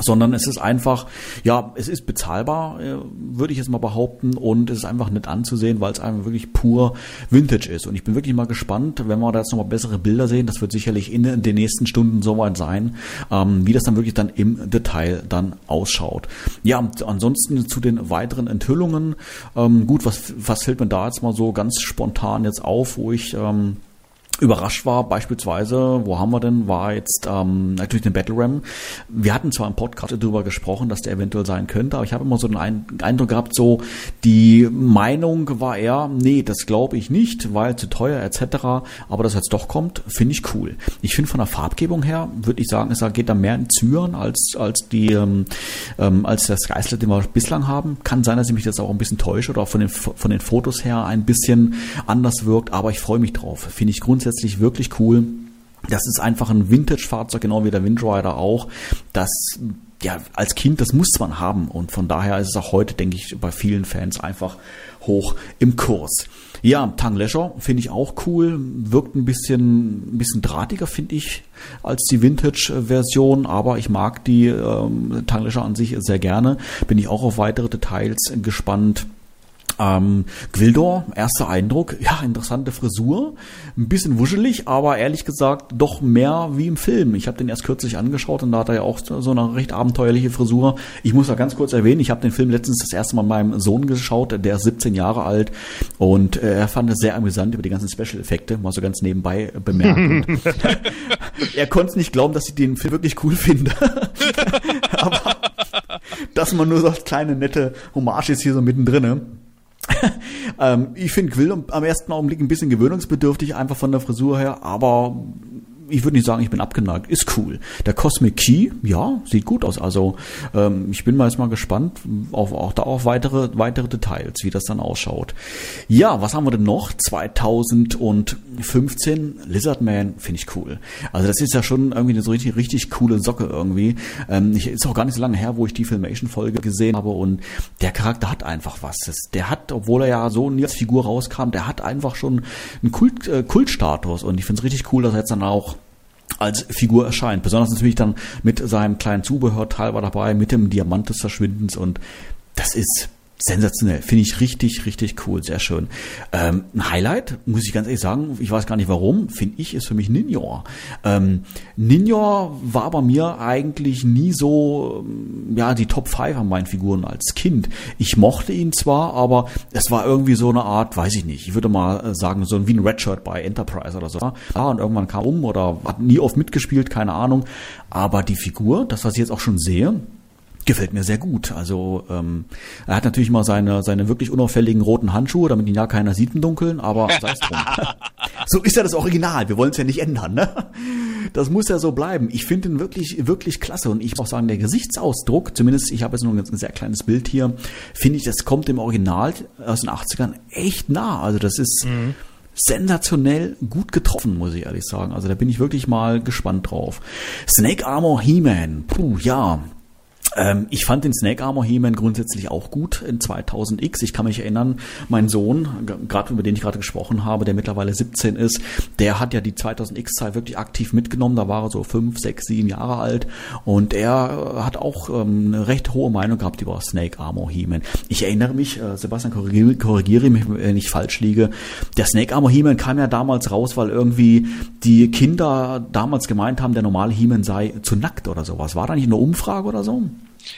sondern es ist einfach, ja, es ist bezahlbar, äh, würde ich jetzt mal behaupten, und es ist einfach nett anzusehen, weil es einfach wirklich pur Vintage ist. Und ich bin wirklich mal gespannt, wenn wir da jetzt nochmal bessere Bilder sehen, das wird sicherlich in den nächsten Stunden soweit sein, ähm, wie das dann wirklich dann im Detail dann ausschaut. Ja, ansonsten zu den weiteren Enthüllungen, ähm, gut, was, was fällt mir da jetzt mal so ganz spontan jetzt auf, wo ich ähm, überrascht war, beispielsweise, wo haben wir denn, war jetzt ähm, natürlich den Battle Ram. Wir hatten zwar im Podcast darüber gesprochen, dass der eventuell sein könnte, aber ich habe immer so den Eindruck gehabt, so die Meinung war eher, nee, das glaube ich nicht, weil zu teuer etc. Aber dass jetzt doch kommt, finde ich cool. Ich finde von der Farbgebung her, würde ich sagen, es geht da mehr in Zyren als als die ähm, ähm als der Skysled, den wir bislang haben. Kann sein, dass ich mich jetzt auch ein bisschen täusche oder auch von den von den Fotos her ein bisschen anders wirkt, aber ich freue mich drauf. Finde ich grundsätzlich grundsätzlich wirklich cool. Das ist einfach ein Vintage-Fahrzeug, genau wie der Windrider auch. Das ja, als Kind, das muss man haben. Und von daher ist es auch heute, denke ich, bei vielen Fans einfach hoch im Kurs. Ja, Tang Leisure finde ich auch cool. Wirkt ein bisschen, ein bisschen drahtiger, finde ich, als die Vintage-Version. Aber ich mag die ähm, Tang Leisure an sich sehr gerne. Bin ich auch auf weitere Details gespannt. Ähm, Gwildor, erster Eindruck, ja, interessante Frisur, ein bisschen wuschelig, aber ehrlich gesagt doch mehr wie im Film. Ich habe den erst kürzlich angeschaut und da hat er ja auch so eine recht abenteuerliche Frisur. Ich muss da ganz kurz erwähnen, ich habe den Film letztens das erste Mal meinem Sohn geschaut, der ist 17 Jahre alt und äh, er fand es sehr amüsant über die ganzen Special-Effekte, mal so ganz nebenbei bemerkt. [laughs] [laughs] er konnte nicht glauben, dass ich den Film wirklich cool finde. [laughs] aber dass man nur so kleine nette Hommage ist hier so mittendrin. Ähm, ich finde Quill am ersten Augenblick ein bisschen gewöhnungsbedürftig, einfach von der Frisur her, aber ich würde nicht sagen, ich bin abgeneigt. Ist cool. Der Cosmic Key, ja, sieht gut aus. Also ähm, ich bin mal jetzt mal gespannt auf auch da auf weitere weitere Details, wie das dann ausschaut. Ja, was haben wir denn noch? 2015 Lizardman finde ich cool. Also das ist ja schon irgendwie eine so richtig richtig coole Socke irgendwie. Ähm, ich, ist auch gar nicht so lange her, wo ich die Filmation Folge gesehen habe und der Charakter hat einfach was. Der hat, obwohl er ja so nie als Figur rauskam, der hat einfach schon einen Kult, äh, Kultstatus und ich finde es richtig cool, dass er jetzt dann auch als Figur erscheint. Besonders natürlich dann mit seinem kleinen Zubehörteil war dabei, mit dem Diamant des Verschwindens und das ist sensationell. Finde ich richtig, richtig cool. Sehr schön. Ähm, ein Highlight, muss ich ganz ehrlich sagen, ich weiß gar nicht warum, finde ich, ist für mich Ninja. Ähm, Ninja war bei mir eigentlich nie so, ähm, ja, die Top 5 an meinen Figuren als Kind. Ich mochte ihn zwar, aber es war irgendwie so eine Art, weiß ich nicht, ich würde mal äh, sagen, so wie ein Redshirt bei Enterprise oder so. Ja, und irgendwann kam um oder hat nie oft mitgespielt, keine Ahnung. Aber die Figur, das, was ich jetzt auch schon sehe, gefällt mir sehr gut. Also ähm, er hat natürlich mal seine seine wirklich unauffälligen roten Handschuhe, damit ihn ja keiner sieht im Dunkeln, aber sei es drum. [laughs] so ist ja das Original. Wir wollen es ja nicht ändern. Ne? Das muss ja so bleiben. Ich finde ihn wirklich wirklich klasse und ich muss auch sagen, der Gesichtsausdruck, zumindest ich habe jetzt nur ein, ein sehr kleines Bild hier, finde ich, das kommt im Original aus den 80ern echt nah. Also das ist mhm sensationell gut getroffen, muss ich ehrlich sagen. Also da bin ich wirklich mal gespannt drauf. Snake Armor He-Man, puh, ja, ähm, ich fand den Snake Armor He-Man grundsätzlich auch gut in 2000X. Ich kann mich erinnern, mein Sohn, gerade über den ich gerade gesprochen habe, der mittlerweile 17 ist, der hat ja die 2000X-Zeit wirklich aktiv mitgenommen. Da war er so 5, 6, 7 Jahre alt und er hat auch ähm, eine recht hohe Meinung gehabt über Snake Armor He-Man. Ich erinnere mich, äh, Sebastian, korrigiere, korrigiere mich, wenn ich falsch liege. Der Snake Armor He-Man kam ja damals raus, weil irgendwie die Kinder damals gemeint haben, der normale He-Man sei zu nackt oder sowas. War da nicht eine Umfrage oder so?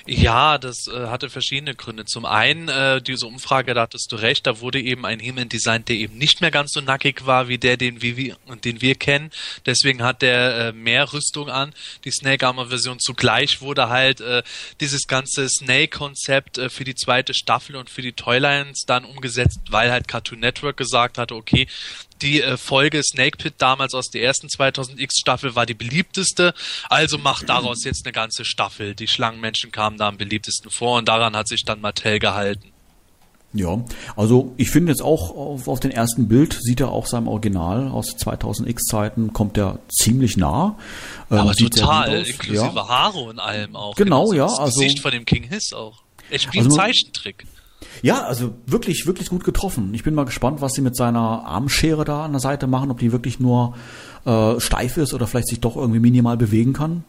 Ja, das äh, hatte verschiedene Gründe. Zum einen, äh, diese Umfrage, da hattest du recht, da wurde eben ein He-Man designt, der eben nicht mehr ganz so nackig war wie der, den wir, den wir kennen. Deswegen hat der äh, mehr Rüstung an. Die Snake Armor Version zugleich wurde halt äh, dieses ganze Snake-Konzept äh, für die zweite Staffel und für die Toylines dann umgesetzt, weil halt Cartoon Network gesagt hatte, okay, die äh, Folge Snake Pit damals aus der ersten 2000X Staffel war die beliebteste, also macht daraus jetzt eine ganze Staffel. Die Schlangenmenschen kamen da am beliebtesten vor und daran hat sich dann Mattel gehalten. Ja, also ich finde jetzt auch auf, auf den ersten Bild sieht er auch seinem Original aus 2000X Zeiten kommt er ziemlich nah. Ähm, Aber total, inklusive ja. Haare und allem auch. Genau, ja. Das also, Gesicht von dem King Hiss auch. Echt wie also, Zeichentrick. Ja, also wirklich, wirklich gut getroffen. Ich bin mal gespannt, was sie mit seiner Armschere da an der Seite machen, ob die wirklich nur äh, steif ist oder vielleicht sich doch irgendwie minimal bewegen kann.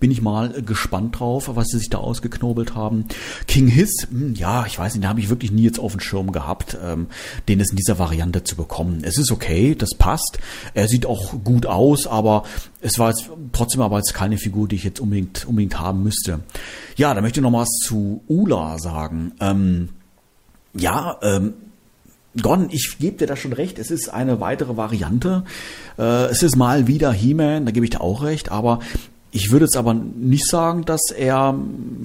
Bin ich mal gespannt drauf, was sie sich da ausgeknobelt haben. King Hiss, hm, ja, ich weiß nicht, da habe ich wirklich nie jetzt auf dem Schirm gehabt, ähm, den es in dieser Variante zu bekommen. Es ist okay, das passt. Er sieht auch gut aus, aber es war jetzt trotzdem aber jetzt keine Figur, die ich jetzt unbedingt, unbedingt haben müsste. Ja, da möchte ich noch was zu Ula sagen. Ähm, ja, ähm, Gordon, ich gebe dir da schon recht, es ist eine weitere Variante. Äh, es ist mal wieder He-Man, da gebe ich dir auch recht, aber ich würde jetzt aber nicht sagen, dass er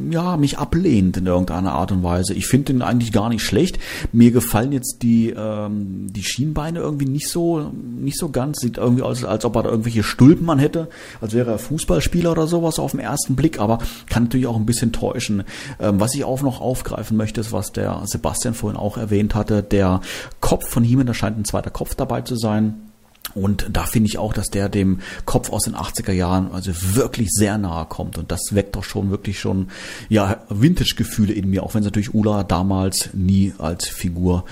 ja mich ablehnt in irgendeiner Art und Weise. Ich finde ihn eigentlich gar nicht schlecht. Mir gefallen jetzt die ähm, die Schienbeine irgendwie nicht so nicht so ganz. Sieht irgendwie aus, als ob er da irgendwelche Stulpen an hätte, als wäre er Fußballspieler oder sowas auf den ersten Blick. Aber kann natürlich auch ein bisschen täuschen. Ähm, was ich auch noch aufgreifen möchte, ist was der Sebastian vorhin auch erwähnt hatte. Der Kopf von Hiemen, da scheint ein zweiter Kopf dabei zu sein und da finde ich auch, dass der dem Kopf aus den 80er Jahren also wirklich sehr nahe kommt. Und das weckt doch schon wirklich schon, ja, Vintage-Gefühle in mir, auch wenn es natürlich Ula damals nie als Figur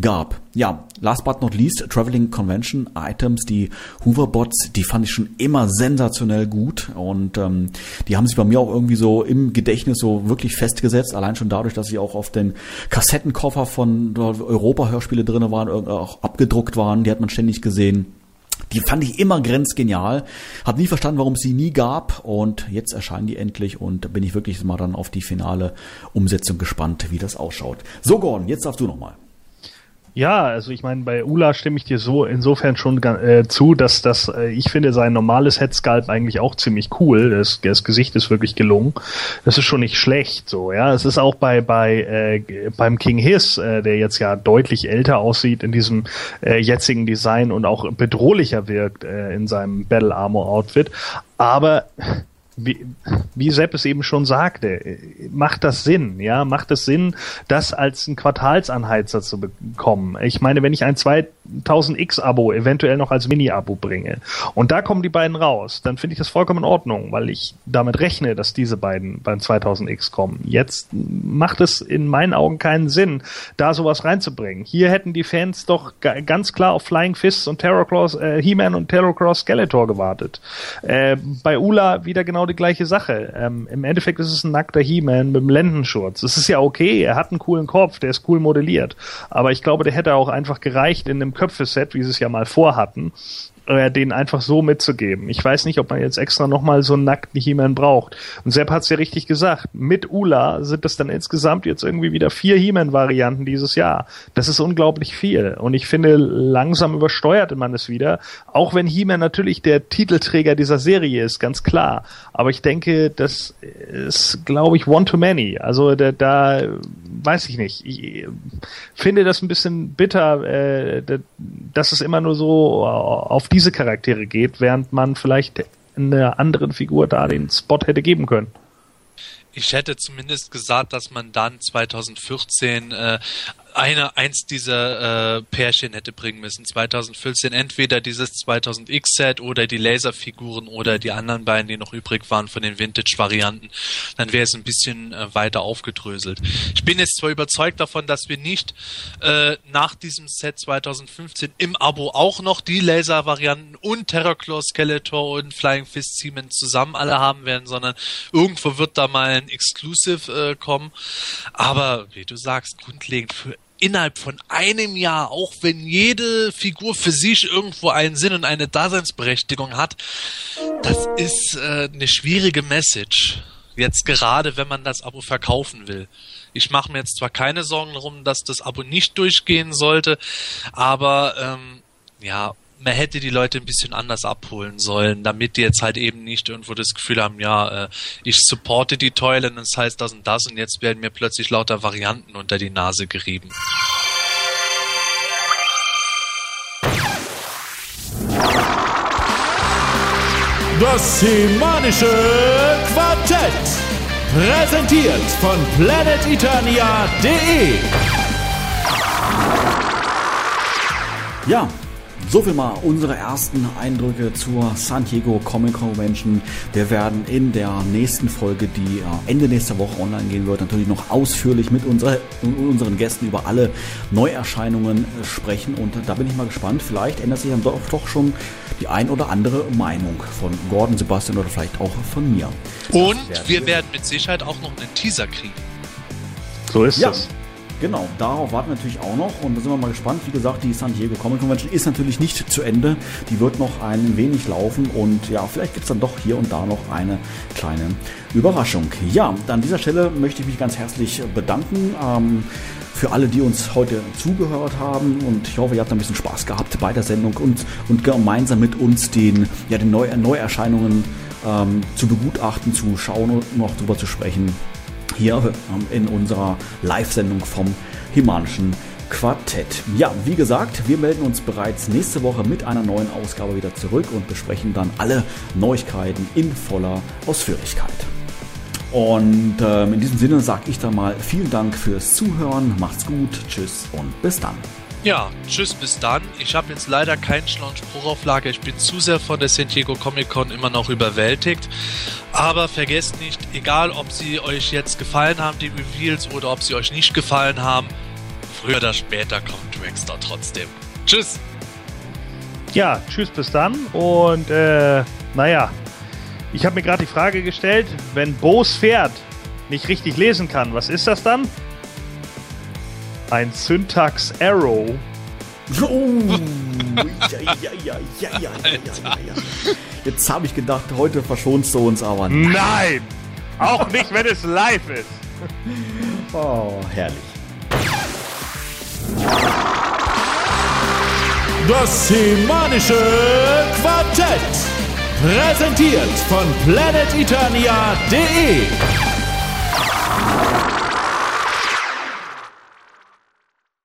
gab. Ja, last but not least, Traveling Convention Items, die Hooverbots, die fand ich schon immer sensationell gut und ähm, die haben sich bei mir auch irgendwie so im Gedächtnis so wirklich festgesetzt, allein schon dadurch, dass sie auch auf den Kassettenkoffer von Europa-Hörspiele drinne waren, auch abgedruckt waren, die hat man ständig gesehen. Die fand ich immer grenzgenial. Hab nie verstanden, warum es sie nie gab. Und jetzt erscheinen die endlich und bin ich wirklich mal dann auf die finale Umsetzung gespannt, wie das ausschaut. So, Gordon, jetzt darfst du nochmal. Ja, also ich meine, bei Ula stimme ich dir so insofern schon äh, zu, dass das, äh, ich finde sein normales Headsculpt eigentlich auch ziemlich cool. Das, das Gesicht ist wirklich gelungen. Das ist schon nicht schlecht, so, ja. Es ist auch bei, bei, äh, beim King Hiss, äh, der jetzt ja deutlich älter aussieht in diesem äh, jetzigen Design und auch bedrohlicher wirkt äh, in seinem Battle Armor Outfit. Aber wie, wie Sepp es eben schon sagte, macht das Sinn, ja, macht es Sinn, das als ein Quartalsanheizer zu bekommen. Ich meine, wenn ich ein 2000X-Abo eventuell noch als Mini-Abo bringe und da kommen die beiden raus, dann finde ich das vollkommen in Ordnung, weil ich damit rechne, dass diese beiden beim 2000X kommen. Jetzt macht es in meinen Augen keinen Sinn, da sowas reinzubringen. Hier hätten die Fans doch ganz klar auf Flying Fists und Terror Claws, äh, He-Man und Terror Claws Skeletor gewartet. Äh, bei Ula wieder genau genau die gleiche Sache. Ähm, Im Endeffekt ist es ein nackter He-Man mit einem Lendenschurz. Es ist ja okay, er hat einen coolen Kopf, der ist cool modelliert. Aber ich glaube, der hätte auch einfach gereicht in einem Köpfeset, wie sie es ja mal vorhatten äh, den einfach so mitzugeben. Ich weiß nicht, ob man jetzt extra nochmal so einen nackten He-Man braucht. Und Sepp hat es ja richtig gesagt. Mit Ula sind es dann insgesamt jetzt irgendwie wieder vier He-Man-Varianten dieses Jahr. Das ist unglaublich viel. Und ich finde, langsam übersteuert man es wieder. Auch wenn He-Man natürlich der Titelträger dieser Serie ist, ganz klar. Aber ich denke, das ist, glaube ich, one to many. Also da, da weiß ich nicht. Ich finde das ein bisschen bitter, äh, dass es immer nur so auf diese Charaktere geht, während man vielleicht einer anderen Figur da den Spot hätte geben können. Ich hätte zumindest gesagt, dass man dann 2014 äh, eine, eins dieser äh, Pärchen hätte bringen müssen. 2014 entweder dieses 2000X-Set oder die Laserfiguren oder die anderen beiden, die noch übrig waren von den Vintage-Varianten. Dann wäre es ein bisschen äh, weiter aufgedröselt. Ich bin jetzt zwar überzeugt davon, dass wir nicht äh, nach diesem Set 2015 im Abo auch noch die Laser-Varianten und Terrorclaw Skeletor und Flying Fist Siemens zusammen alle haben werden, sondern irgendwo wird da mal ein Exclusive äh, kommen. Aber wie du sagst, grundlegend für innerhalb von einem Jahr, auch wenn jede Figur für sich irgendwo einen Sinn und eine Daseinsberechtigung hat, das ist äh, eine schwierige Message. Jetzt gerade, wenn man das Abo verkaufen will. Ich mache mir jetzt zwar keine Sorgen darum, dass das Abo nicht durchgehen sollte, aber ähm, ja, man hätte die Leute ein bisschen anders abholen sollen, damit die jetzt halt eben nicht irgendwo das Gefühl haben, ja, äh, ich supporte die Toilet und es heißt das und das und jetzt werden mir plötzlich lauter Varianten unter die Nase gerieben. Das semanische Quartett. Präsentiert von planeteternia.de. Ja, so viel mal unsere ersten Eindrücke zur San Diego Comic Convention. Wir werden in der nächsten Folge, die äh, Ende nächster Woche online gehen wird, natürlich noch ausführlich mit unserer, unseren Gästen über alle Neuerscheinungen äh, sprechen. Und da bin ich mal gespannt. Vielleicht ändert sich dann doch, doch schon die ein oder andere Meinung von Gordon, Sebastian oder vielleicht auch von mir. Und wir werden mit Sicherheit auch noch einen Teaser kriegen. So ist ja. das. Genau, darauf warten wir natürlich auch noch und da sind wir mal gespannt. Wie gesagt, die San Diego Comic Convention ist natürlich nicht zu Ende. Die wird noch ein wenig laufen und ja, vielleicht gibt es dann doch hier und da noch eine kleine Überraschung. Ja, an dieser Stelle möchte ich mich ganz herzlich bedanken. Ähm, für alle, die uns heute zugehört haben. Und ich hoffe, ihr habt ein bisschen Spaß gehabt bei der Sendung und, und gemeinsam mit uns den, ja, den Neu Neuerscheinungen ähm, zu begutachten, zu schauen und noch drüber zu sprechen hier ähm, in unserer Live-Sendung vom Himanischen Quartett. Ja, wie gesagt, wir melden uns bereits nächste Woche mit einer neuen Ausgabe wieder zurück und besprechen dann alle Neuigkeiten in voller Ausführlichkeit. Und ähm, in diesem Sinne sage ich dann mal vielen Dank fürs Zuhören, macht's gut, tschüss und bis dann. Ja, tschüss, bis dann. Ich habe jetzt leider keinen schlauen Spruch auf Lager. Ich bin zu sehr von der San Diego Comic Con immer noch überwältigt. Aber vergesst nicht, egal ob sie euch jetzt gefallen haben, die Reveals, oder ob sie euch nicht gefallen haben, früher oder später kommt Dragster trotzdem. Tschüss! Ja, tschüss bis dann. Und äh, naja, ich habe mir gerade die Frage gestellt, wenn Bo's Pferd nicht richtig lesen kann, was ist das dann? ein Syntax Arrow. Jetzt habe ich gedacht, heute verschonst du uns aber. Nein! nein. Auch nicht, wenn es live ist. Oh, herrlich. Das semanische Quartett. Präsentiert von PlanetItania.de.